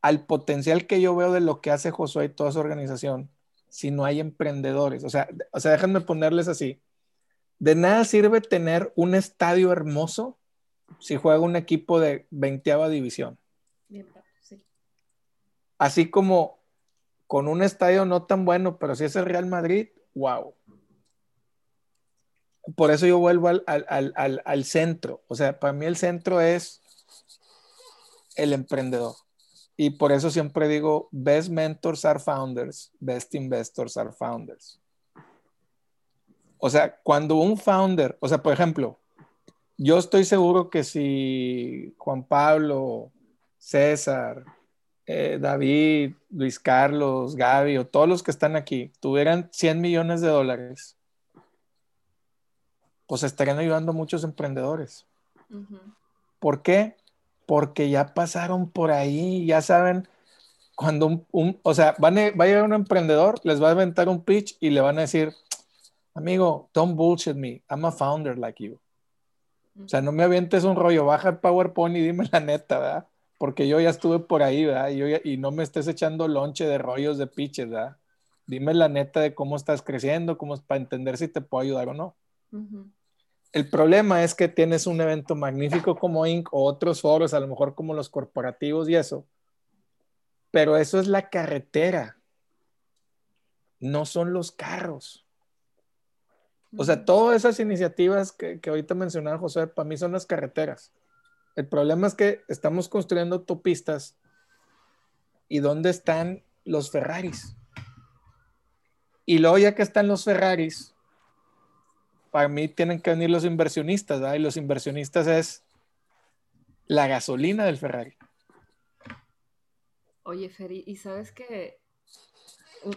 al potencial que yo veo de lo que hace Josué y toda su organización si no hay emprendedores. O sea, o sea, déjenme ponerles así. De nada sirve tener un estadio hermoso si juega un equipo de 20 división. Así como con un estadio no tan bueno, pero si es el Real Madrid, wow. Por eso yo vuelvo al, al centro. O sea, para mí el centro es el emprendedor. Y por eso siempre digo, best mentors are founders, best investors are founders. O sea, cuando un founder, o sea, por ejemplo, yo estoy seguro que si Juan Pablo, César, eh, David, Luis Carlos, Gaby o todos los que están aquí tuvieran 100 millones de dólares, pues estarían ayudando a muchos emprendedores. ¿Por qué? Porque ya pasaron por ahí, ya saben, cuando un, o sea, van va a llegar un emprendedor, les va a inventar un pitch y le van a decir, amigo, don't bullshit me. I'm a founder like you. O sea, no me avientes un rollo, baja el PowerPoint y dime la neta, ¿verdad? Porque yo ya estuve por ahí, ¿verdad? Y, y no me estés echando lonche de rollos de pitches, ¿verdad? Dime la neta de cómo estás creciendo, cómo es para entender si te puedo ayudar o no. El problema es que tienes un evento magnífico como Inc. o otros foros, a lo mejor como los corporativos y eso, pero eso es la carretera, no son los carros. O sea, todas esas iniciativas que, que ahorita mencionaba José, para mí son las carreteras. El problema es que estamos construyendo autopistas y ¿dónde están los Ferraris? Y luego ya que están los Ferraris, para mí tienen que venir los inversionistas, ¿verdad? Y los inversionistas es la gasolina del Ferrari. Oye, Ferry, y sabes que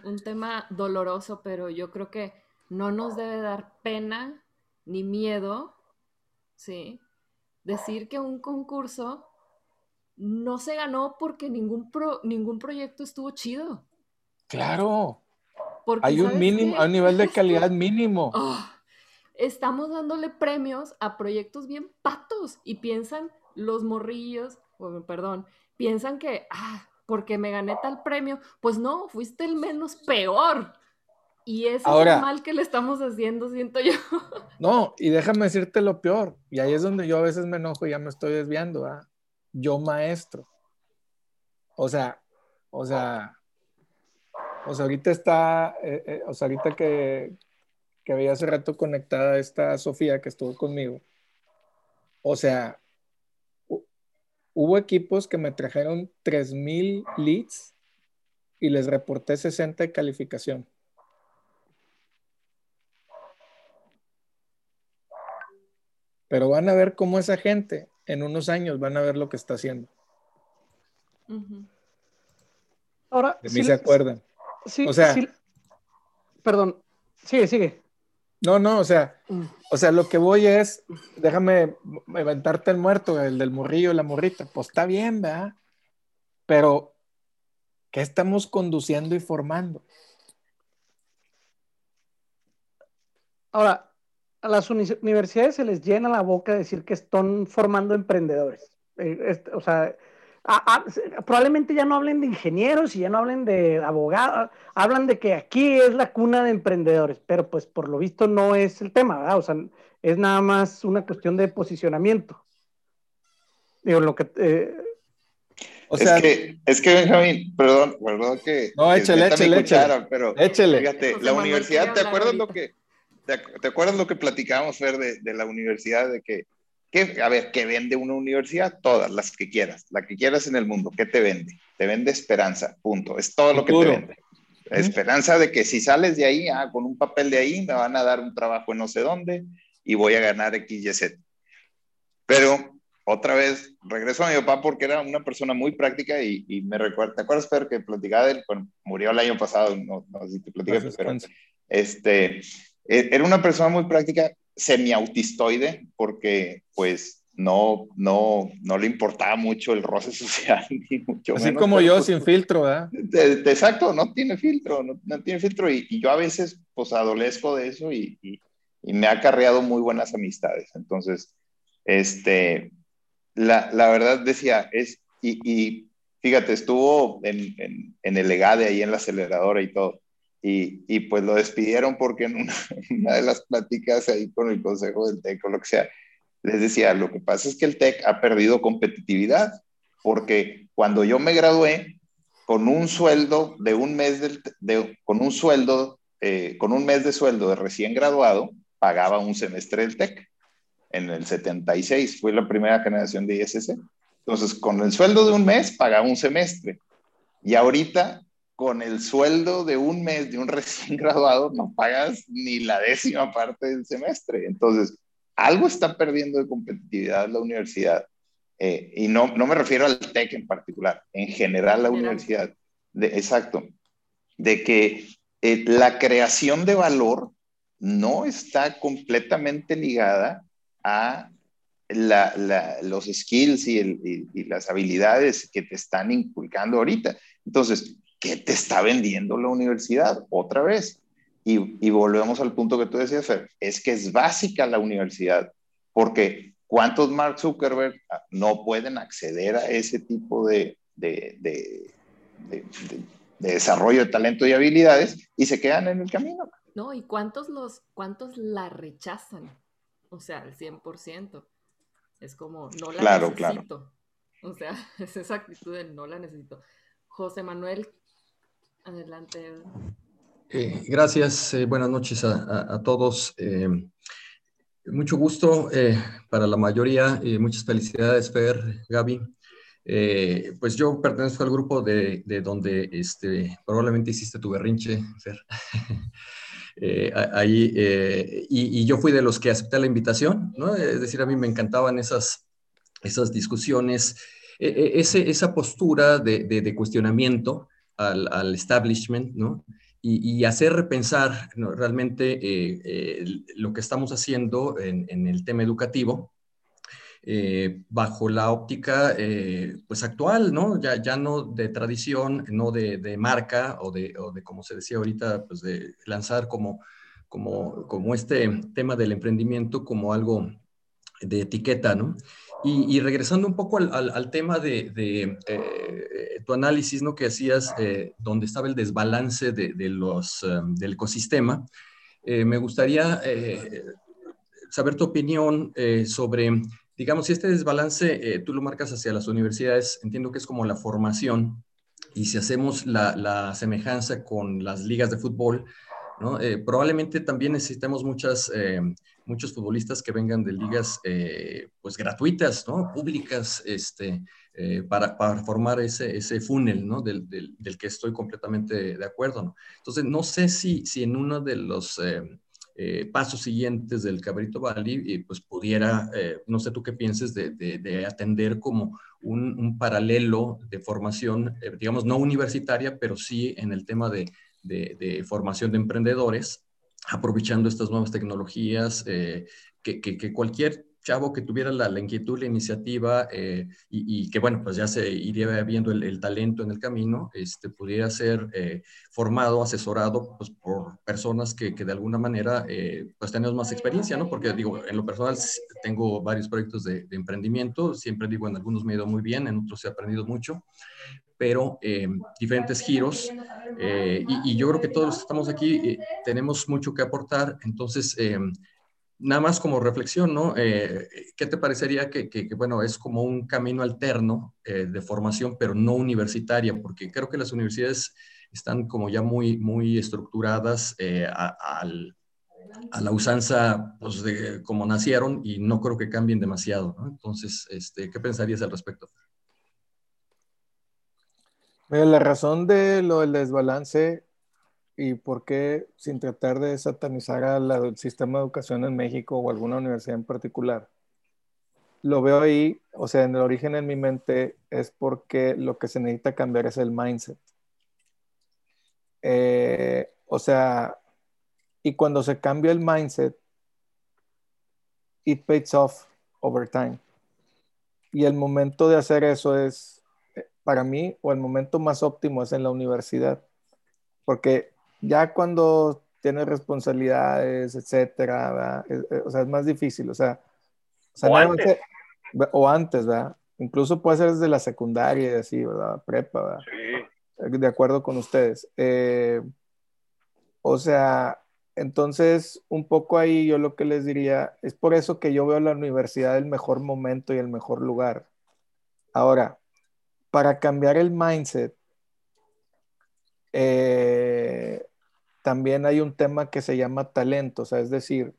un tema doloroso, pero yo creo que no nos debe dar pena ni miedo, ¿sí? Decir que un concurso no se ganó porque ningún, ningún proyecto estuvo chido. Claro. hay un mínimo, hay un nivel de calidad mínimo. Ah, estamos dándole premios a proyectos bien patos y piensan los morrillos, perdón, piensan que, ah, porque me gané tal premio, pues no, fuiste el menos peor. Y eso es mal que le estamos haciendo, siento yo. No, y déjame decirte lo peor, y ahí es donde yo a veces me enojo y ya me estoy desviando, ¿ah? Yo maestro. O sea, o sea, o sea, ahorita está, eh, eh, o sea, ahorita que, que había hace rato conectada esta Sofía que estuvo conmigo. O sea, hubo equipos que me trajeron 3000 leads y les reporté 60 de calificación. Pero van a ver cómo esa gente en unos años van a ver lo que está haciendo. Ahora, de mí se acuerdan. Sí, o sea, perdón, sigue, sigue. No, no, o sea, mm. o sea, lo que voy es, déjame levantarte el muerto, el del morrillo, la morrita, pues está bien, ¿verdad? Pero, ¿qué estamos conduciendo y formando? Ahora, a las universidades se les llena la boca de decir que están formando emprendedores. Eh, o sea, probablemente ya no hablen de ingenieros y ya no hablen de abogados, hablan de que aquí es la cuna de emprendedores, pero pues por lo visto no es el tema, ¿verdad? O sea, es nada más una cuestión de posicionamiento. Digo, lo que... Eh, o sea, es que, es que Benjamín, perdón, perdón que... No, échale, échale, échale, pero échale. fíjate, la universidad, ¿te acuerdas lo que ¿te, acuerdas lo que platicábamos, Fer, de, de la universidad? De que, que, a ver, ¿qué vende una universidad? Todas, las que quieras, la que quieras en el mundo. ¿Qué te vende? Te vende esperanza, punto. Es todo lo que te vende. Esperanza de que si sales de ahí, ah, con un papel de ahí, me van a dar un trabajo en no sé dónde y voy a ganar X, Y, Z. Pero otra vez regreso a mi papá porque era una persona muy práctica y, y me recuerda, ¿te acuerdas, Pedro, que platicaba de él? Bueno, murió el año pasado, no, no sé si te platicé, pero este, era una persona muy práctica, semi-autistoide, porque pues no, no, no le importaba mucho el roce social, ni mucho Así como yo, pues, sin filtro, ¿verdad? exacto, no tiene filtro, no, no tiene filtro, y, y, yo a veces pues adolezco de eso y, y, y me ha acarreado muy buenas amistades, entonces, este, la, la verdad decía, es, y, y fíjate, estuvo en, en, en, el legade ahí en la aceleradora y todo. Y, pues lo despidieron porque en una, una, de las pláticas ahí con el consejo del TEC o lo que sea, les decía, lo que pasa es que el TEC ha perdido competitividad porque cuando yo me gradué, con un sueldo de un mes, del, de, con un sueldo, eh, con un mes de sueldo de recién graduado, pagaba un semestre del TEC en el 76, fue la primera generación de ISC. Entonces, con el sueldo de un mes, pagaba un semestre. Y ahorita, con el sueldo de un mes de un recién graduado, no pagas ni la décima parte del semestre. Entonces, algo está perdiendo de competitividad la universidad. Eh, y no, no me refiero al TEC en particular, en general la universidad. De, exacto. De que eh, la creación de valor no está completamente ligada a la, la, los skills y, el, y, y, las habilidades que te están inculcando ahorita. Entonces, ¿qué te está vendiendo la universidad? Otra vez. Y, y volvemos al punto que tú decías, Fer, es que es básica la universidad, porque ¿cuántos Mark Zuckerberg no pueden acceder a ese tipo de, de, de, de desarrollo de talento y habilidades y se quedan en el camino? No, ¿y cuántos, los, cuántos la rechazan? o sea, al 100%. Es como, no la claro, necesito. Claro. O sea, es esa actitud de no la necesito. José Manuel, adelante. Eh, gracias, eh, buenas noches a, todos. Eh, mucho gusto para la mayoría, muchas felicidades, Fer, Gaby. pues yo pertenezco al grupo de, de donde este, probablemente hiciste tu berrinche, Fer. Ahí, y, y, yo fui de los que acepté la invitación, ¿no? Es decir, a mí me encantaban esas, esas discusiones, e, ese, esa postura de, de cuestionamiento al, al, establishment, ¿no? Y, hacer repensar realmente eh, eh, lo que estamos haciendo en, el tema educativo, eh, bajo la óptica pues actual, ¿no? Ya, ya no de tradición, no de, de marca o de, o de, como se decía ahorita, pues de lanzar como, como, como este tema del emprendimiento como algo de etiqueta, ¿no? Y, y regresando un poco al, al, al tema de, de eh, tu análisis, ¿no? Que hacías, eh, donde estaba el desbalance de, de los, um, del ecosistema, eh, me gustaría saber tu opinión sobre digamos, si este desbalance eh, tú lo marcas hacia las universidades, entiendo que es como la formación, y si hacemos la, la semejanza con las ligas de fútbol, ¿no? Eh, probablemente también necesitemos muchas, eh, muchos futbolistas que vengan de ligas eh, pues gratuitas, ¿no? públicas, este, para, para, formar ese, ese funnel ¿no? del, del, del, que estoy completamente de acuerdo. ¿no? Entonces, no sé si, si en uno de los eh, pasos siguientes del Cabrito Valley, y pues pudiera, eh, no sé tú qué pienses, de, de, de atender como un, un, paralelo de formación, eh, digamos, no universitaria, pero sí en el tema de, de formación de emprendedores, aprovechando estas nuevas tecnologías, eh, que, cualquier chavo que tuviera la, la inquietud, la iniciativa eh, y, que, bueno, pues ya se iría viendo el, el talento en el camino, este, pudiera ser eh, formado, asesorado pues, por personas que, que de alguna manera eh, pues tenemos más experiencia, ¿no? Porque digo, en lo personal tengo varios proyectos de, de emprendimiento, siempre digo, en algunos me he ido muy bien, en otros he aprendido mucho, pero eh, diferentes giros. Eh, y, y, yo creo que todos los que estamos aquí eh, tenemos mucho que aportar. Entonces, nada más como reflexión, ¿no? Eh, ¿Qué te parecería que, que, que, bueno, es como un camino alterno eh, de formación, pero no universitaria? Porque creo que las universidades están como ya muy, muy estructuradas eh, a, al, a la usanza pues, de cómo nacieron y no creo que cambien demasiado. ¿no? Entonces, este, ¿qué pensarías al respecto? Mira, la razón de lo del desbalance y por qué, sin tratar de satanizar al sistema de educación en México o alguna universidad en particular, lo veo ahí, o sea, en el origen en mi mente es porque lo que se necesita cambiar es el mindset. Eh, o sea, y cuando se cambia el mindset, it pays off over time. Y el momento de hacer eso es, para mí, o el momento más óptimo es en la universidad. Porque ya cuando tienes responsabilidades, etcétera, o sea, es más difícil. O sea, o, antes. o antes, ¿verdad? Incluso puede ser desde la secundaria y así, ¿verdad? Prepa, ¿verdad? Sí. De acuerdo con ustedes. Eh, o sea, entonces, un poco ahí yo lo que les diría, es por eso que yo veo la universidad el mejor momento y el mejor lugar. Ahora, para cambiar el mindset, eh, también hay un tema que se llama talento, o sea, es decir,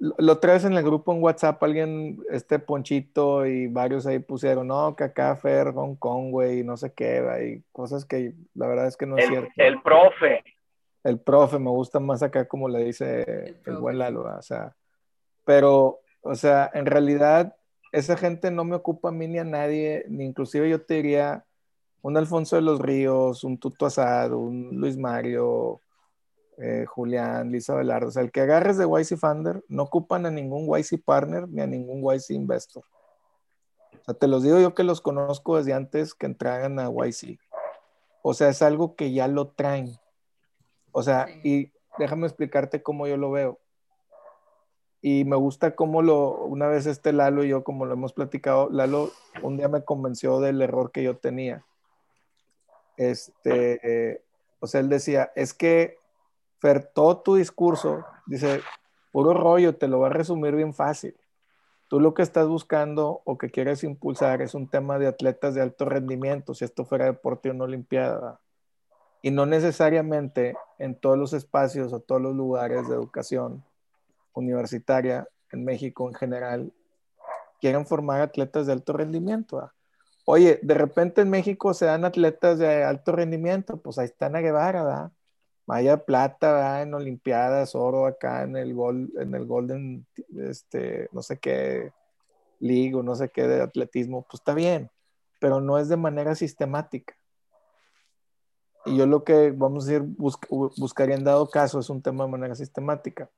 lo traes en el grupo en WhatsApp, alguien, este Ponchito y varios ahí pusieron, no, que acá Fer, Hong Kong, güey, no sé qué, hay cosas que la verdad es que no es cierto. El profe. El profe, me gusta más acá como le dice el, buen Lalo, o sea, pero, o sea, en realidad esa gente no me ocupa a mí ni a nadie, ni inclusive yo te diría un Alfonso de los Ríos, un Tuto Asad, un Luis Mario, eh, Julián, Lisa Velardo. O sea, el que agarres de YC Funder no ocupan a ningún YC Partner ni a ningún YC Investor. O sea, te los digo yo que los conozco desde antes que entraran a YC. O sea, es algo que ya lo traen. O sea, y déjame explicarte cómo yo lo veo. Y me gusta cómo lo, una vez este Lalo y yo, como lo hemos platicado, Lalo un día me convenció del error que yo tenía. Este, o sea, él decía, es que Fer, todo tu discurso, dice, puro rollo, te lo va a resumir bien fácil. Tú lo que estás buscando o que quieres impulsar es un tema de atletas de alto rendimiento, si esto fuera deporte o una olimpiada. Y no necesariamente en todos los espacios o todos los lugares de educación universitaria en México en general quieren formar atletas de alto rendimiento. Oye, de repente en México se dan atletas de alto rendimiento, pues ahí está Ana Guevara, ¿verdad? Plata en Olimpiadas, oro acá en el gol, en el Golden, este, no sé qué, League o no sé qué de atletismo, pues está bien, pero no es de manera sistemática. Y yo lo que vamos a decir, buscaría en dado caso es un tema de manera sistemática.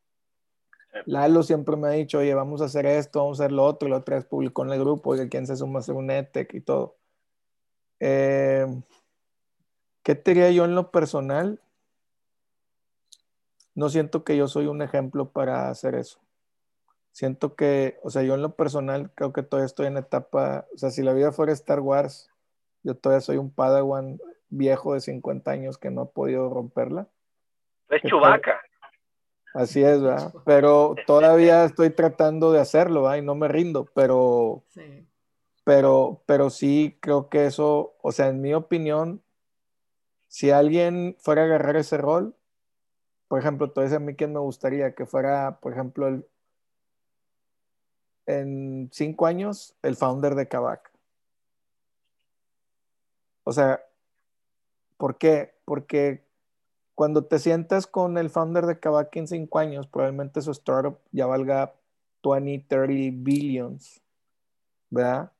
Lalo siempre me ha dicho, oye, vamos a hacer esto, vamos a hacer lo otro, y la otra vez publicó en el grupo, oye, ¿quién se suma a hacer un ETEC y todo? Eh, ¿Qué te diría yo en lo personal? no siento que yo soy un ejemplo para hacer eso. Siento que, o sea, yo en lo personal creo que todavía estoy en etapa, o sea, si la vida fuera Star Wars, yo todavía soy un Padawan viejo de 50 años que no ha podido romperla. Es Chubaca. Así es, ¿verdad? Pero todavía estoy tratando de hacerlo, ¿verdad? Y no me rindo, pero, sí. pero, pero sí creo que eso, o sea, en mi opinión, si alguien fuera a agarrar ese rol, por ejemplo, todo a mí quién me gustaría que fuera, por ejemplo, el, en cinco años, el founder de Kavak. O sea, ¿por qué? Porque cuando te sientas con el founder de Kavak en cinco años, probablemente su startup ya valga 20, 30 billions, ¿verdad?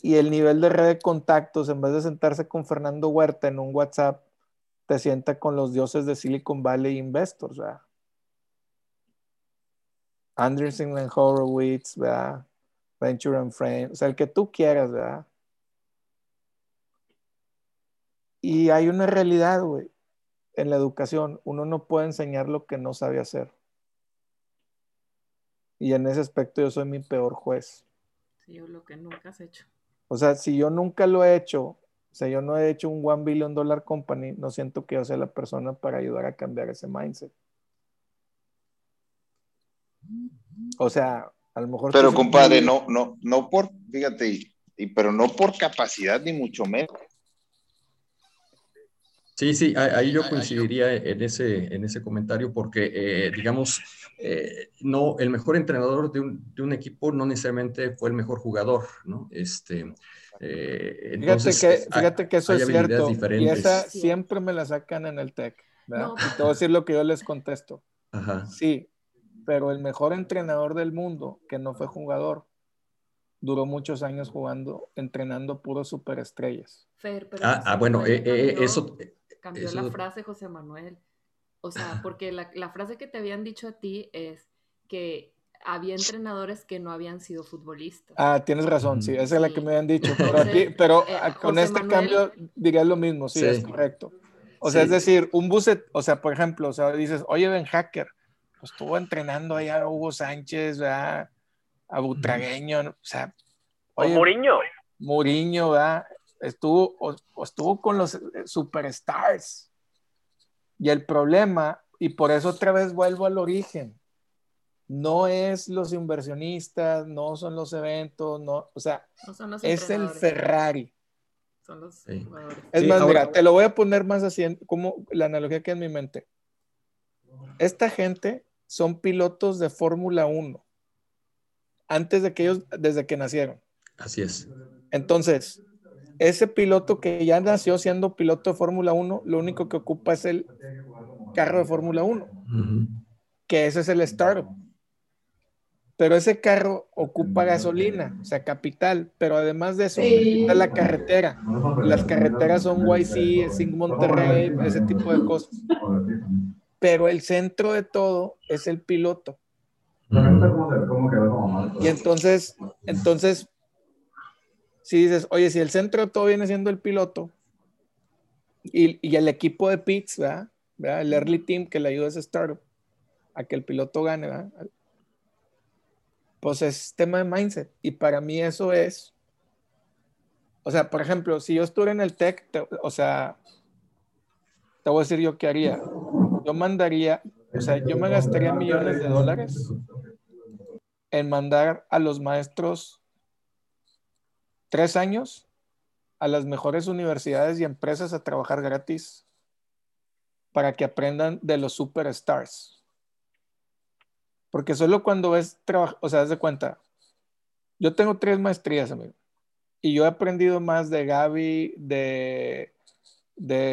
Y el nivel de red de contactos, en vez de sentarse con Fernando Huerta en un WhatsApp, te sienta con los dioses de Silicon Valley Investors, ¿verdad? Anderson and Horowitz, ¿verdad? Venture and Friends, o sea, el que tú quieras, ¿verdad? Y hay una realidad, güey, en la educación. Uno no puede enseñar lo que no sabe hacer. Y en ese aspecto yo soy mi peor juez. Sí, yo lo que nunca has hecho. O sea, si yo nunca lo he hecho, o sea, yo no he hecho un one billion dollar company, no siento que yo sea la persona para ayudar a cambiar ese mindset. O sea, a lo mejor. Pero compadre, no, no, no por, fíjate, y, pero no por capacidad ni mucho menos. Sí, sí, ahí yo coincidiría en ese, en ese comentario porque, eh, digamos, eh, no, el mejor entrenador de un, de un, equipo no necesariamente fue el mejor jugador, ¿no? Este, eh, entonces, fíjate, que, fíjate que eso es cierto. Y esa siempre me la sacan en el TEC. No. Y te voy a decir lo que yo les contesto. Ajá. Sí, pero el mejor entrenador del mundo, que no fue jugador, duró muchos años jugando, entrenando puros superestrellas. Fer, pero ah, ah, bueno, eh, eh, eso cambió eso... la frase, José Manuel. O sea, porque la, la, frase que te habían dicho a ti es que había entrenadores que no habían sido futbolistas. Ah, tienes razón, sí, esa es la que me habían dicho. Pero, aquí, pero eh, con José este Manuel... cambio diría lo mismo, sí, sí. es correcto. O sea, sí. es decir, un buset, o sea, por ejemplo, o sea, dices, oye, Ben Hacker, pues estuvo entrenando allá a Hugo Sánchez, ¿verdad? a Butragueño, o sea. Oye, o Muriño. Muriño, ¿verdad? Estuvo, o, o estuvo con los superstars. Y el problema, y por eso otra vez vuelvo al origen, no es los inversionistas, no son los eventos, no, o sea, no es el Ferrari. Son los sí. jugadores. Es sí, más, ahora... mira, te lo voy a poner más así, como la analogía que en mi mente. Esta gente son pilotos de Fórmula 1 antes de que ellos, desde que nacieron. Así es. Entonces, ese piloto que ya nació siendo piloto de Fórmula 1, lo único que ocupa es el carro de Fórmula 1, uh -huh. que ese es el startup. Pero ese carro ocupa gasolina, o sea, capital, pero además de eso, sí. está la carretera. Las carreteras son YC, Sing Monterrey, ese tipo de cosas. Pero el centro de todo es el piloto. Y entonces, entonces, si dices, oye, si el centro de todo viene siendo el piloto y, y el equipo de pits, ¿verdad? ¿verdad? El early team que le ayuda a ese startup a que el piloto gane, ¿verdad? Pues es tema de mindset. Y para mí eso es, o sea, por ejemplo, si yo estuviera en el tech, te, o sea, te voy a decir yo qué haría. Yo mandaría, o sea, yo me gastaría millones de dólares en mandar a los maestros tres años a las mejores universidades y empresas a trabajar gratis para que aprendan de los superstars. Porque solo cuando ves trabajo, o sea, das de cuenta, yo tengo tres maestrías, amigo, y yo he aprendido más de Gaby, de,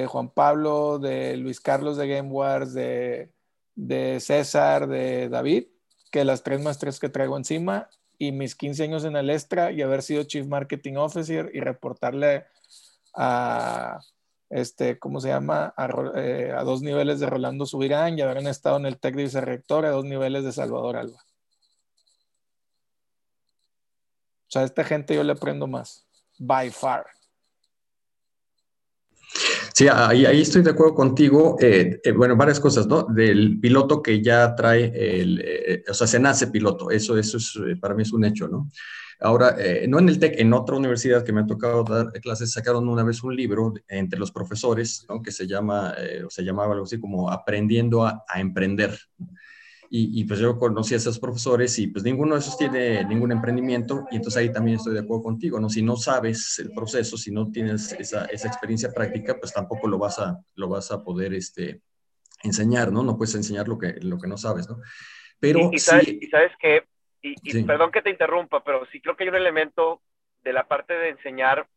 Juan Pablo, de Luis Carlos de Game Wars, de, de César, de David, que las tres maestrías que traigo encima y mis 15 años en el Extra y haber sido Chief Marketing Officer y reportarle a, este, ¿cómo se llama? A, eh, dos niveles de Rolando Subirán y haber estado en el TEC de vicerrector a dos niveles de Salvador Alba. O sea, a esta gente yo le aprendo más. By far. Sí, ahí, estoy de acuerdo contigo. Eh, eh, bueno, varias cosas, ¿no? Del piloto que ya trae, el, eh, o sea, se nace piloto. Eso, eso es, para mí es un hecho, ¿no? Ahora, no en el TEC, en otra universidad que me ha tocado dar clases, sacaron una vez un libro entre los profesores, ¿no? Que se llama, eh, o se llamaba algo así como Aprendiendo a, a Emprender. Y, y, pues yo conocí a esos profesores y pues ninguno de esos tiene ningún emprendimiento y entonces ahí también estoy de acuerdo contigo, ¿no? Si no sabes el proceso, si no tienes esa, esa experiencia práctica, pues tampoco lo vas a, lo vas a poder este, enseñar, ¿no? No puedes enseñar lo que, lo que no sabes, ¿no? Pero y, y sabes, sí, y sabes que, y, sí. perdón que te interrumpa, pero sí creo que hay un elemento de la parte de enseñar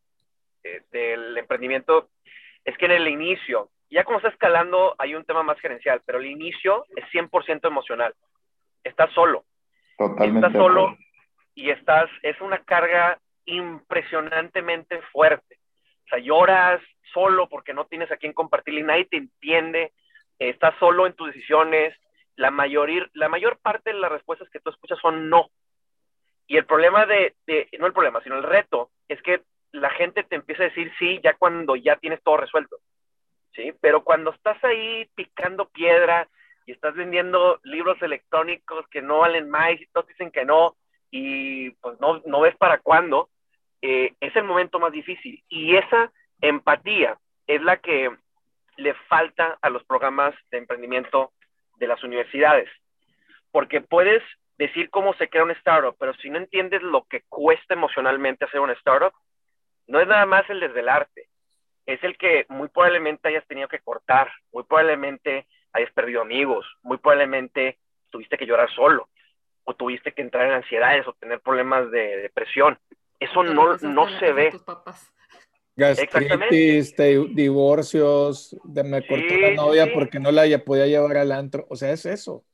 eh, del emprendimiento, es que en el inicio, ya como está escalando hay un tema más gerencial, pero el inicio es 100% emocional. Estás solo. Totalmente. Estás solo y estás, es una carga impresionantemente fuerte. O sea, lloras solo porque no tienes a quien compartir y nadie te entiende. Estás solo en tus decisiones. La mayor, la mayor parte de las respuestas que tú escuchas son no. Y el problema de, de, no el problema, sino el reto, es que la gente te empieza a decir sí ya cuando ya tienes todo resuelto. ¿Sí? Pero cuando estás ahí picando piedra y estás vendiendo libros electrónicos que no valen más y todos dicen que no y pues no, no ves para cuándo, eh, es el momento más difícil. Y esa empatía es la que le falta a los programas de emprendimiento de las universidades. Porque puedes decir cómo se crea un startup, pero si no entiendes lo que cuesta emocionalmente hacer un startup, no es nada más el desvelarte, es el que muy probablemente hayas tenido que cortar, muy probablemente hayas perdido amigos, muy probablemente tuviste que llorar solo, o tuviste que entrar en ansiedades o tener problemas de depresión. Eso no, no se ve. Gastritis, divorcios, de me cortó la novia porque no la podía llevar al antro. O sea, es eso.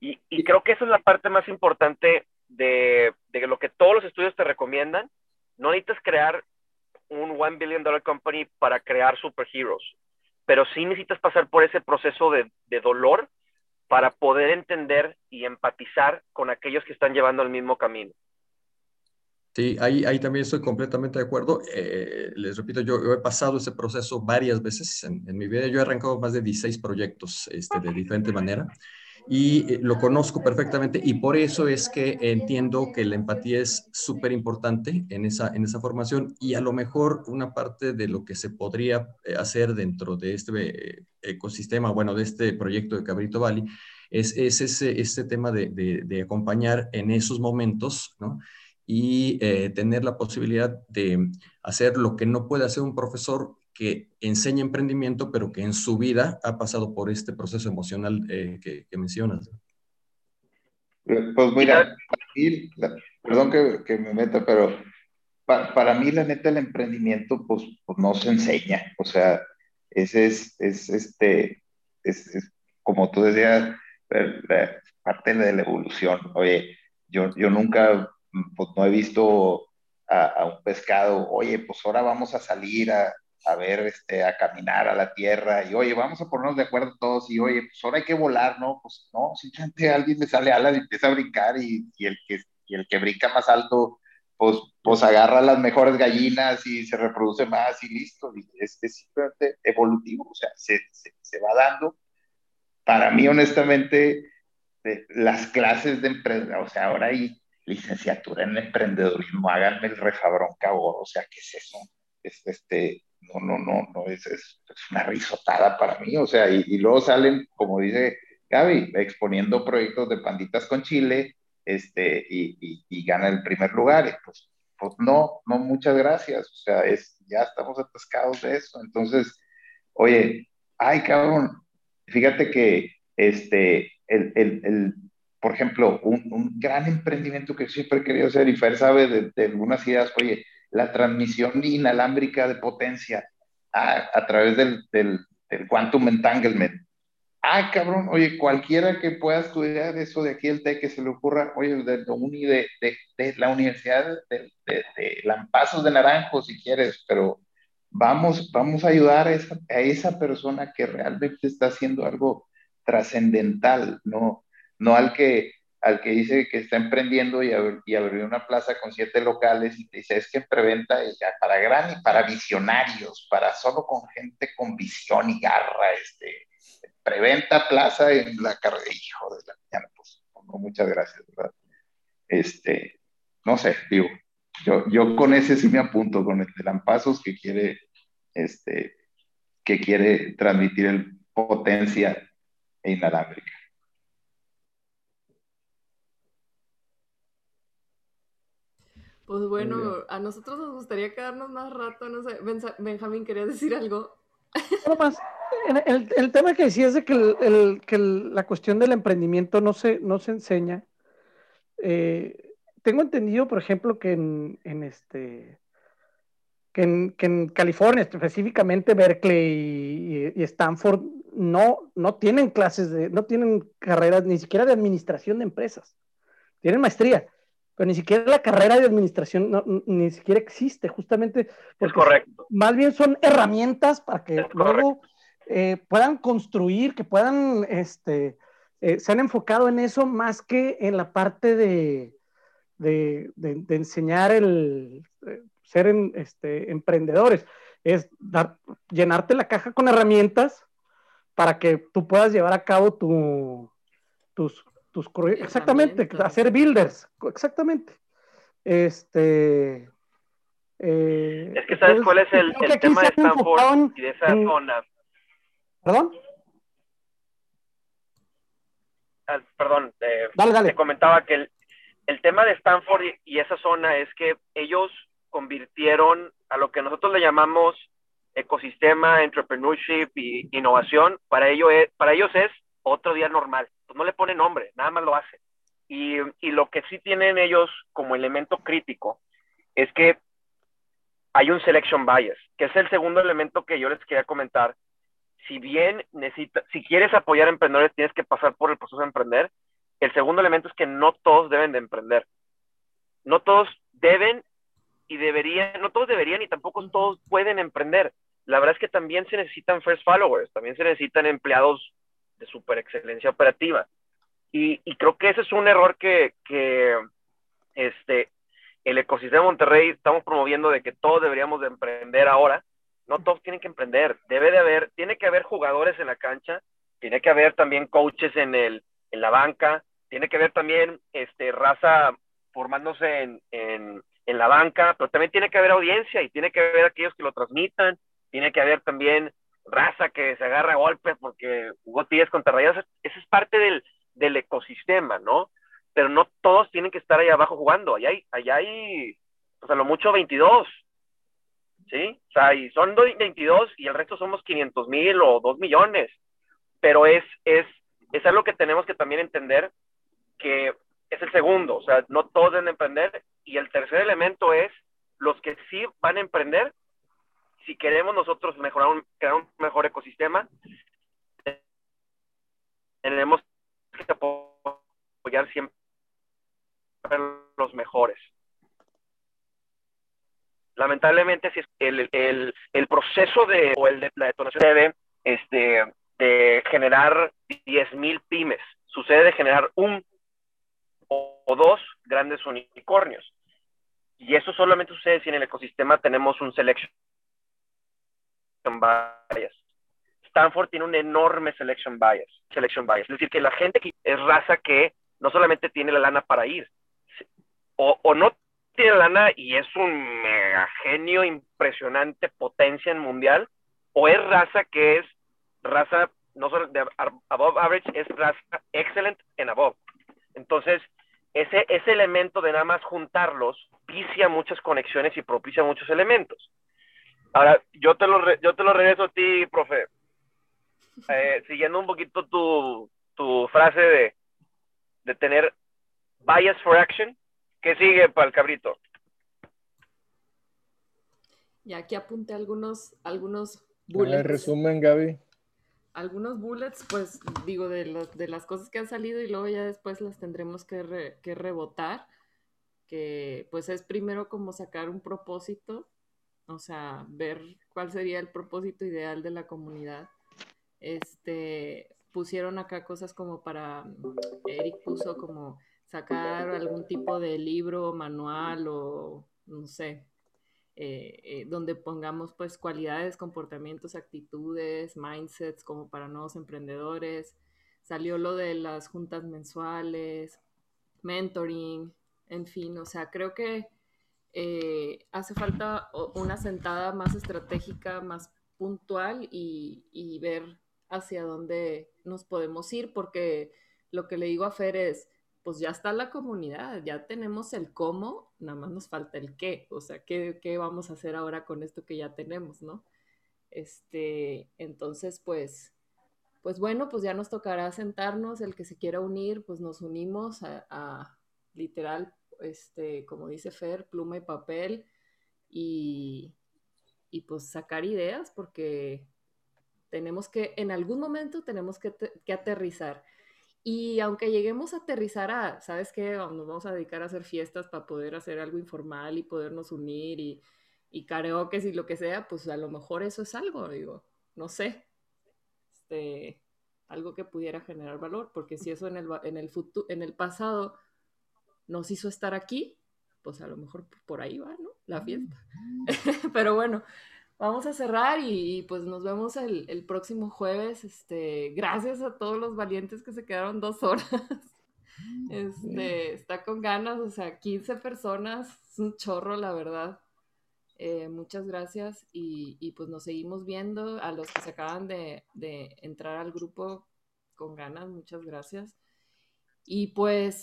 Y, y creo que esa es la parte más importante de, de, lo que todos los estudios te recomiendan. No necesitas crear un one billion dollar company para crear superheroes, pero sí necesitas pasar por ese proceso de, de dolor para poder entender y empatizar con aquellos que están llevando el mismo camino. Sí, ahí, ahí también estoy completamente de acuerdo. Eh, les repito, yo, he pasado ese proceso varias veces en, mi vida. Yo he arrancado más de 16 proyectos este, de diferente manera y eh, lo conozco perfectamente y por eso es que entiendo que la empatía es súper importante en esa, en esa formación y a lo mejor una parte de lo que se podría eh, hacer dentro de este ecosistema, bueno, de este proyecto de Cabrito Valley, es, es ese, ese tema de, acompañar en esos momentos, ¿no? y eh, tener la posibilidad de hacer lo que no puede hacer un profesor que enseña emprendimiento, pero que en su vida ha pasado por este proceso emocional eh, que, mencionas. Eh, pues mira, perdón que, me meta, pero para, mí la neta el emprendimiento pues, pues, no se enseña, o sea, ese es, es este, es, como tú decías, parte de la evolución. Oye, yo, yo nunca pues no he visto a, un pescado, oye, pues ahora vamos a salir a, a, ver, este, a caminar a la tierra y oye, vamos a ponernos de acuerdo todos y oye, pues ahora hay que volar, ¿no? Pues no, simplemente alguien le sale alas y empieza a brincar y, y el, que, y el que brinca más alto, pues, pues agarra las mejores gallinas y se reproduce más y listo. Y es, simplemente evolutivo, o sea, se, se, va dando. Para mí, honestamente, las clases de empresa, o sea, ahora hay licenciatura en emprendedorismo, háganme el refabrón cabor, o sea, ¿qué es eso? Es, este, no, no, no, no, es, es, una risotada para mí, o sea, y, luego salen, como dice Gaby, exponiendo proyectos de panditas con Chile, este, y, y, y gana el primer lugar, y pues, pues no, no, muchas gracias, o sea, es, ya estamos atascados de eso, entonces, oye, ay, cabrón, fíjate que, este, el, el, el por ejemplo, un, gran emprendimiento que siempre he querido hacer, y Fer sabe de, algunas ideas, oye, la transmisión inalámbrica de potencia a, través del, del, quantum entanglement. Ah, cabrón, oye, cualquiera que pueda estudiar eso de aquí el TEC que se le ocurra, oye, de, de, de, la Universidad de, de, Lampazos de Naranjo, si quieres, pero vamos, vamos a ayudar a esa, a esa persona que realmente está haciendo algo trascendental, ¿no? no al que, al que dice que está emprendiendo y, abrió una plaza con siete locales y te dice, es que en preventa ya para gran y para visionarios, para solo con gente con visión y garra, este, preventa plaza en la carrera, hijo de la mañana, pues, muchas gracias, ¿verdad? Este, no sé, digo, yo, yo con ese sí me apunto, con el de Lampazos que quiere, este, que quiere transmitir el potencia inalámbrica. Pues bueno, a nosotros nos gustaría quedarnos más rato, no sé, Benjamín, ¿querías decir algo? No más, el, el, tema que decías de que, el, que la cuestión del emprendimiento no se, no se enseña. Eh, tengo entendido, por ejemplo, que en, en este que en, que en, California, específicamente Berkeley y, y, Stanford, no, no tienen clases de, no tienen carreras ni siquiera de administración de empresas, tienen maestría pero ni siquiera la carrera de administración ni siquiera existe, justamente porque correcto. más bien son herramientas para que luego eh, puedan construir, que puedan, este, eh, se han enfocado en eso más que en la parte de, de, enseñar el eh, ser este, emprendedores, es dar, llenarte la caja con herramientas para que tú puedas llevar a cabo tu, tus, exactamente, hacer builders, exactamente. Este. Eh, es que sabes cuál es el, tema de Stanford y de esa zona. ¿Perdón? Ah, perdón, eh, te comentaba que el, el tema de Stanford y, esa zona es que ellos convirtieron a lo que nosotros le llamamos ecosistema, entrepreneurship y innovación, para, ello es, para ellos es otro día normal. Pues no le ponen nombre, nada más lo hacen. Y, y lo que sí tienen ellos como elemento crítico es que hay un selection bias, que es el segundo elemento que yo les quería comentar. Si bien necesita, si quieres apoyar a emprendedores, tienes que pasar por el proceso de emprender. El segundo elemento es que no todos deben de emprender. No todos deben y deberían, no todos deberían y tampoco todos pueden emprender. La verdad es que también se necesitan first followers, también se necesitan empleados de super excelencia operativa. Y, creo que ese es un error que, este, el ecosistema de Monterrey estamos promoviendo de que todos deberíamos de emprender ahora. No todos tienen que emprender. Debe de haber, tiene que haber jugadores en la cancha, tiene que haber también coaches en, la banca, tiene que haber también este, raza formándose en, en la banca, pero también tiene que haber audiencia y tiene que haber aquellos que lo transmitan, tiene que haber también raza que se agarra a golpes porque jugó Tigres contra Rayados. Esa es parte del, del ecosistema, ¿no? pero no todos tienen que estar ahí abajo jugando. Allá hay, allá hay, o sea, lo mucho 22, ¿sí? O sea, y son 22 y el resto somos 500 mil o 2 millones. Pero es, es, es algo que tenemos que también entender que es el segundo, o sea, no todos deben emprender. Y el tercer elemento es los que sí van a emprender, si queremos nosotros mejorar un, crear un mejor ecosistema, tenemos que apoyar siempre los mejores. Lamentablemente, si el, el, proceso de, o el de la detonación debe este, de generar 10.000 pymes, sucede de generar un o, dos grandes unicornios. Y eso solamente sucede si en el ecosistema tenemos un selection bias. Stanford tiene un enorme selection bias, selection bias. Es decir, que la gente es raza que no solamente tiene la lana para ir, o, no tiene lana y es un mega genio impresionante, potencia en mundial, o es raza que es raza, no solo de above average, es raza excellent en above. Entonces, ese, ese elemento de nada más juntarlos propicia muchas conexiones y propicia muchos elementos. Ahora, yo te lo, yo te lo regreso a ti, profe. Eh, siguiendo un poquito tu, tu frase de, de tener bias for action, ¿Qué sigue para el cabrito? Y aquí apunté algunos, algunos bullets. resumen, Gaby. Algunos bullets, pues digo, de, de las cosas que han salido y luego ya después las tendremos que, que rebotar, que pues es primero como sacar un propósito, o sea, ver cuál sería el propósito ideal de la comunidad. Este, pusieron acá cosas como para, Eric puso como sacar algún tipo de libro, manual o no sé, eh, eh, donde pongamos pues cualidades, comportamientos, actitudes, mindsets como para nuevos emprendedores. Salió lo de las juntas mensuales, mentoring, en fin, o sea, creo que eh, hace falta una sentada más estratégica, más puntual y, y ver hacia dónde nos podemos ir, porque lo que le digo a Fer es, pues ya está la comunidad, ya tenemos el cómo, nada más nos falta el qué, o sea, qué, qué vamos a hacer ahora con esto que ya tenemos, ¿no? Este, entonces, pues, pues bueno, pues ya nos tocará sentarnos, el que se quiera unir, pues nos unimos a, literal, este, como dice Fer, pluma y papel y, y pues sacar ideas porque tenemos que, en algún momento tenemos que, que aterrizar y aunque lleguemos a aterrizar a, ¿sabes qué? Nos vamos a dedicar a hacer fiestas para poder hacer algo informal y podernos unir y, y karaoke y lo que sea, pues a lo mejor eso es algo, digo, no sé. Este, algo que pudiera generar valor, porque si eso en el, en el, futuro, en el pasado nos hizo estar aquí, pues a lo mejor por ahí va, ¿no? La fiesta. Pero bueno, vamos a cerrar y, pues nos vemos el, próximo jueves. Este, gracias a todos los valientes que se quedaron dos horas. Este, está con ganas, o sea, 15 personas, es un chorro, la verdad. Eh, muchas gracias y, pues nos seguimos viendo. A los que se acaban de, entrar al grupo con ganas, muchas gracias. Y pues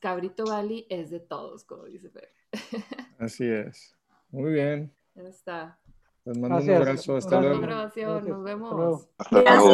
Cabrito Valley es de todos, como dice Fer. Así es. Muy bien. Ya está. Les mando un abrazo. Hasta Gracias. luego. Gracias. nos vemos. Hasta luego.